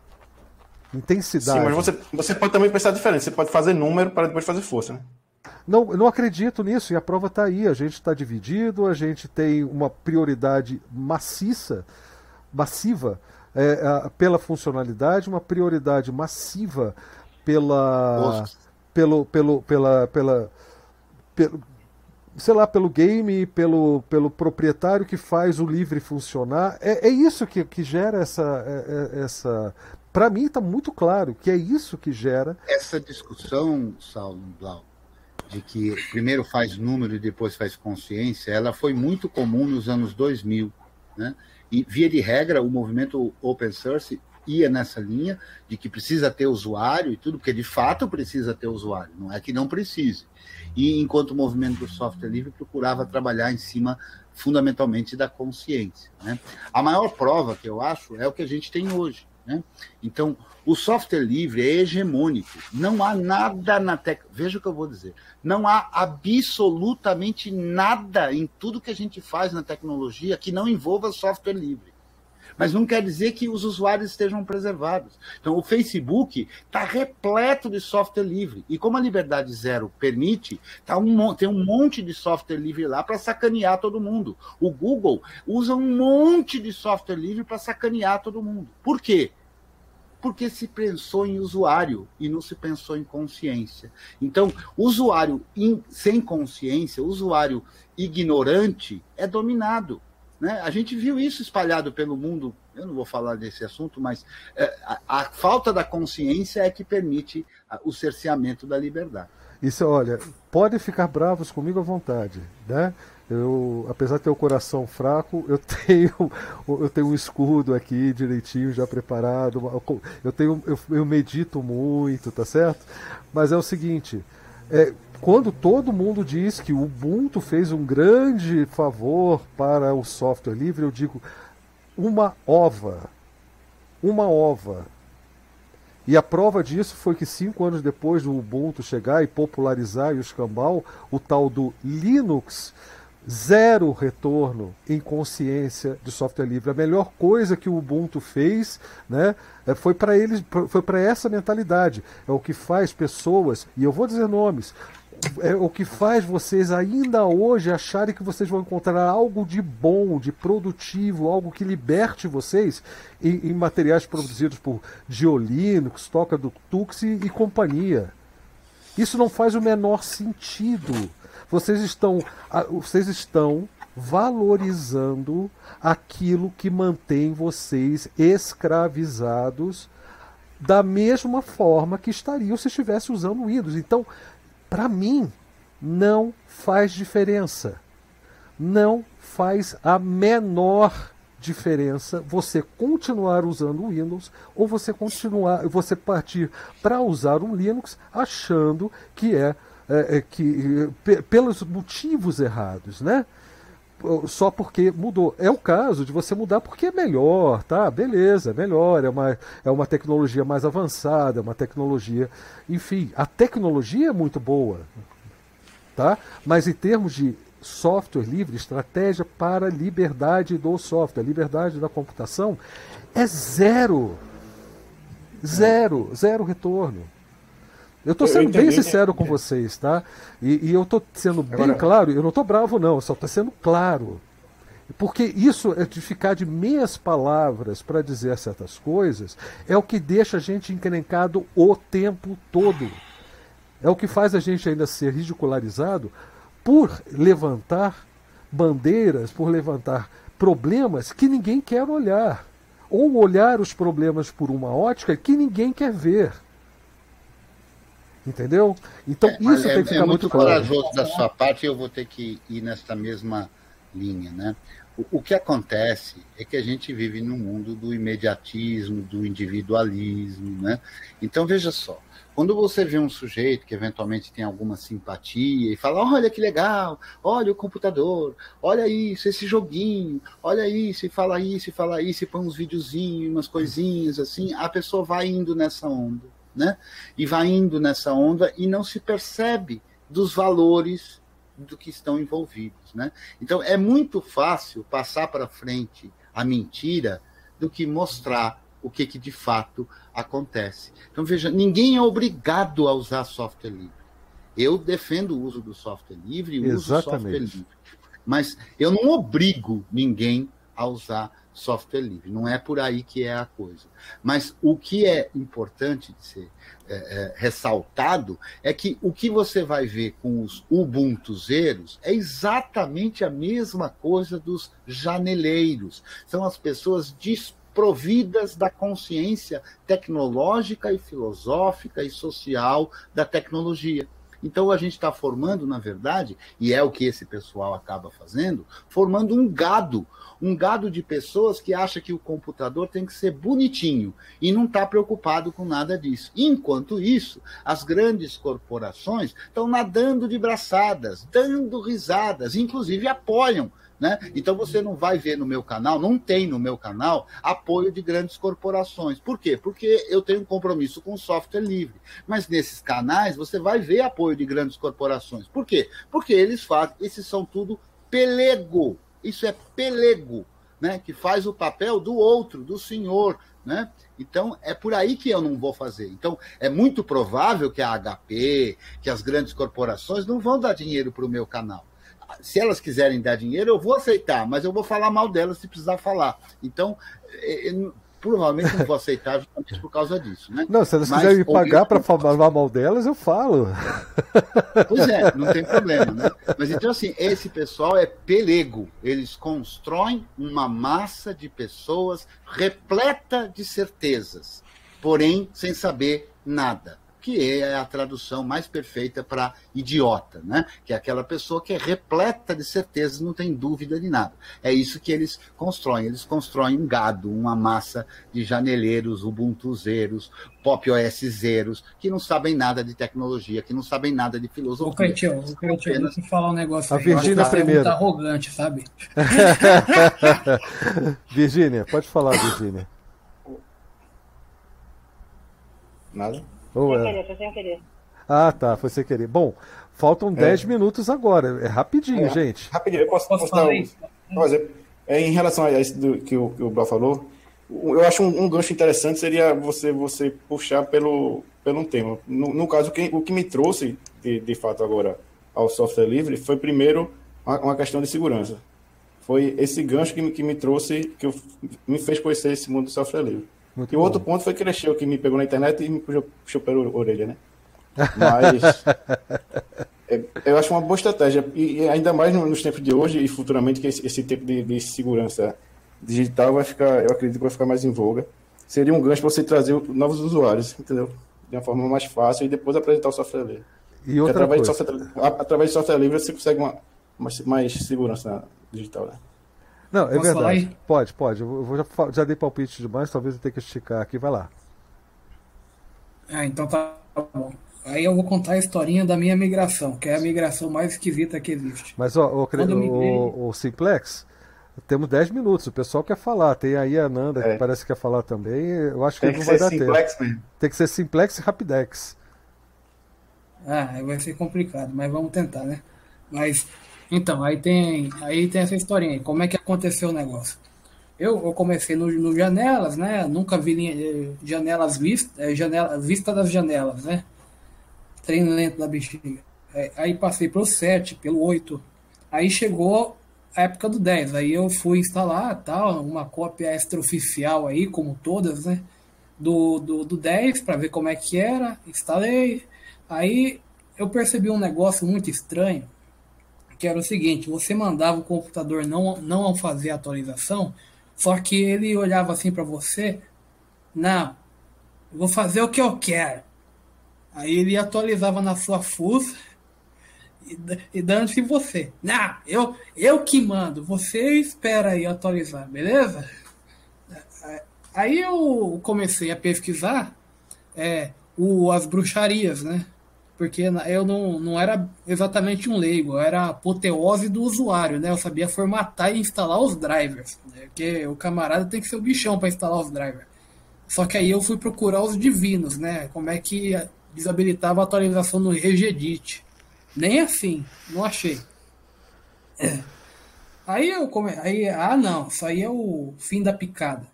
Intensidade. Sim, mas você, você pode também pensar diferente. Você pode fazer número para depois fazer força, né? Não, eu não acredito nisso, e a prova está aí. A gente está dividido, a gente tem uma prioridade maciça, massiva é, pela funcionalidade, uma prioridade massiva pela. Nossa pelo, pelo, pela, pela, pelo, sei lá, pelo game, pelo, pelo proprietário que faz o livre funcionar. É, é isso que, que gera essa. É, é, essa Para mim está muito claro que é isso que gera. Essa discussão, Saulo Blau, de que primeiro faz número e depois faz consciência, ela foi muito comum nos anos 2000. Né? E, via de regra, o movimento open source ia nessa linha de que precisa ter usuário e tudo, porque de fato precisa ter usuário, não é que não precise. E enquanto o movimento do software livre procurava trabalhar em cima fundamentalmente da consciência. Né? A maior prova que eu acho é o que a gente tem hoje. Né? Então, o software livre é hegemônico. Não há nada na tecnologia. Veja o que eu vou dizer. Não há absolutamente nada em tudo que a gente faz na tecnologia que não envolva software livre mas não quer dizer que os usuários estejam preservados. Então, o Facebook está repleto de software livre. E como a liberdade zero permite, tá um, tem um monte de software livre lá para sacanear todo mundo. O Google usa um monte de software livre para sacanear todo mundo. Por quê? porque se pensou em usuário e não se pensou em consciência. Então, usuário in, sem consciência, usuário ignorante, é dominado. Né? A gente viu isso espalhado pelo mundo. Eu não vou falar desse assunto, mas é, a, a, falta da consciência é que permite o cerceamento da liberdade. Isso, olha, podem ficar bravos comigo à vontade, né? Eu, apesar de ter o coração fraco, eu tenho, eu tenho um escudo aqui direitinho já preparado. Eu tenho, eu, eu medito muito, tá certo? Mas é o seguinte, é, quando todo mundo diz que o Ubuntu fez um grande favor para o software livre, eu digo uma ova, uma ova. E a prova disso foi que cinco anos depois do Ubuntu chegar e popularizar o escambau, o tal do Linux zero retorno em consciência de software livre. A melhor coisa que o Ubuntu fez né, é, foi para eles, foi para essa mentalidade. É o que faz pessoas, e eu vou dizer nomes, é o que faz vocês ainda hoje acharem que vocês vão encontrar algo de bom, de produtivo, algo que liberte vocês em, em materiais produzidos por Linux, Toca do Tux e, e companhia. Isso não faz o menor sentido. Vocês estão, vocês estão valorizando aquilo que mantém vocês escravizados da mesma forma que estariam se estivesse usando o Windows. Então, para mim, não faz diferença. Não faz a menor diferença você continuar usando o Windows ou você continuar, você partir para usar um Linux achando que é é, é, que, pelos motivos errados, né? Só porque mudou. É o caso de você mudar porque é melhor, tá? Beleza, é melhor, é uma, é uma tecnologia mais avançada, é uma tecnologia. Enfim, a tecnologia é muito boa, tá? Mas em termos de software livre, estratégia para liberdade do software, liberdade da computação, é zero. Zero, zero retorno. Eu estou sendo eu bem sincero com vocês, tá? E, e eu estou sendo bem Agora... claro, eu não estou bravo, não, só estou sendo claro. Porque isso é de ficar de meias palavras para dizer certas coisas é o que deixa a gente encrencado o tempo todo. É o que faz a gente ainda ser ridicularizado por levantar bandeiras, por levantar problemas que ninguém quer olhar. Ou olhar os problemas por uma ótica que ninguém quer ver. Entendeu? Então é, isso tem que ficar é muito, muito corajoso da sua parte eu vou ter que ir nessa mesma linha, né? O, o, que acontece é que a gente vive num mundo do imediatismo, do individualismo, né? Então veja só, quando você vê um sujeito que eventualmente tem alguma simpatia e fala, olha que legal, olha o computador, olha isso, esse joguinho, olha isso, e fala isso, e fala isso, e põe uns videozinhos, umas coisinhas assim, a pessoa vai indo nessa onda né? E vai indo nessa onda e não se percebe dos valores do que estão envolvidos, né? Então é muito fácil passar para frente a mentira do que mostrar o que, que de fato acontece. Então veja, ninguém é obrigado a usar software livre. Eu defendo o uso do software livre, e uso software livre. Mas eu não obrigo ninguém a usar software livre. Não é por aí que é a coisa. Mas o que é importante de ser é, é, ressaltado é que o que você vai ver com os Ubuntuzeiros é exatamente a mesma coisa dos janeleiros. São as pessoas desprovidas da consciência tecnológica e filosófica e social da tecnologia. Então a gente está formando, na verdade, e é o que esse pessoal acaba fazendo, formando um gado, um gado de pessoas que acha que o computador tem que ser bonitinho e não está preocupado com nada disso. Enquanto isso, as grandes corporações estão nadando de braçadas, dando risadas, inclusive apoiam né? Então você não vai ver no meu canal, não tem no meu canal apoio de grandes corporações. Por quê? Porque eu tenho um compromisso com software livre. Mas nesses canais você vai ver apoio de grandes corporações. Por quê? Porque eles fazem, esses são tudo pelego. Isso é pelego, né? Que faz o papel do outro, do senhor, né? Então, é por aí que eu não vou fazer. Então, é muito provável que a HP, que as grandes corporações não vão dar dinheiro para o meu canal se elas quiserem dar dinheiro, eu vou aceitar, mas eu vou falar mal delas se precisar falar. Então, é, é, provavelmente não vou aceitar justamente por causa disso, né? Não, se elas Mas, quiserem me pagar para falar mal delas, eu falo. Pois é, não tem problema, né? Mas então, assim, esse pessoal é pelego. Eles constroem uma massa de pessoas repleta de certezas, porém sem saber nada que é a tradução mais perfeita para idiota, né? que é aquela pessoa que é repleta de certezas, não tem dúvida de nada. É isso que eles constroem. Eles constroem um gado, uma massa de janeleiros, ubuntuzeiros, pop OSzeiros, que não sabem nada de tecnologia, que não sabem nada de filosofia. Ô, Cleitinho, apenas... deixa eu falar um negócio a. Virgínia eu primeiro. Tá arrogante, sabe? Virgínia, pode falar, Virgínia. Nada? Ou sem é... querer, foi sem querer. Ah, tá, foi sem querer. Bom, faltam 10 é. minutos agora. É rapidinho, é, gente. Rapidinho, eu posso, posso dar um, fazer, é, Em relação a isso do, que o, que o Blau falou, eu acho um, um, gancho interessante seria você você puxar pelo, pelo um tema. No, no caso, quem, o que me trouxe, de, de fato, agora ao software livre foi, primeiro, uma, uma questão de segurança. Foi esse gancho que me, que me trouxe, que eu, me fez conhecer esse mundo do software livre. Muito e o outro ponto foi que ele que me pegou na internet e me puxou, puxou pela orelha, né? Mas é, eu acho uma boa estratégia. E, e ainda mais nos tempos de hoje e futuramente, que esse, esse tipo de, de, segurança digital vai ficar, eu acredito que vai ficar mais em voga. Seria um gancho para você trazer novos usuários, entendeu? De uma forma mais fácil e depois apresentar o software livre. E outra através, coisa. De software, através de software livre você consegue uma, mais, mais segurança digital, né? Não, é Posso verdade. Pode, pode. Eu vou, já, já dei palpite demais, talvez eu tenha que esticar aqui. Vai lá. Ah, então tá bom. Aí eu vou contar a historinha da minha migração, que é a migração mais esquisita que existe. Mas, ó, o, o, o, Simplex, temos 10 minutos. O pessoal quer falar. Tem aí a Nanda é. que parece que quer falar também. Eu acho que, Tem não vai dar simplex tempo. Mesmo. Tem que ser Simplex e Rapidex. Ah, vai ser complicado, mas vamos tentar, né? Mas então, aí tem, aí tem essa historinha aí. Como é que aconteceu o negócio? Eu, eu comecei no, no Janelas, né? Nunca vi eh, janelas vista, eh, janela, vista das janelas, né? Treino lento da bexiga. É, aí passei pelo 7, pelo 8. Aí chegou a época do 10. Aí eu fui instalar tal, uma cópia extraoficial aí, como todas, né? Do, do, do 10 para ver como é que era. Instalei. Aí eu percebi um negócio muito estranho que era o seguinte: você mandava o computador não, não fazer atualização, só que ele olhava assim para você, não, vou fazer o que eu quero. Aí ele atualizava na sua fuça e, e dando-se você. Não, eu, eu que mando, você espera aí atualizar, beleza? Aí eu comecei a pesquisar é, o, as bruxarias, né? Porque eu não, não era exatamente um leigo, eu era apoteose do usuário, né? Eu sabia formatar e instalar os drivers, né? porque o camarada tem que ser o bichão para instalar os drivers. Só que aí eu fui procurar os divinos, né? Como é que desabilitava a atualização no Regedit. Nem assim, não achei. É. Aí eu come... aí ah não, isso aí é o fim da picada.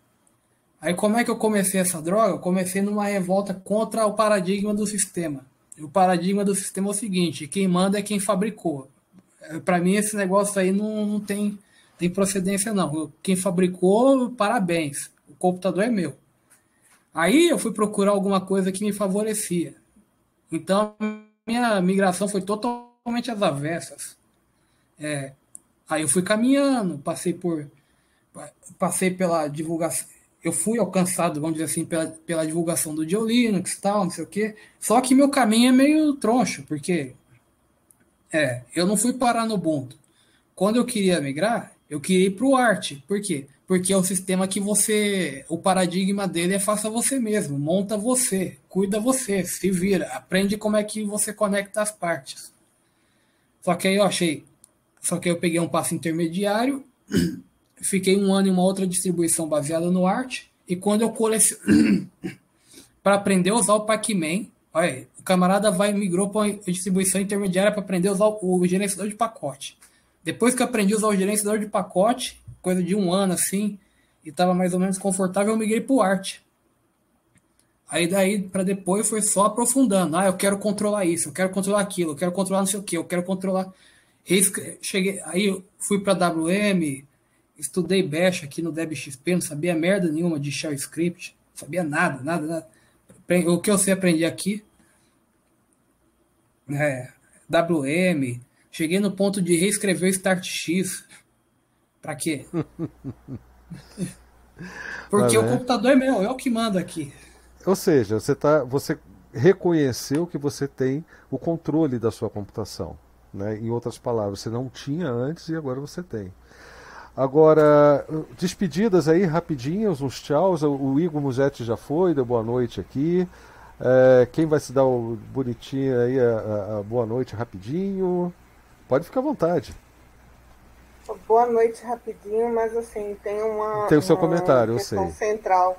Aí como é que eu comecei essa droga? Eu comecei numa revolta contra o paradigma do sistema o paradigma do sistema é o seguinte: quem manda é quem fabricou. É, Para mim, esse negócio aí não, não tem, tem procedência, não. Quem fabricou, parabéns. O computador é meu. Aí eu fui procurar alguma coisa que me favorecia. Então, minha migração foi totalmente às avessas. É, aí eu fui caminhando, passei por. Passei pela divulgação eu fui alcançado, vamos dizer assim, pela, pela divulgação do Dio Linux e tal, não sei o quê. Só que meu caminho é meio troncho, porque é, eu não fui parar no Ubuntu. Quando eu queria migrar, eu queria ir para o Art. Por quê? Porque é o sistema que você. O paradigma dele é faça você mesmo, monta você, cuida você, se vira, aprende como é que você conecta as partes. Só que aí eu achei. Só que aí eu peguei um passo intermediário Fiquei um ano em uma outra distribuição baseada no Art. E quando eu colecionei. para aprender a usar o Pac-Man. Olha, o camarada vai migrou para uma distribuição intermediária para aprender a usar o, gerenciador de pacote. Depois que eu aprendi a usar o gerenciador de pacote, coisa de um ano assim, e estava mais ou menos confortável, eu migrei para o Art. Aí daí para depois foi só aprofundando. Ah, eu quero controlar isso, eu quero controlar aquilo, eu quero controlar não sei o que, eu quero controlar. Cheguei, aí fui para WM, estudei Bash aqui no DebXP, não sabia merda nenhuma de shell script, sabia nada, nada, nada. O que eu sei aprender aqui é WM, cheguei no ponto de reescrever o StartX. Para quê? Porque Mas, o é. computador é meu, é o que manda aqui. Ou seja, você tá, você reconheceu que você tem o controle da sua computação. Né? Em outras palavras, você não tinha antes e agora você tem. Agora, despedidas aí rapidinhas, uns tchauz. O Igor Musetti já foi, deu boa noite aqui. É, quem vai se dar o bonitinho aí, a, a, boa noite rapidinho? Pode ficar à vontade. Boa noite rapidinho, mas assim, tem uma. Tem o seu comentário, eu sei. central.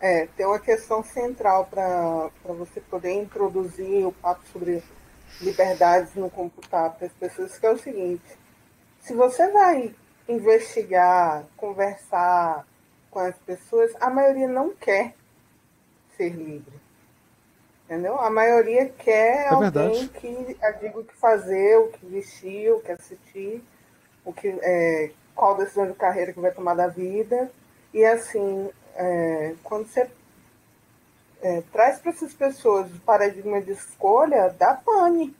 É, tem uma questão central para você poder introduzir o papo sobre liberdades no computador para as pessoas, que é o seguinte: se você vai investigar, conversar com as pessoas, a maioria não quer ser livre. Entendeu? A maioria quer é alguém verdade. que diga o que fazer, o que vestir, o que assistir, o que, é, qual decisão de carreira que vai tomar da vida. E assim, é, quando você é, traz para essas pessoas o paradigma de escolha, dá pane.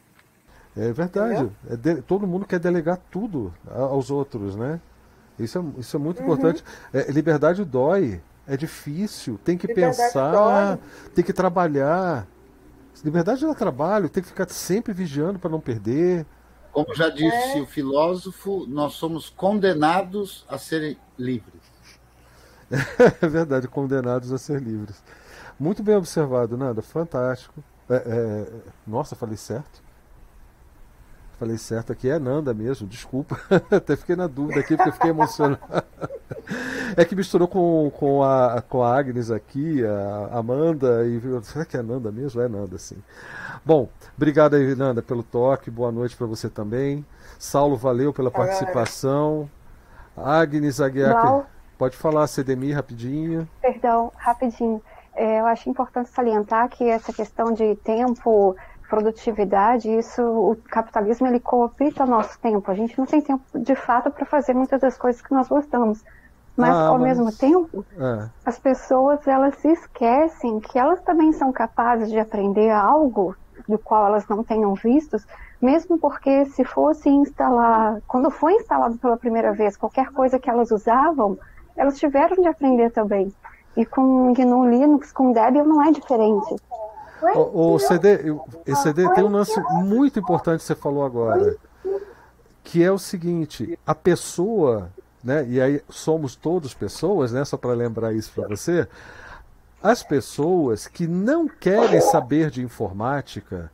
É verdade. É de, todo mundo quer delegar tudo aos outros, né? Isso é, isso é muito uhum. importante. É, liberdade dói. É difícil. Tem que liberdade pensar, dói. tem que trabalhar. Liberdade dá trabalho, tem que ficar sempre vigiando para não perder. Como já disse é. o filósofo, nós somos condenados a serem livres. É verdade, condenados a ser livres. Muito bem observado, Nanda. Fantástico. É, é... Nossa, falei certo? Falei certo aqui, é Nanda mesmo, desculpa. Até fiquei na dúvida aqui, porque fiquei emocionado. é que misturou com, com, a, com a Agnes aqui, a Amanda, e será que é Nanda mesmo? É Nanda, sim. Bom, obrigado aí, Nanda, pelo toque, boa noite para você também. Saulo, valeu pela participação. Agnes Aguiar, pode falar, CDMI, rapidinho. Perdão, rapidinho. É, eu acho importante salientar que essa questão de tempo produtividade, isso, o capitalismo ele coopta nosso tempo. A gente não tem tempo de fato para fazer muitas das coisas que nós gostamos. Mas ah, ao mas... mesmo tempo, é. as pessoas elas se esquecem que elas também são capazes de aprender algo do qual elas não tenham vistos, mesmo porque se fosse instalar, quando foi instalado pela primeira vez, qualquer coisa que elas usavam, elas tiveram de aprender também. E com GNU Linux, com Debian não é diferente. O, o CD, esse CD tem um lance muito importante que você falou agora, que é o seguinte: a pessoa, né? E aí somos todos pessoas, né? Só para lembrar isso para você. As pessoas que não querem saber de informática,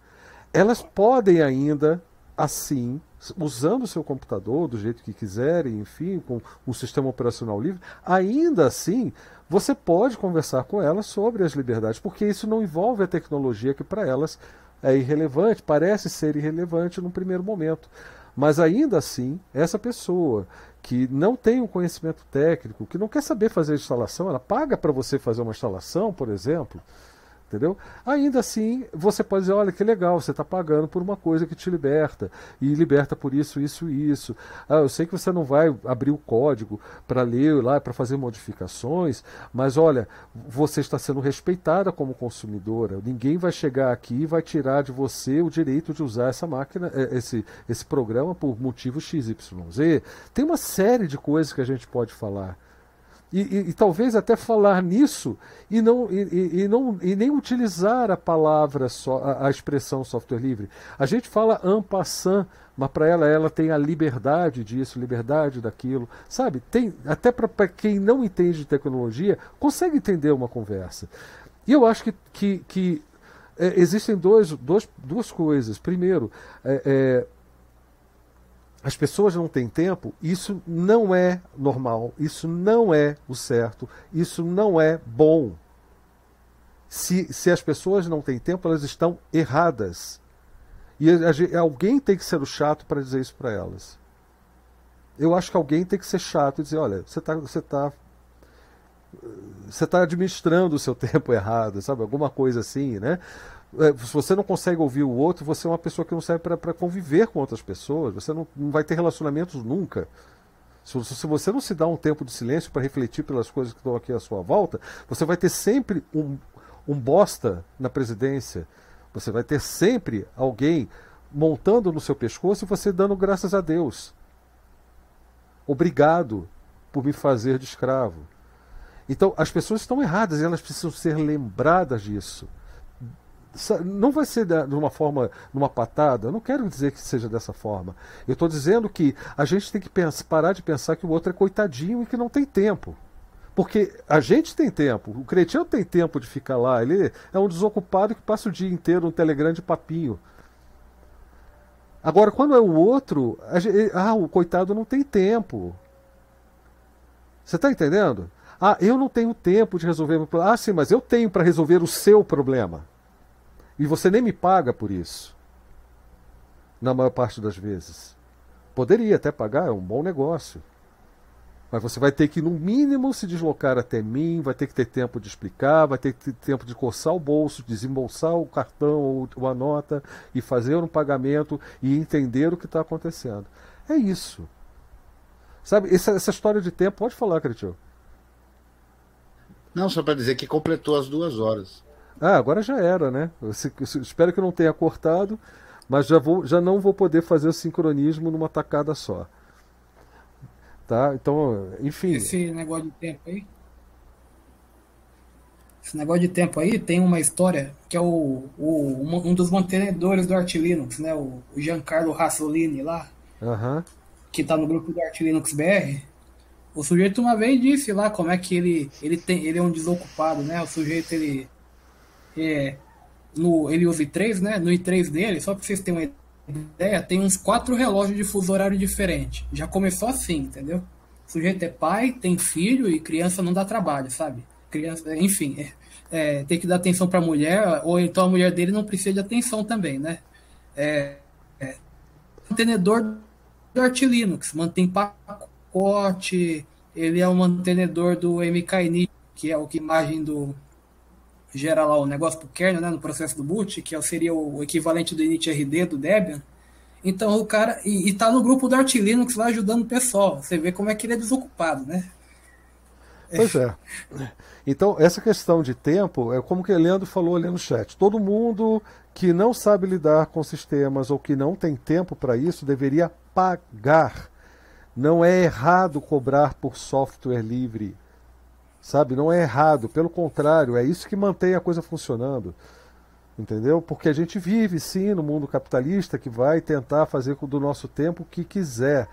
elas podem ainda, assim, usando o seu computador do jeito que quiserem, enfim, com um sistema operacional livre, ainda assim você pode conversar com elas sobre as liberdades, porque isso não envolve a tecnologia que para elas é irrelevante, parece ser irrelevante no primeiro momento. Mas ainda assim, essa pessoa que não tem um conhecimento técnico, que não quer saber fazer instalação, ela paga para você fazer uma instalação, por exemplo, entendeu? Ainda assim, você pode dizer, olha que legal, você está pagando por uma coisa que te liberta e liberta por isso, isso e isso. Ah, eu sei que você não vai abrir o código para ler lá, para fazer modificações, mas olha, você está sendo respeitada como consumidora. Ninguém vai chegar aqui e vai tirar de você o direito de usar essa máquina, eh, esse, esse programa por motivo XYZ. Tem uma série de coisas que a gente pode falar. E, e, e, talvez até falar nisso e não e, e, não e nem utilizar a palavra só a, a expressão software livre. A gente fala ampassan, mas para ela ela tem a liberdade disso, liberdade daquilo, sabe? Tem até para quem não entende de tecnologia consegue entender uma conversa. E eu acho que, que, que é, existem dois, dois, duas coisas. Primeiro, é, é, as pessoas não têm tempo, isso não é normal, isso não é o certo, isso não é bom. Se, se as pessoas não têm tempo, elas estão erradas. E a, alguém tem que ser o chato para dizer isso para elas. Eu acho que alguém tem que ser chato e dizer: olha, você está você tá, você tá administrando o seu tempo errado, sabe? Alguma coisa assim, né? É, se você não consegue ouvir o outro, você é uma pessoa que não serve para conviver com outras pessoas. Você não, não vai ter relacionamentos nunca. Se, se você não se dá um tempo de silêncio para refletir pelas coisas que estão aqui à sua volta, você vai ter sempre um, um bosta na presidência. Você vai ter sempre alguém montando no seu pescoço e você dando graças a Deus. Obrigado por me fazer de escravo. Então, as pessoas estão erradas e elas precisam ser lembradas disso. Não vai ser de uma forma, numa patada, eu não quero dizer que seja dessa forma. Eu estou dizendo que a gente tem que pensar, parar de pensar que o outro é coitadinho e que não tem tempo. Porque a gente tem tempo, o cretino tem tempo de ficar lá, ele é um desocupado que passa o dia inteiro no Telegram de papinho. Agora, quando é o outro, gente, ah, o coitado não tem tempo. Você está entendendo? Ah, eu não tenho tempo de resolver meu problema. Ah, sim, mas eu tenho para resolver o seu problema. E você nem me paga por isso. Na maior parte das vezes. Poderia até pagar, é um bom negócio. Mas você vai ter que, no mínimo, se deslocar até mim, vai ter que ter tempo de explicar, vai ter que ter tempo de coçar o bolso, desembolsar o cartão ou a nota e fazer um pagamento e entender o que está acontecendo. É isso. Sabe, essa, essa história de tempo, pode falar, Cretil. Não, só para dizer que completou as duas horas. Ah, agora já era, né? Eu, eu, espero que não tenha cortado, mas já, vou, já não vou poder fazer o sincronismo numa tacada só. Tá? Então, enfim. Esse negócio de tempo aí. Esse negócio de tempo aí tem uma história que é o, o um dos mantenedores do Art Linux, né? O, o Giancarlo Rassolini lá. Uhum. Que tá no grupo do Art Linux BR. O sujeito uma vez disse lá como é que ele, ele, tem, ele é um desocupado, né? O sujeito ele é, no, ele usa i3, né? No i3 dele, só para vocês terem uma ideia, tem uns quatro relógios de fuso horário diferente. Já começou assim, entendeu? O sujeito é pai, tem filho e criança não dá trabalho, sabe? Criança, enfim, é, é, tem que dar atenção para a mulher, ou então a mulher dele não precisa de atenção também, né? É, é, mantenedor do Arch Linux, mantém pacote, ele é o mantenedor do MKNI, que é o que imagem do, gera lá o negócio pro kernel, né, no processo do boot, que é seria o equivalente do initRD do Debian. Então o cara e, e tá no grupo do Arch Linux lá ajudando o pessoal. Você vê como é que ele é desocupado, né? Pois é. Então, essa questão de tempo é como que o Leandro falou ali no chat. Todo mundo que não sabe lidar com sistemas ou que não tem tempo para isso deveria pagar. Não é errado cobrar por software livre sabe? Não é errado, pelo contrário, é isso que mantém a coisa funcionando. Entendeu? Porque a gente vive sim no mundo capitalista que vai tentar fazer do nosso tempo o que quiser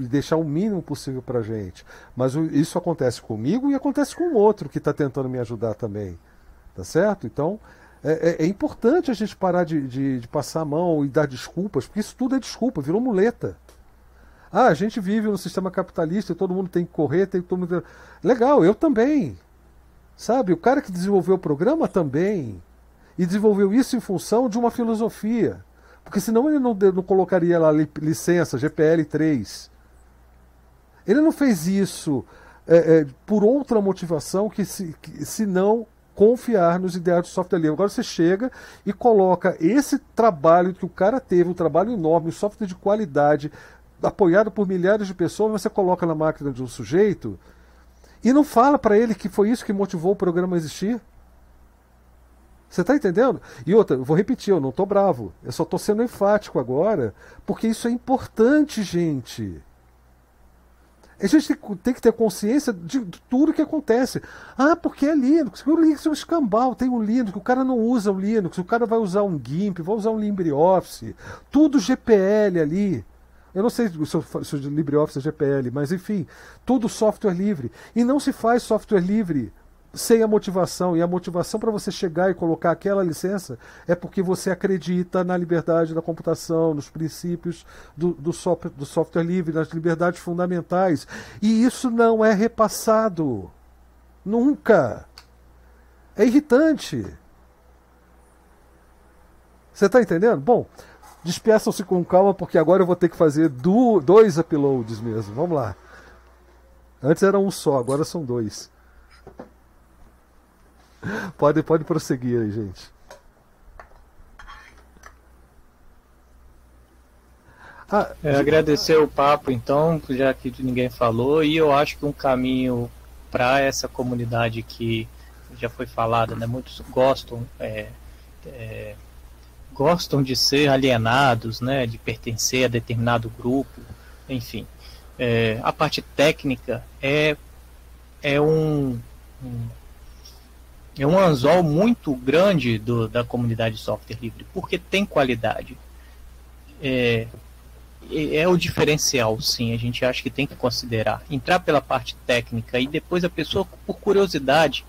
e deixar o mínimo possível para gente. Mas isso acontece comigo e acontece com o outro que está tentando me ajudar também. Tá certo? Então é, é, é importante a gente parar de, de, de passar a mão e dar desculpas, porque isso tudo é desculpa, virou muleta. Ah, a gente vive no sistema capitalista e todo mundo tem que correr, tem todo mundo. Legal, eu também. Sabe, o cara que desenvolveu o programa também. E desenvolveu isso em função de uma filosofia. Porque senão ele não, não colocaria lá licença GPL 3. Ele não fez isso é, é, por outra motivação que se, que, se não confiar nos ideais do software livre. Agora você chega e coloca esse trabalho que o cara teve, um trabalho enorme, um software de qualidade, apoiado por milhares de pessoas, você coloca na máquina de um sujeito e não fala para ele que foi isso que motivou o programa a existir. Você está entendendo? E outra, vou repetir, eu não estou bravo. Eu só estou sendo enfático agora, porque isso é importante, gente. A gente tem, que ter consciência de, de, tudo que acontece. Ah, porque é Linux. O Linux é um escambau, tem um Linux, o cara não usa o Linux, o cara vai usar um GIMP, vai usar um LibreOffice, tudo GPL ali. Eu não sei se o LibreOffice é GPL, mas enfim, tudo software livre. E não se faz software livre sem a motivação. E a motivação para você chegar e colocar aquela licença é porque você acredita na liberdade da computação, nos princípios do, do, software, do software livre, nas liberdades fundamentais. E isso não é repassado. Nunca. É irritante. Você está entendendo? Bom, Despeçam-se com calma, porque agora eu vou ter que fazer do, dois uploads mesmo. Vamos lá. Antes era um só, agora são dois. Pode, pode prosseguir aí, gente. Ah, é, agradecer o papo, então, já que ninguém falou, e eu acho que um caminho para essa comunidade que já foi falada, né? Muitos gostam, é, é, gostam de ser alienados, né? De pertencer a determinado grupo, enfim. É, a parte técnica é é um, um é um anzol muito grande do, da comunidade de software livre, porque tem qualidade. É, é o diferencial, sim. A gente acha que tem que considerar. Entrar pela parte técnica e depois a pessoa, por curiosidade,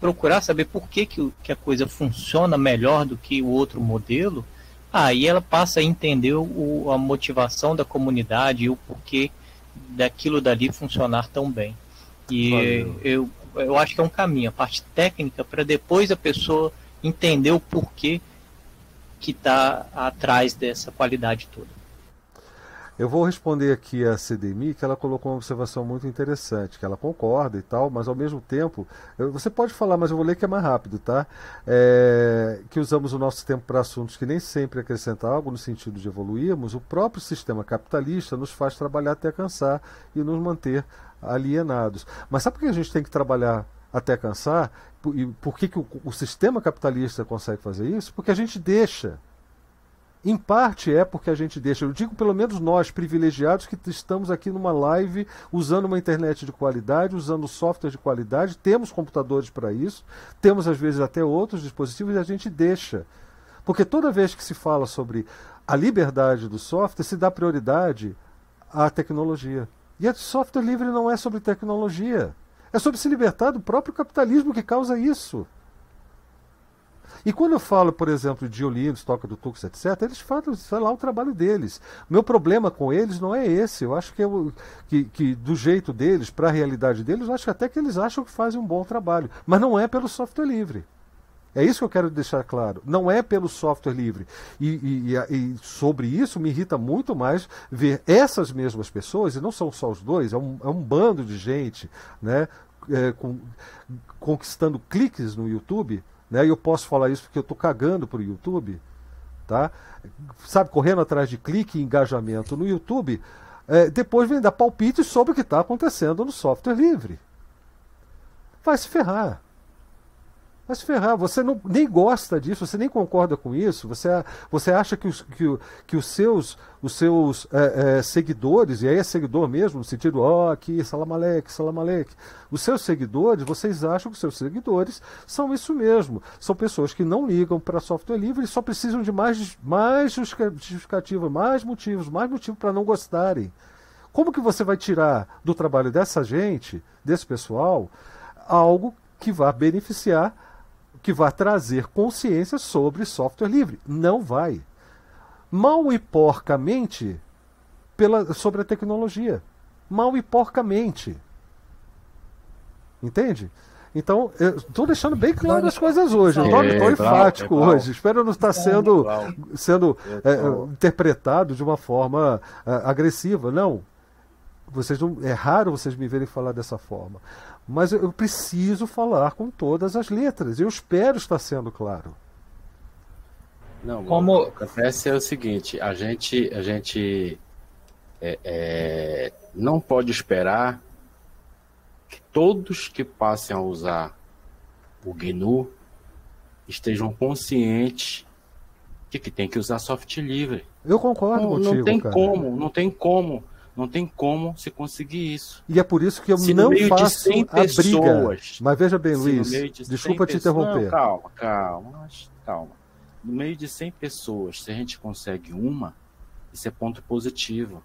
procurar saber por que, que, que a coisa funciona melhor do que o outro modelo. Aí ela passa a entender o, a motivação da comunidade e o porquê daquilo dali funcionar tão bem. E eu, eu acho que é um caminho, a parte técnica, para depois a pessoa entender o porquê que está atrás dessa qualidade toda. Eu vou responder aqui a CDMI que ela colocou uma observação muito interessante, que ela concorda e tal, mas ao mesmo tempo, você pode falar, mas eu vou ler que é mais rápido, tá? É, que usamos o nosso tempo para assuntos que nem sempre acrescentam algo no sentido de evoluirmos, o próprio sistema capitalista nos faz trabalhar até cansar e nos manter alienados. Mas sabe por que a gente tem que trabalhar até cansar? E por que, que o, o sistema capitalista consegue fazer isso? Porque a gente deixa em parte é porque a gente deixa, eu digo pelo menos nós, privilegiados, que estamos aqui numa live usando uma internet de qualidade, usando software de qualidade, temos computadores para isso, temos às vezes até outros dispositivos e a gente deixa. Porque toda vez que se fala sobre a liberdade do software, se dá prioridade à tecnologia. E a software livre não é sobre tecnologia. É sobre se libertar do próprio capitalismo que causa isso. E quando eu falo, por exemplo, de Olinos, Toca do Tux, etc., eles falam, falam lá o trabalho deles. Meu problema com eles não é esse. Eu acho que, eu, que, que do jeito deles, para a realidade deles, eu acho até que eles acham que fazem um bom trabalho. Mas não é pelo software livre. É isso que eu quero deixar claro. Não é pelo software livre. E, e, e, sobre isso me irrita muito mais ver essas mesmas pessoas, e não são só os dois, é um, é um bando de gente né, é, com, conquistando cliques no YouTube. Né, e eu posso falar isso porque eu estou cagando para o YouTube. Tá? Sabe, correndo atrás de clique e engajamento no YouTube. É, depois vem dar palpite sobre o que está acontecendo no software livre. Vai se ferrar. Vai se ferrar, você não, nem gosta disso, você nem concorda com isso, você, você acha que os, que, que os seus, os seus é, é, seguidores, e aí é seguidor mesmo, no sentido, ó, oh, aqui, salamalek, salamalek, os seus seguidores, vocês acham que os seus seguidores são isso mesmo, são pessoas que não ligam para software livre e só precisam de mais, mais justificativa, mais motivos, mais motivos para não gostarem. Como que você vai tirar do trabalho dessa gente, desse pessoal, algo que vá beneficiar que vai trazer consciência sobre software livre. Não vai. Mal e porcamente pela, sobre a tecnologia. Mal e porcamente. Entende? Então, estou deixando bem claro as coisas hoje. Estou é, enfático é, hoje. Espero não estar sendo, sendo é, interpretado de uma forma é, agressiva. Não. Vocês não. É raro vocês me verem falar dessa forma. Mas eu preciso falar com todas as letras. Eu espero estar sendo claro. Não, Como... o que acontece é o seguinte: a gente, a gente é, é, não pode esperar que todos que passem a usar o GNU estejam conscientes de que tem que usar software livre. Eu concordo não, contigo. Não tem cara. como, não tem como não tem como se conseguir isso. E é por isso que eu se não faço de a briga. Mas veja bem, Luiz, de desculpa te interromper. Não, calma, calma, calma. No meio de 100 pessoas, se a gente consegue uma, isso é ponto positivo.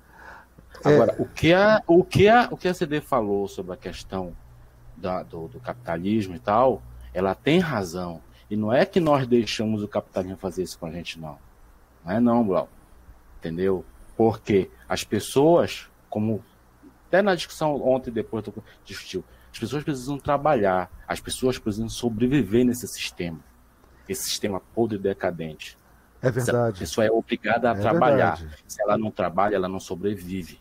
É... Agora, o que a, o que a, o que a CD falou sobre a questão da, do, do capitalismo e tal, ela tem razão. E não é que nós deixamos o capitalismo fazer isso com a gente, não. Não é não, Blau. Entendeu? Porque as pessoas, como até na discussão ontem depois do discutiu, as pessoas precisam trabalhar, as pessoas precisam sobreviver nesse sistema, esse sistema podre e decadente. É verdade. A pessoa é obrigada a é trabalhar. Verdade. Se ela não trabalha, ela não sobrevive.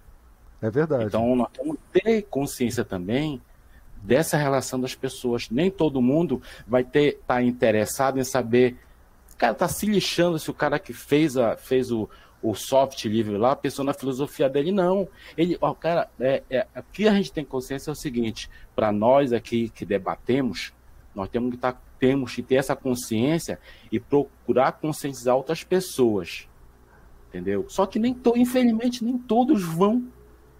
É verdade. Então nós temos que ter consciência também dessa relação das pessoas. Nem todo mundo vai ter estar tá interessado em saber. O cara tá se lixando se o cara que fez, a, fez o, o soft livre lá, pensou na filosofia dele, não. Ele, ó, cara, é, é, aqui a gente tem consciência é o seguinte, para nós aqui que debatemos, nós temos que, tá, temos que ter essa consciência e procurar conscientizar outras pessoas. Entendeu? Só que nem to, infelizmente nem todos vão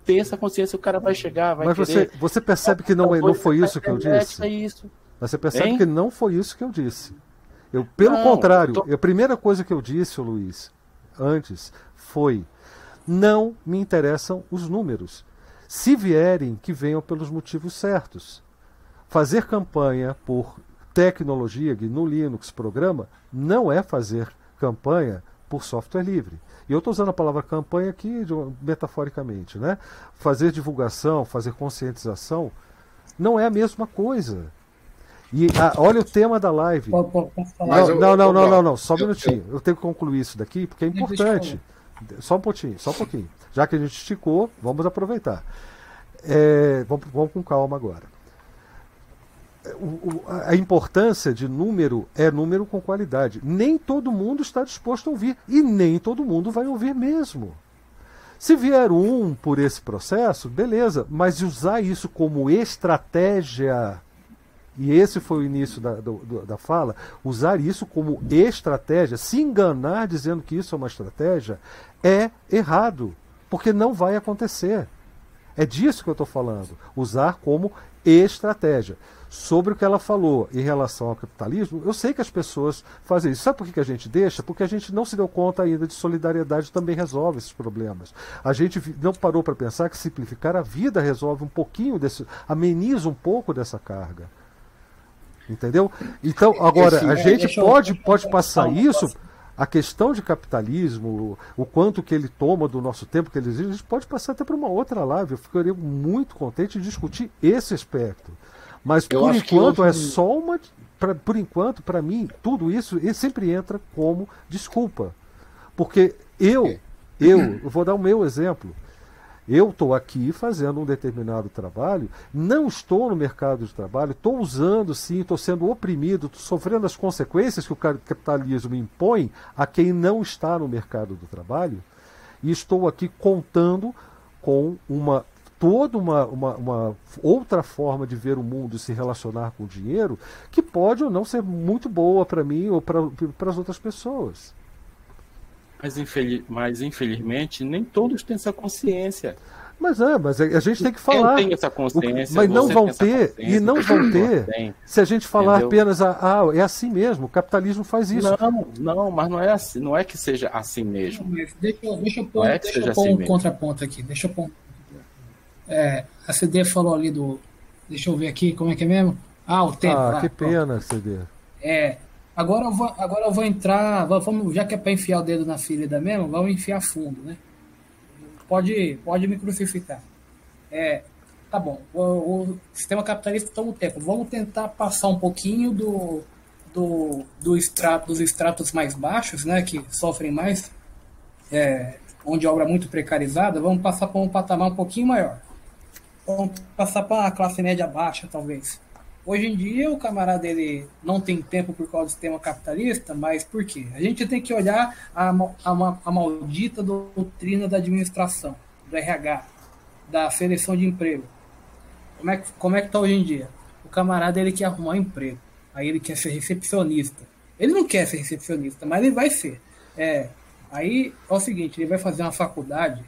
ter essa consciência, o cara vai chegar, vai Mas querer... você, você percebe que não, não foi isso que eu disse? É isso. Você percebe Hein? que não foi isso que eu disse. Eu, pelo Não, contrário, tô- a primeira coisa que eu disse, Luiz, antes, foi: não me interessam os números. Se vierem, que venham pelos motivos certos. Fazer campanha por tecnologia, no Linux programa, não é fazer campanha por software livre. E eu estou usando a palavra campanha aqui metaforicamente. Né? Fazer divulgação, fazer conscientização, não é a mesma coisa. E ah, olha o tema da live. Pode- pode-? Não, eu- não, não, eu- não, não, não, só um eu- minutinho. Eu tenho que concluir isso daqui porque é importante. Só um pouquinho, só um pouquinho. Já que a gente esticou, vamos aproveitar. É, vamos, vamos com calma agora. O- o- a importância de número é número com qualidade. Nem todo mundo está disposto a ouvir e nem todo mundo vai ouvir mesmo. Se vier um por esse processo, beleza, mas usar isso como estratégia, e esse foi o início da, do- da fala, usar isso como estratégia, se enganar dizendo que isso é uma estratégia, é errado, porque não vai acontecer. É disso que eu estou falando. Usar como estratégia. Sobre o que ela falou em relação ao capitalismo, eu sei que as pessoas fazem isso. Sabe por que a gente deixa? Porque a gente não se deu conta ainda de solidariedade também resolve esses problemas. A gente não parou para pensar que simplificar a vida resolve um pouquinho desse. ameniza um pouco dessa carga. Entendeu? Então, agora, a Esse- gente deixa eu- pode, eu pode passar isso a questão de capitalismo, o quanto que ele toma do nosso tempo, que ele exige, a gente pode passar até para uma outra live. Eu ficaria muito contente de discutir esse aspecto. Mas Eu por enquanto é hoje- só uma. pra- por enquanto, para mim, tudo isso sempre entra como desculpa. Porque eu, eu, eu vou dar o meu exemplo. Eu estou aqui fazendo um determinado trabalho, não estou no mercado de trabalho, estou usando sim, estou sendo oprimido, estou sofrendo as consequências que o ca- capitalismo impõe a quem não está no mercado do trabalho, e estou aqui contando com uma toda uma, uma, uma outra forma de ver o mundo e se relacionar com o dinheiro que pode ou não ser muito boa para mim ou para as outras pessoas. Mas, infeliz... mas infelizmente nem todos têm essa consciência. Mas é, mas a gente tem que falar. Eu tenho essa consciência. Mas não vão ter, e não vão ter, tem. se a gente falar Entendeu? apenas, ah, ah, é assim mesmo, o capitalismo faz isso. Não, não, mas não é assim, não é que seja assim mesmo. Deixa, eu- deixa eu Não pôr, é que deixa eu seja pôr assim um mesmo. contraponto aqui. Deixa eu pôr. É, a CD falou ali do. Deixa eu ver aqui, como é que é mesmo? Ah, o tempo. ah, lá, que pronto. pena, CD. É, agora eu vou, agora eu vou entrar, va- vamos, já que é para enfiar o dedo na ferida mesmo, vamos enfiar fundo, né? Pode, pode me crucificar. É, tá bom, o, o sistema capitalista toma o tempo. Vamos tentar passar um pouquinho do, do, do extrato, dos estratos mais baixos, né, que sofrem mais, é, onde a obra é muito precarizada, vamos passar para um patamar um pouquinho maior. Vamos passar para a classe média baixa, talvez. Hoje em dia, o camarada ele não tem tempo por causa do sistema capitalista, mas por quê? A gente tem que olhar a, a, a maldita doutrina da administração, do RH, da seleção de emprego. Como é, que, como é que tá hoje em dia? O camarada ele quer arrumar um emprego, aí ele quer ser recepcionista. Ele não quer ser recepcionista, mas ele vai ser. É, aí é o seguinte, ele vai fazer uma faculdade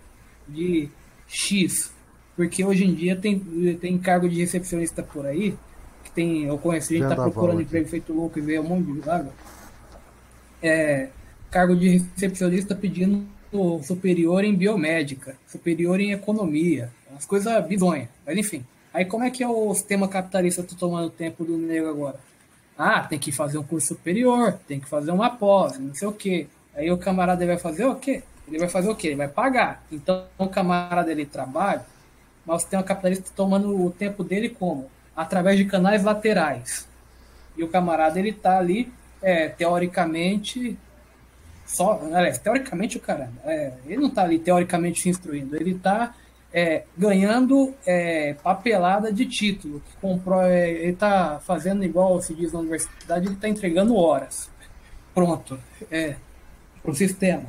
de X, porque hoje em dia tem, tem cargo de recepcionista por aí, tem, eu conheci, gente tá procurando emprego feito louco e veio um monte de vaga. É, cargo de recepcionista pedindo superior em biomédica, superior em economia, umas coisas bizonhas, mas enfim. Aí como é que é o sistema capitalista tá tomando tempo do nego agora? Ah, tem que fazer um curso superior, tem que fazer uma pós, não sei o quê. Aí o camarada vai fazer o quê? Ele vai fazer o quê? Ele vai pagar. Então o camarada ele trabalha, mas o sistema capitalista tá tomando o tempo dele como? Através de canais laterais. E o camarada ele tá ali, é, teoricamente, só, aliás, teoricamente o cara, é, ele não tá ali teoricamente se instruindo, ele tá é, ganhando é, papelada de título, que comprou, é, ele tá fazendo igual se diz na universidade, ele tá entregando horas. Pronto, é, pro sistema.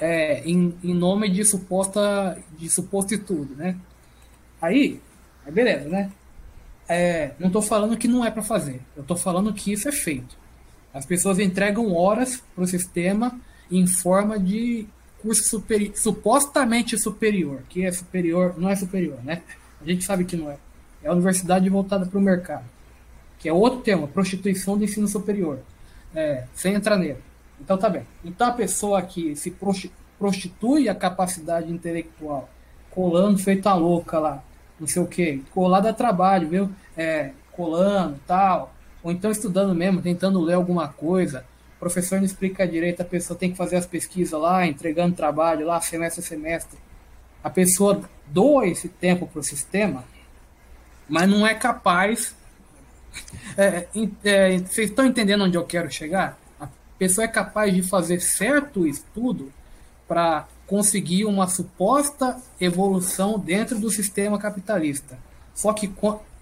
é, em, em nome de suposta de suposto estudo, né? Aí, é beleza, né? É, não estou falando que não é para fazer, eu estou falando que isso é feito. As pessoas entregam horas para o sistema em forma de curso superi supostamente superior, que é superior, não é superior, né? A gente sabe que não é. É a universidade voltada para o mercado, que é outro tema, prostituição do ensino superior, é, sem entrar nele. Então tá bem. Então a pessoa que se prostitui a capacidade intelectual, colando feita louca lá, não sei o que, colado a trabalho, viu? É, colando tal, ou então estudando mesmo, tentando ler alguma coisa. O professor não explica direito, a pessoa tem que fazer as pesquisas lá, entregando trabalho lá, semestre a semestre. A pessoa doa esse tempo para o sistema, mas não é capaz. É, é, vocês estão entendendo onde eu quero chegar? A pessoa é capaz de fazer certo estudo para conseguir uma suposta evolução dentro do sistema capitalista. Só que,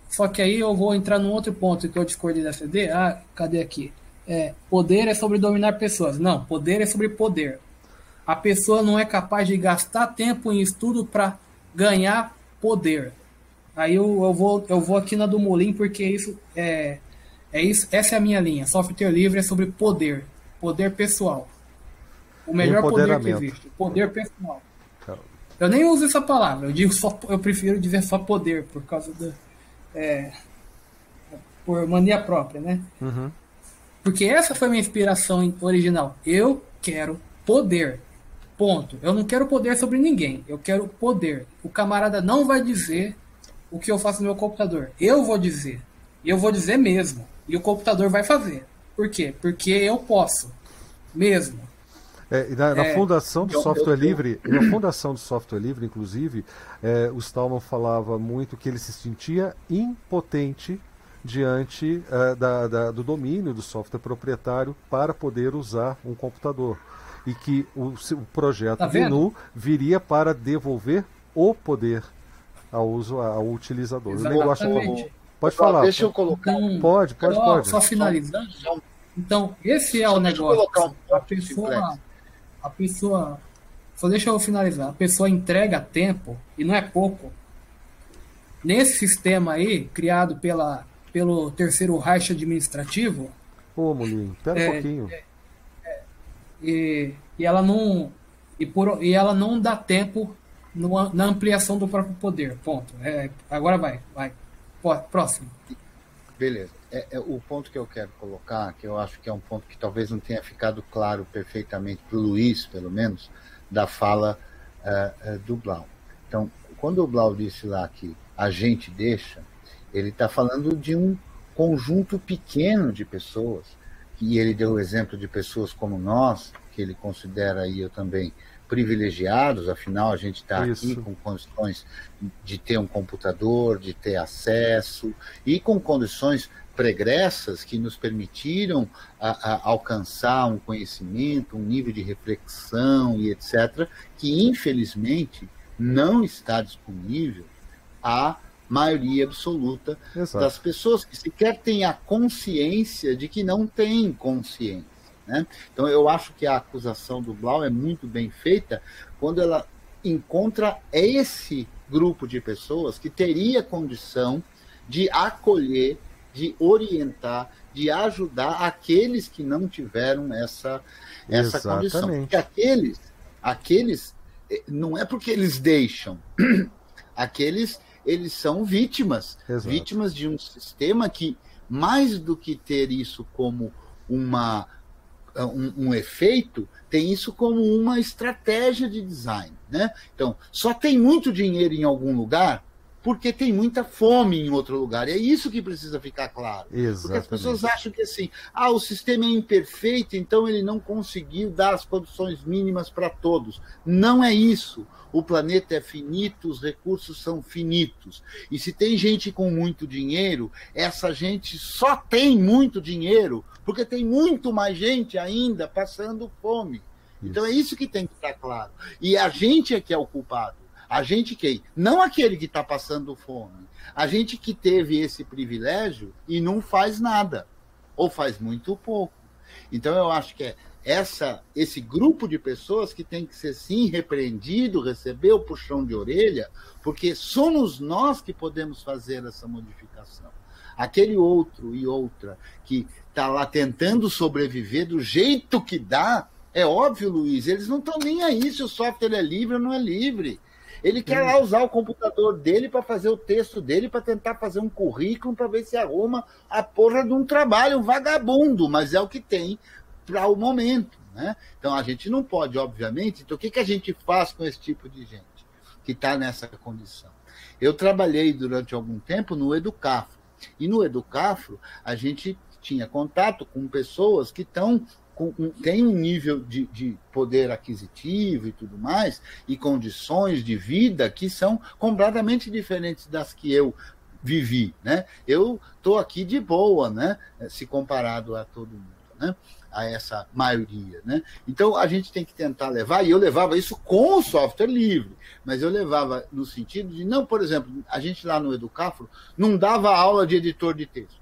só que aí eu vou entrar num outro ponto que eu discordei da CD. Ah, cadê aqui? É, poder é sobre dominar pessoas. Não, poder é sobre poder. A pessoa não é capaz de gastar tempo em estudo para ganhar poder. Aí eu, eu, vou, eu vou aqui na do Molim porque isso é, é isso, essa é a minha linha. Software livre é sobre poder, poder pessoal. O melhor poder que existe, poder pessoal. Eu nem uso essa palavra, eu digo só, eu prefiro dizer só poder por causa da é, por mania própria, né? Uhum. Porque essa foi a minha inspiração original. Eu quero poder. Ponto. Eu não quero poder sobre ninguém. Eu quero poder. O camarada não vai dizer o que eu faço no meu computador. Eu vou dizer. E eu vou dizer mesmo. E o computador vai fazer. Por quê? Porque eu posso. Mesmo. É, na, na, é, fundação do software eu, livre, na fundação do software livre, inclusive, é, o Stallman falava muito que ele se sentia impotente diante é, da, da, do domínio do software proprietário para poder usar um computador e que o, o projeto tá GNU viria para devolver o poder ao uso ao utilizador. Exatamente. O negócio pode falar. Deixa eu colocar. Então, pode, pode, pode. Só finalizando. Então, esse é o negócio. Um a pessoa, a pessoa, só deixa eu finalizar. A pessoa entrega tempo e não é pouco. Nesse sistema aí criado pela pelo terceiro Reich administrativo. Ô, Molinho, pera é, um pouquinho. É, é, e, e ela não e, por, e ela não dá tempo no, na ampliação do próprio poder. Ponto. É, agora vai, vai. Próximo. Beleza. É, é, o ponto que eu quero colocar, que eu acho que é um ponto que talvez não tenha ficado claro perfeitamente para o Luiz, pelo menos, da fala uh, uh, do Blau. Então, quando o Blau disse lá que a gente deixa, ele está falando de um conjunto pequeno de pessoas, e ele deu o exemplo de pessoas como nós, que ele considera aí eu também privilegiados, afinal a gente está aqui com condições de ter um computador, de ter acesso e com condições pregressas que nos permitiram a, a alcançar um conhecimento, um nível de reflexão e etc., que infelizmente não está disponível à maioria absoluta Exato. das pessoas que sequer têm a consciência de que não têm consciência. Né? Então, eu acho que a acusação do Blau é muito bem feita quando ela encontra esse grupo de pessoas que teria condição de acolher, de orientar, de ajudar aqueles que não tiveram essa, essa condição. Porque aqueles, aqueles, eh, não é porque eles deixam, aqueles eles são vítimas, Exato. vítimas de um sistema que, mais do que ter isso como uma um, um, efeito, tem isso como uma estratégia de design. Né? Então, só tem muito dinheiro em algum lugar porque tem muita fome em outro lugar. E é isso que precisa ficar claro. Exatamente. Porque as pessoas acham que assim, ah, o sistema é imperfeito, então ele não conseguiu dar as condições mínimas para todos. Não é isso. O planeta é finito, os recursos são finitos. E se tem gente com muito dinheiro, essa gente só tem muito dinheiro porque tem muito mais gente ainda passando fome. Isso. Então é isso que tem que estar claro. E a gente é que é o culpado. A gente que, não aquele que está passando fome, a gente que teve esse privilégio e não faz nada, ou faz muito pouco. Então eu acho que é, essa, esse grupo de pessoas que tem que ser sim repreendido, receber o puxão de orelha, porque somos nós que podemos fazer essa modificação. Aquele outro e outra que está lá tentando sobreviver do jeito que dá, é óbvio, Luiz, eles não estão nem aí se o software é livre ou não é livre. Ele quer lá usar o computador dele para fazer o texto dele, para tentar fazer um currículo, para ver se arruma a porra de um trabalho, vagabundo, mas é o que tem para o momento. Né? Então a gente não pode, obviamente. Então o que, que a gente faz com esse tipo de gente que está nessa condição? Eu trabalhei durante algum tempo no Educafro. E no Educafro a gente tinha contato com pessoas que estão tem um nível de, de, poder aquisitivo e tudo mais, e condições de vida que são completamente diferentes das que eu vivi. Né? Eu estou aqui de boa, né? se comparado a todo mundo. Né? a essa maioria. Né? Então a gente tem que tentar levar, e eu levava isso com o software livre, mas eu levava no sentido de, não, por exemplo, a gente lá no Educafro não dava aula de editor de textos,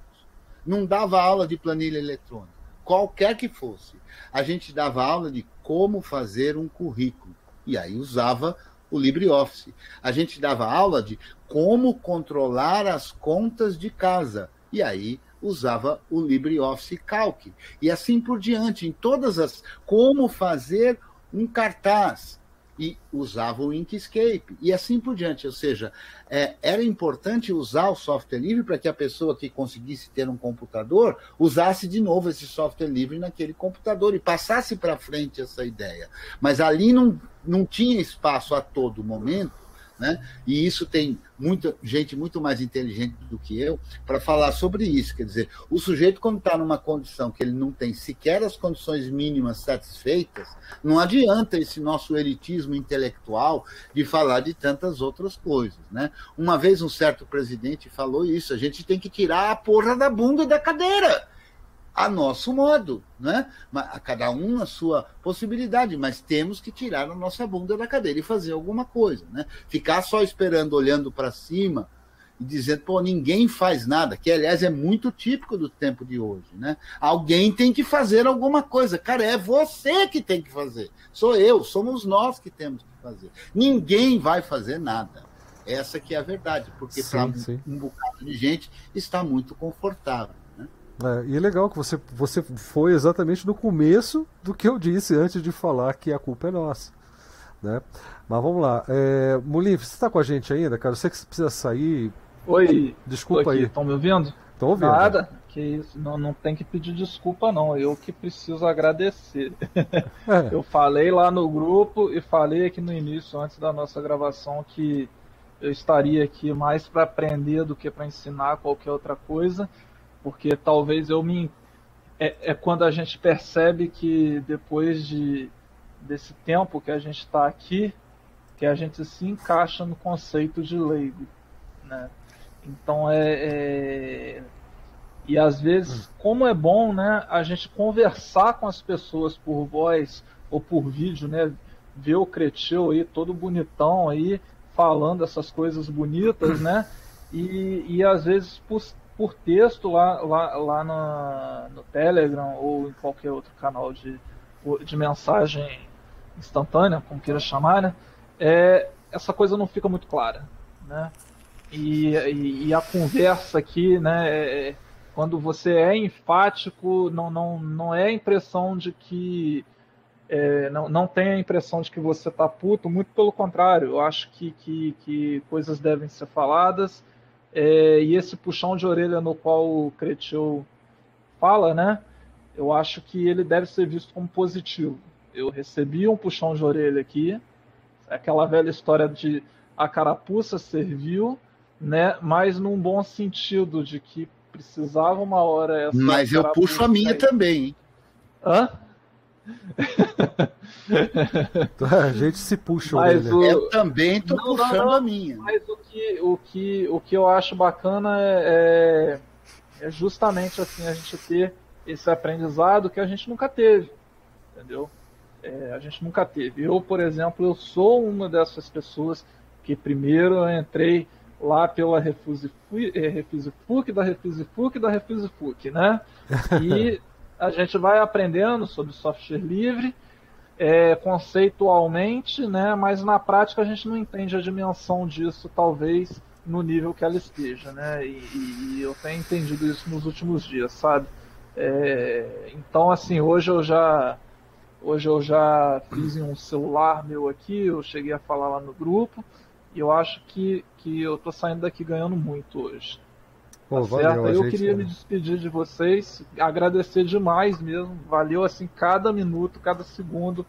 não dava aula de planilha eletrônica, qualquer que fosse. A gente dava aula de como fazer um currículo, e aí usava o LibreOffice. A gente dava aula de como controlar as contas de casa, e aí usava o LibreOffice Calc. E assim por diante, em todas as. Como fazer um cartaz. E usava o Inkscape, e assim por diante. Ou seja, é, era importante usar o software livre para que a pessoa que conseguisse ter um computador usasse de novo esse software livre naquele computador e passasse para frente essa ideia. Mas ali não, não tinha espaço a todo momento né? E isso tem muita gente muito mais inteligente do que eu para falar sobre isso. Quer dizer, o sujeito, quando está numa condição que ele não tem sequer as condições mínimas satisfeitas, não adianta esse nosso elitismo intelectual de falar de tantas outras coisas. Né? Uma vez um certo presidente falou isso: a gente tem que tirar a porra da bunda da cadeira a nosso modo, né? A cada um a sua possibilidade, mas temos que tirar a nossa bunda da cadeira e fazer alguma coisa, né? Ficar só esperando, olhando para cima e dizendo, pô, ninguém faz nada, que aliás é muito típico do tempo de hoje, né? Alguém tem que fazer alguma coisa, cara, é você que tem que fazer, sou eu, somos nós que temos que fazer. Ninguém vai fazer nada. Essa que é a verdade, porque para um bocado de gente está muito confortável. É, e é legal que você, você foi exatamente no começo do que eu disse antes de falar que a culpa é nossa. Né? Mas vamos lá. É, Mulim, você está com a gente ainda, cara? Eu sei que você precisa sair. Oi. Desculpa aí. Estão me ouvindo? Estão ouvindo. Nada. Que isso. Não, não tem que pedir desculpa, não. Eu que preciso agradecer. É. Eu falei lá no grupo e falei aqui no início, antes da nossa gravação, que eu estaria aqui mais para aprender do que para ensinar qualquer outra coisa porque talvez eu me é, é quando a gente percebe que depois de desse tempo que a gente está aqui que a gente se encaixa no conceito de leigo, né? Então é, é, e às vezes como é bom, né, a gente conversar com as pessoas por voz ou por vídeo, né? Ver o Cretil aí todo bonitão aí falando essas coisas bonitas, né? E, e às vezes por, texto lá, lá, lá no Telegram ou em qualquer outro canal de, de mensagem instantânea, como queira chamar, né? É, essa coisa não fica muito clara, né? E, e, e a conversa aqui, né? É, é, quando você é enfático, não, não, não é a impressão de que é, não, não tem a impressão de que você está puto, muito pelo contrário, eu acho que, que, que coisas devem ser faladas é, e esse puxão de orelha no qual o Cretil fala, né? Eu acho que ele deve ser visto como positivo. Eu recebi um puxão de orelha aqui, aquela velha história de a carapuça serviu, né? Mas num bom sentido de que precisava uma hora essa. Mas eu puxo a minha aí. também. Hein? Hã? a gente se puxa mas o... Eu também tô não, puxando não, não, a minha. Mas o que, o, que, o que eu acho bacana é, é, é justamente assim a gente ter esse aprendizado que a gente nunca teve. Entendeu? É, a gente nunca teve. Eu, por exemplo, eu sou uma dessas pessoas que primeiro eu entrei lá pela Refuse, Refuse FUC, da Refuse FUC, da Refuse FUC, né? E a gente vai aprendendo sobre software livre, é, conceitualmente, né, mas na prática a gente não entende a dimensão disso, talvez, no nível que ela esteja. Né, e, e eu tenho entendido isso nos últimos dias, sabe? É, então, assim, hoje eu já hoje eu já fiz um celular meu aqui, eu cheguei a falar lá no grupo, e eu acho que, que eu tô saindo daqui ganhando muito hoje. Pô, tá valeu, Eu queria me despedir de vocês, agradecer demais mesmo. Valeu assim cada minuto, cada segundo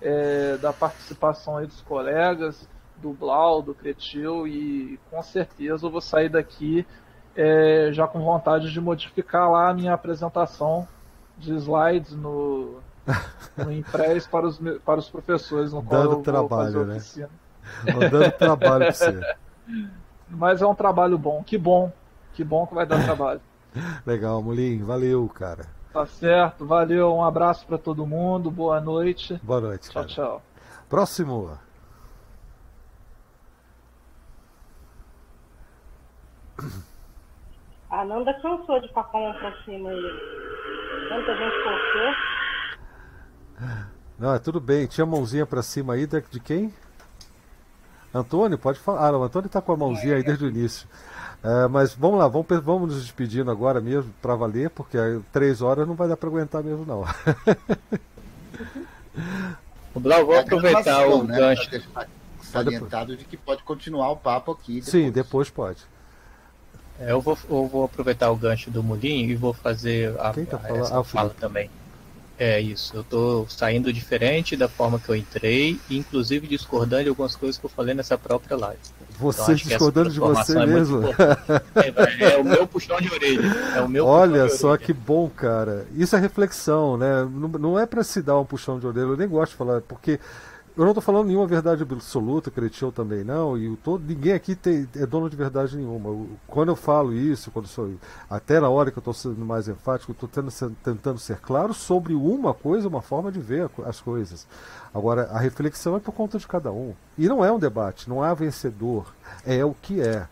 é, da participação aí dos colegas, do Blau, do Cretil, e com certeza eu vou sair daqui é, já com vontade de modificar lá a minha apresentação de slides no, no Impress para os, para os professores, no qual Dando eu trabalho, né? Dando trabalho para você. Mas é um trabalho bom, que bom que bom que vai dar trabalho. Legal, Mulim. Valeu, cara. Tá certo. Valeu. Um abraço para todo mundo. Boa noite. Boa noite. Tchau, cara. tchau. Próximo. A Nanda cansou de um pra cima aí. Tanta gente cortou. Não, é tudo bem. Tinha mãozinha pra cima aí de, de quem? Antônio, pode falar. Ah, o Antônio tá com a mãozinha aí desde o início. É, mas vamos lá, vamos, vamos nos despedindo agora mesmo para valer, porque três horas não vai dar para aguentar mesmo não. o Blau, vou aproveitar o né, gancho. Salientado de que pode continuar o papo aqui. Depois. Sim, depois pode. É, eu, vou, eu vou aproveitar o gancho do Mulim e vou fazer a, Quem tá a, essa ah, fala também. É isso, eu tô saindo diferente da forma que eu entrei, inclusive discordando de algumas coisas que eu falei nessa própria live. Você então, discordando de você é mesmo? É, é, o meu puxão de orelha. É o meu Olha só que bom, cara. Isso é reflexão, né? Não, não é para se dar um puxão de orelha, eu nem gosto de falar, porque eu não estou falando nenhuma verdade absoluta, Cretil também não, e todo, ninguém aqui tem, é dono de verdade nenhuma. Quando eu falo isso, quando sou, até na hora que eu estou sendo mais enfático, estou tentando ser claro sobre uma coisa, uma forma de ver as coisas. Agora, a reflexão é por conta de cada um. E não é um debate, não há vencedor, é o que é.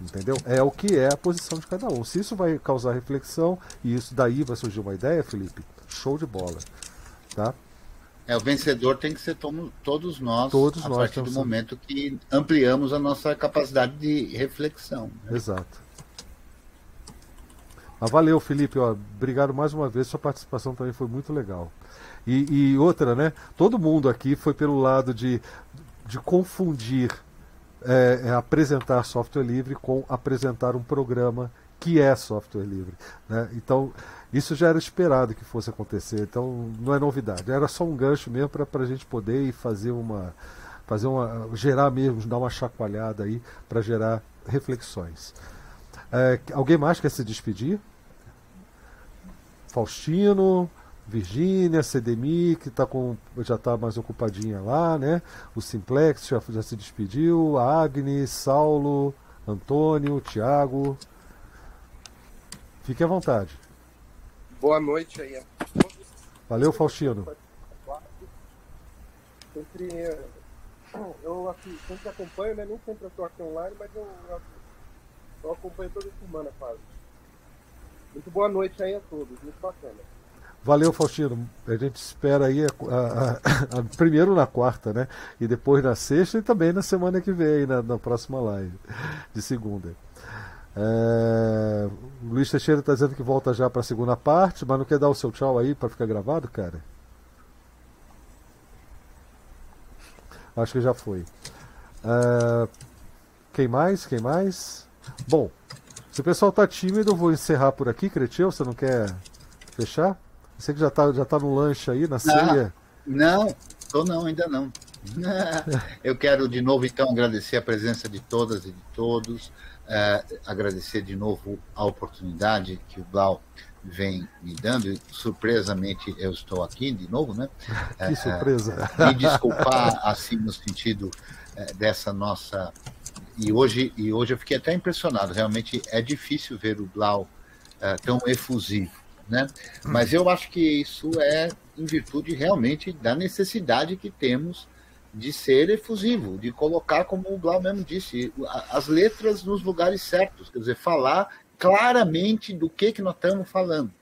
Entendeu? É o que é a posição de cada um. Se isso vai causar reflexão e isso daí vai surgir uma ideia, Felipe, show de bola. Tá? É, o vencedor tem que ser todos nós, todos a nós partir do momento que ampliamos a nossa capacidade de reflexão. Né? Exato. Ah, valeu, Felipe. Ó, obrigado mais uma vez. Sua participação também foi muito legal. E, e outra, né? Todo mundo aqui foi pelo lado de, de confundir é, é, apresentar software livre com apresentar um programa que é software livre. Né? Então, isso já era esperado que fosse acontecer, então não é novidade. Era só um gancho mesmo para a gente poder fazer uma. fazer uma. gerar mesmo, dar uma chacoalhada aí para gerar reflexões. É, alguém mais quer se despedir? Faustino, Virgínia, CDMI, que tá com, já está mais ocupadinha lá, né? O Simplex já, já se despediu, Agnes, Saulo, Antônio, Tiago. Fique à vontade. Boa noite aí. Valeu, Faustino. Sempre, eu aqui, sempre acompanho, né? Nem sempre eu estou aqui online, mas eu, eu, eu acompanho toda semana quase. Muito boa noite aí a todos, muito bacana. Valeu, Faustino. A gente espera aí a, a, a, primeiro na quarta, né? E depois na sexta e também na semana que vem, na, na próxima live de segunda. É... Luiz Teixeira está dizendo que volta já para a segunda parte, mas não quer dar o seu tchau aí para ficar gravado, cara? Acho que já foi. É... Quem mais? Quem mais? Bom, se o pessoal está tímido, eu vou encerrar por aqui, Cretil. Você não quer fechar? Você que já está já tá no lanche aí, na ceia. Não, tô não, ainda não. eu quero de novo então agradecer a presença de todas e de todos. É, agradecer de novo a oportunidade que o Blau vem me dando, e surpresamente eu estou aqui de novo, né? Que é, surpresa! É, me desculpar, assim, no sentido é, dessa nossa. E hoje, e hoje eu fiquei até impressionado, realmente é difícil ver o Blau é, tão efusivo, né? Mas eu acho que isso é em virtude realmente da necessidade que temos de ser efusivo, de colocar, como o Blau mesmo disse, as letras nos lugares certos, quer dizer, falar claramente do que, que nós estamos falando.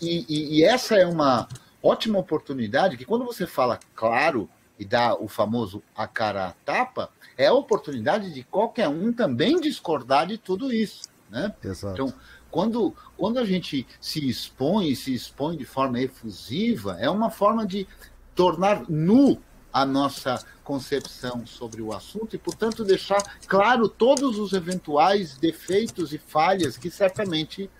E, e, e essa é uma ótima oportunidade que quando você fala claro e dá o famoso a cara a tapa, é a oportunidade de qualquer um também discordar de tudo isso. Né? Exato. Então, quando, quando a gente se expõe e se expõe de forma efusiva, é uma forma de tornar nu a nossa concepção sobre o assunto e, portanto, deixar claro todos os eventuais defeitos e falhas que certamente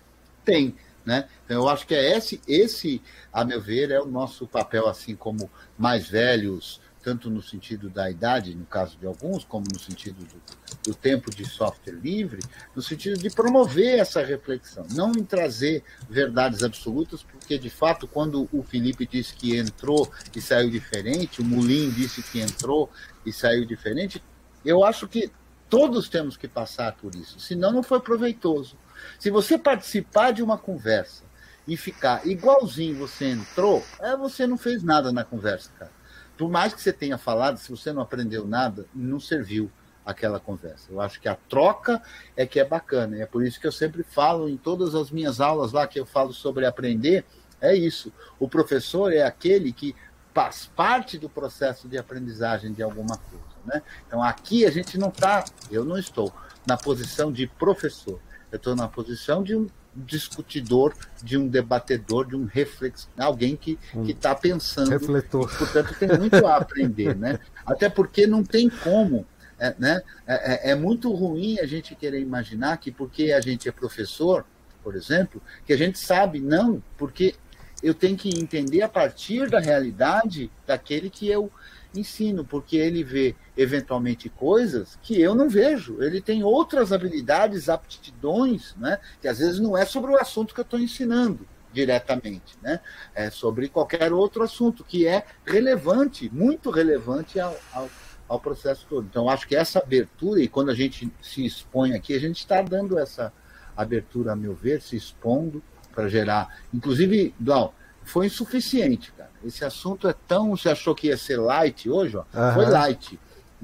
tem. Né? Então, eu acho que é esse, esse, a meu ver, é o nosso papel, assim como mais velhos, tanto no sentido da idade, no caso de alguns, como no sentido do, do, tempo de software livre, no sentido de promover essa reflexão, não em trazer verdades absolutas, porque de fato, quando o Felipe disse que entrou e saiu diferente, o Mulim disse que entrou e saiu diferente, eu acho que todos temos que passar por isso, senão não foi proveitoso. Se você participar de uma conversa e ficar igualzinho você entrou, é você não fez nada na conversa, cara por mais que você tenha falado, se você não aprendeu nada, não serviu aquela conversa. Eu acho que a troca é que é bacana. É por isso que eu sempre falo em todas as minhas aulas lá que eu falo sobre aprender, é isso. O professor é aquele que faz parte do processo de aprendizagem de alguma coisa. Né? Então aqui a gente não está, eu não estou na posição de professor, eu estou na posição de um discutidor, de um debatedor, de um reflex, alguém que está pensando. Refletor. E, portanto, tem muito a aprender, né? Até porque não tem como. É, né? É, é, é, muito ruim a gente querer imaginar que porque a gente é professor, por exemplo, que a gente sabe, não, porque eu tenho que entender a partir da realidade daquele que eu ensino, porque ele vê eventualmente coisas que eu não vejo. Ele tem outras habilidades, aptidões, né? que às vezes não é sobre o assunto que eu estou ensinando diretamente, né? É sobre qualquer outro assunto que é relevante, muito relevante ao, ao, ao processo todo. Então, acho que essa abertura, e quando a gente se expõe aqui, a gente está dando essa abertura, a meu ver, se expondo para gerar. Inclusive, Dal, foi insuficiente, cara. Esse assunto é tão. Você achou que ia ser light hoje? Ó? Uhum. Foi light.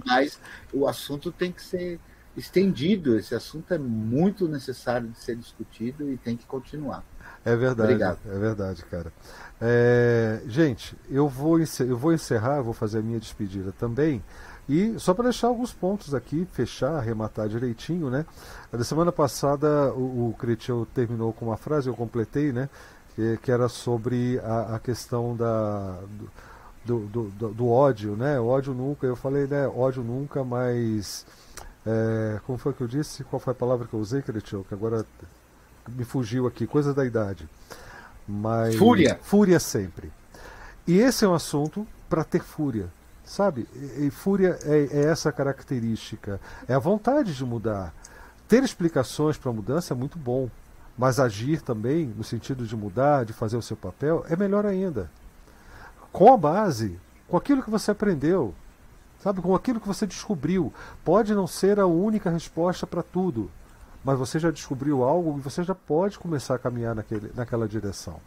Mas o assunto tem que ser estendido. Esse assunto é muito necessário de ser discutido e tem que continuar. É verdade, Obrigado. é verdade, cara. É, gente, eu vou, eu vou encerrar, vou fazer a minha despedida também. E só para deixar alguns pontos aqui, fechar, arrematar direitinho, né? Na semana passada o, o terminou com uma frase, eu completei, né? Que, que era sobre a, a questão da, do, do, do, do, ódio, né? Ódio nunca, eu falei, né? Ódio nunca, mas. É, como foi que eu disse? Qual foi a palavra que eu usei, Cretil? Que agora me fugiu aqui, coisa da idade. Mas, fúria! Fúria sempre. E esse é um assunto para ter fúria, sabe? E, e fúria é, é, essa característica, é a vontade de mudar. Ter explicações para a mudança é muito bom, mas agir também, no sentido de mudar, de fazer o seu papel, é melhor ainda. Com a base, com aquilo que você aprendeu, sabe? Com aquilo que você descobriu. Pode não ser a única resposta para tudo, mas você já descobriu algo e você já pode começar a caminhar naquele, naquela direção.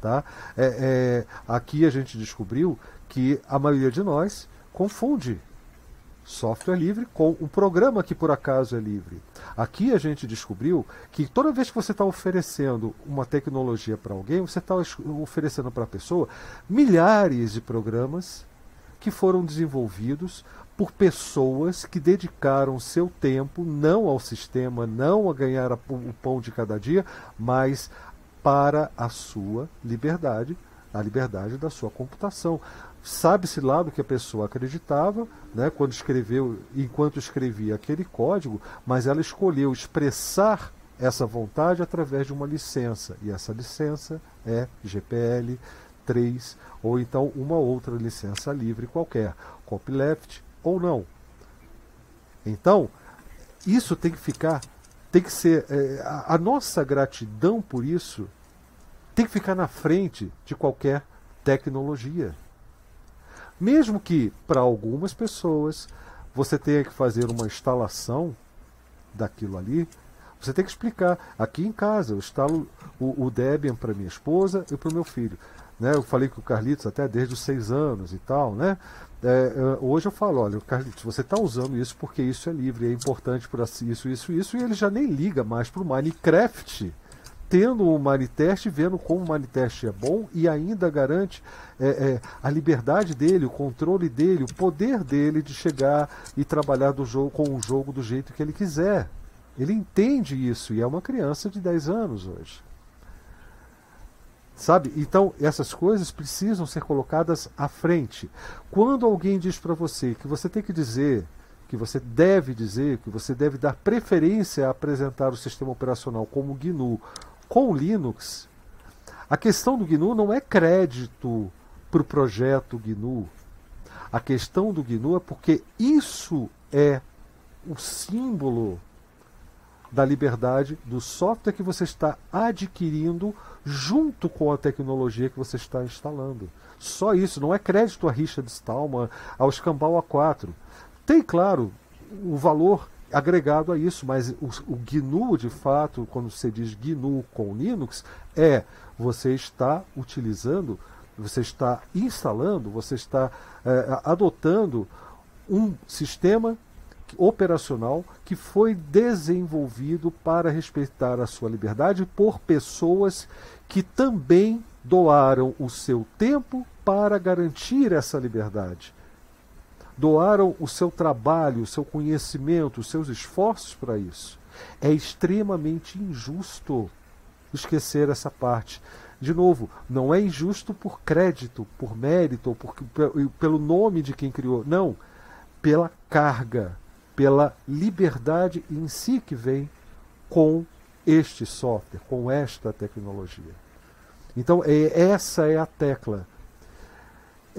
Tá? É, é, aqui a gente descobriu que a maioria de nós confunde software livre com um programa que por acaso é livre. Aqui a gente descobriu que toda vez que você está oferecendo uma tecnologia para alguém, você está oferecendo para a pessoa milhares de programas que foram desenvolvidos por pessoas que dedicaram seu tempo não ao sistema, não a ganhar o pão de cada dia, mas para a sua liberdade, a liberdade da sua computação. Sabe-se lá do que a pessoa acreditava, né, quando escreveu, enquanto escrevia aquele código, mas ela escolheu expressar essa vontade através de uma licença. E essa licença é GPL 3 ou então uma outra licença livre qualquer, copyleft ou não. Então, isso tem que ficar, tem que ser. É, a, a nossa gratidão por isso tem que ficar na frente de qualquer tecnologia. Mesmo que para algumas pessoas você tenha que fazer uma instalação daquilo ali, você tem que explicar. Aqui em casa, eu instalo o, o Debian para minha esposa e para o meu filho. Né? Eu falei com o Carlitos até desde os seis anos e tal, né? É, é hoje eu falo, olha, Carlitos, você está usando isso porque isso é livre, é importante para isso, isso, isso, e ele já nem liga mais para o Minecraft tendo o Manitest, vendo como o Manitest é bom e ainda garante é, é, a liberdade dele, o controle dele, o poder dele de chegar e trabalhar do jogo, com o jogo do jeito que ele quiser. Ele entende isso e é uma criança de 10 anos hoje. Sabe? Então, essas coisas precisam ser colocadas à frente. Quando alguém diz para você que você tem que dizer, que você deve dizer, que você deve dar preferência a apresentar o sistema operacional como GNU com Linux, a questão do GNU não é crédito para o projeto GNU. A questão do GNU é porque isso é o símbolo da liberdade do software que você está adquirindo junto com a tecnologia que você está instalando. Só isso, não é crédito a Richard Stallman, ao Escambau A4. Tem, claro, o valor agregado a isso, mas o, o GNU, de fato, quando você diz GNU com Linux, é você está utilizando, você está instalando, você está é, adotando um sistema operacional que foi desenvolvido para respeitar a sua liberdade por pessoas que também doaram o seu tempo para garantir essa liberdade. Doaram o seu trabalho, o seu conhecimento, os seus esforços para isso. É extremamente injusto esquecer essa parte. De novo, não é injusto por crédito, por mérito, por, pelo nome de quem criou. Não, pela carga, pela liberdade em si que vem com este software, com esta tecnologia. Então, é, essa é a tecla.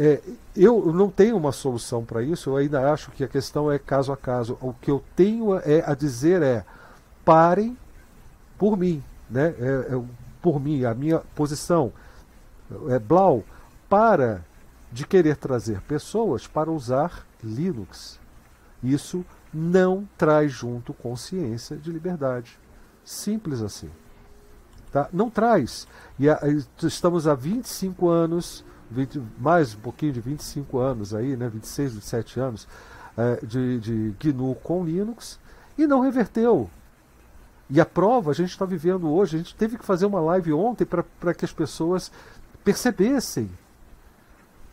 É, eu não tenho uma solução para isso, eu ainda acho que a questão é caso a caso. O que eu tenho é, a dizer é: parem por mim, né? É, é, por mim, a minha posição. É, Blau, para de querer trazer pessoas para usar Linux. Isso não traz junto consciência de liberdade. Simples assim. Tá? Não traz. E a, estamos há 25 anos, 20, mais um pouquinho de 25 anos aí, né, 26, 27 anos, é, de, de GNU com Linux, e não reverteu. E a prova a gente está vivendo hoje, a gente teve que fazer uma live ontem para que as pessoas percebessem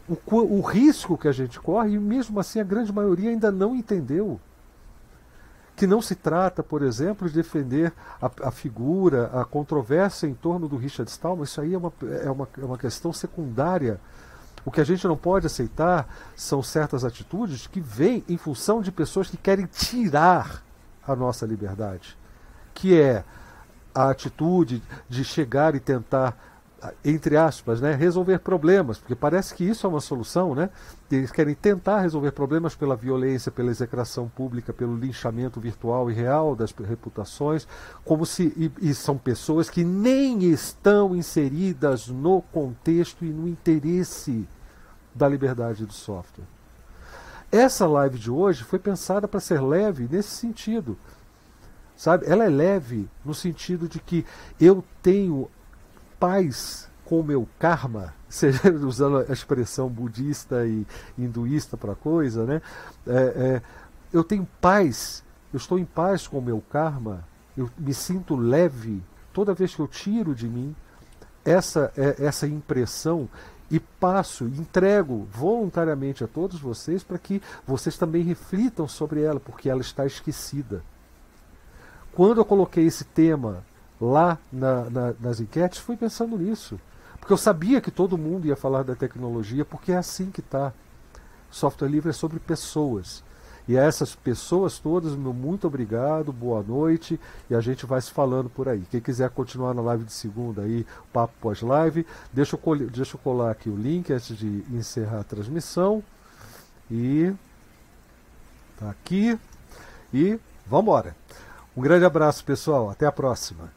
o, o risco que a gente corre, e mesmo assim a grande maioria ainda não entendeu que não se trata, por exemplo, de defender a, a, figura, a controvérsia em torno do Richard Stallman, isso aí é uma, é, uma, é uma questão secundária. O que a gente não pode aceitar são certas atitudes que vêm em função de pessoas que querem tirar a nossa liberdade, que é a atitude de chegar e tentar entre aspas, né, resolver problemas, porque parece que isso é uma solução, né? Eles querem tentar resolver problemas pela violência, pela execração pública, pelo linchamento virtual e real das reputações, como se e, e são pessoas que nem estão inseridas no contexto e no interesse da liberdade do software. Essa live de hoje foi pensada para ser leve nesse sentido. Sabe? Ela é leve no sentido de que eu tenho paz com o meu karma, seja usando a expressão budista e hinduísta para a coisa, né? É, é, eu tenho paz, eu estou em paz com o meu karma, eu me sinto leve toda vez que eu tiro de mim essa, é, essa impressão e passo, entrego voluntariamente a todos vocês para que vocês também reflitam sobre ela, porque ela está esquecida. Quando eu coloquei esse tema lá na, na, nas enquetes fui pensando nisso. Porque eu sabia que todo mundo ia falar da tecnologia, porque é assim que está. Software livre é sobre pessoas. E a essas pessoas todas, meu muito obrigado, boa noite, e a gente vai se falando por aí. Quem quiser continuar na live de segunda aí, papo pós-live, deixa, deixa eu colar aqui o link antes de encerrar a transmissão. E tá aqui. E vamos embora. Um grande abraço, pessoal. Até a próxima.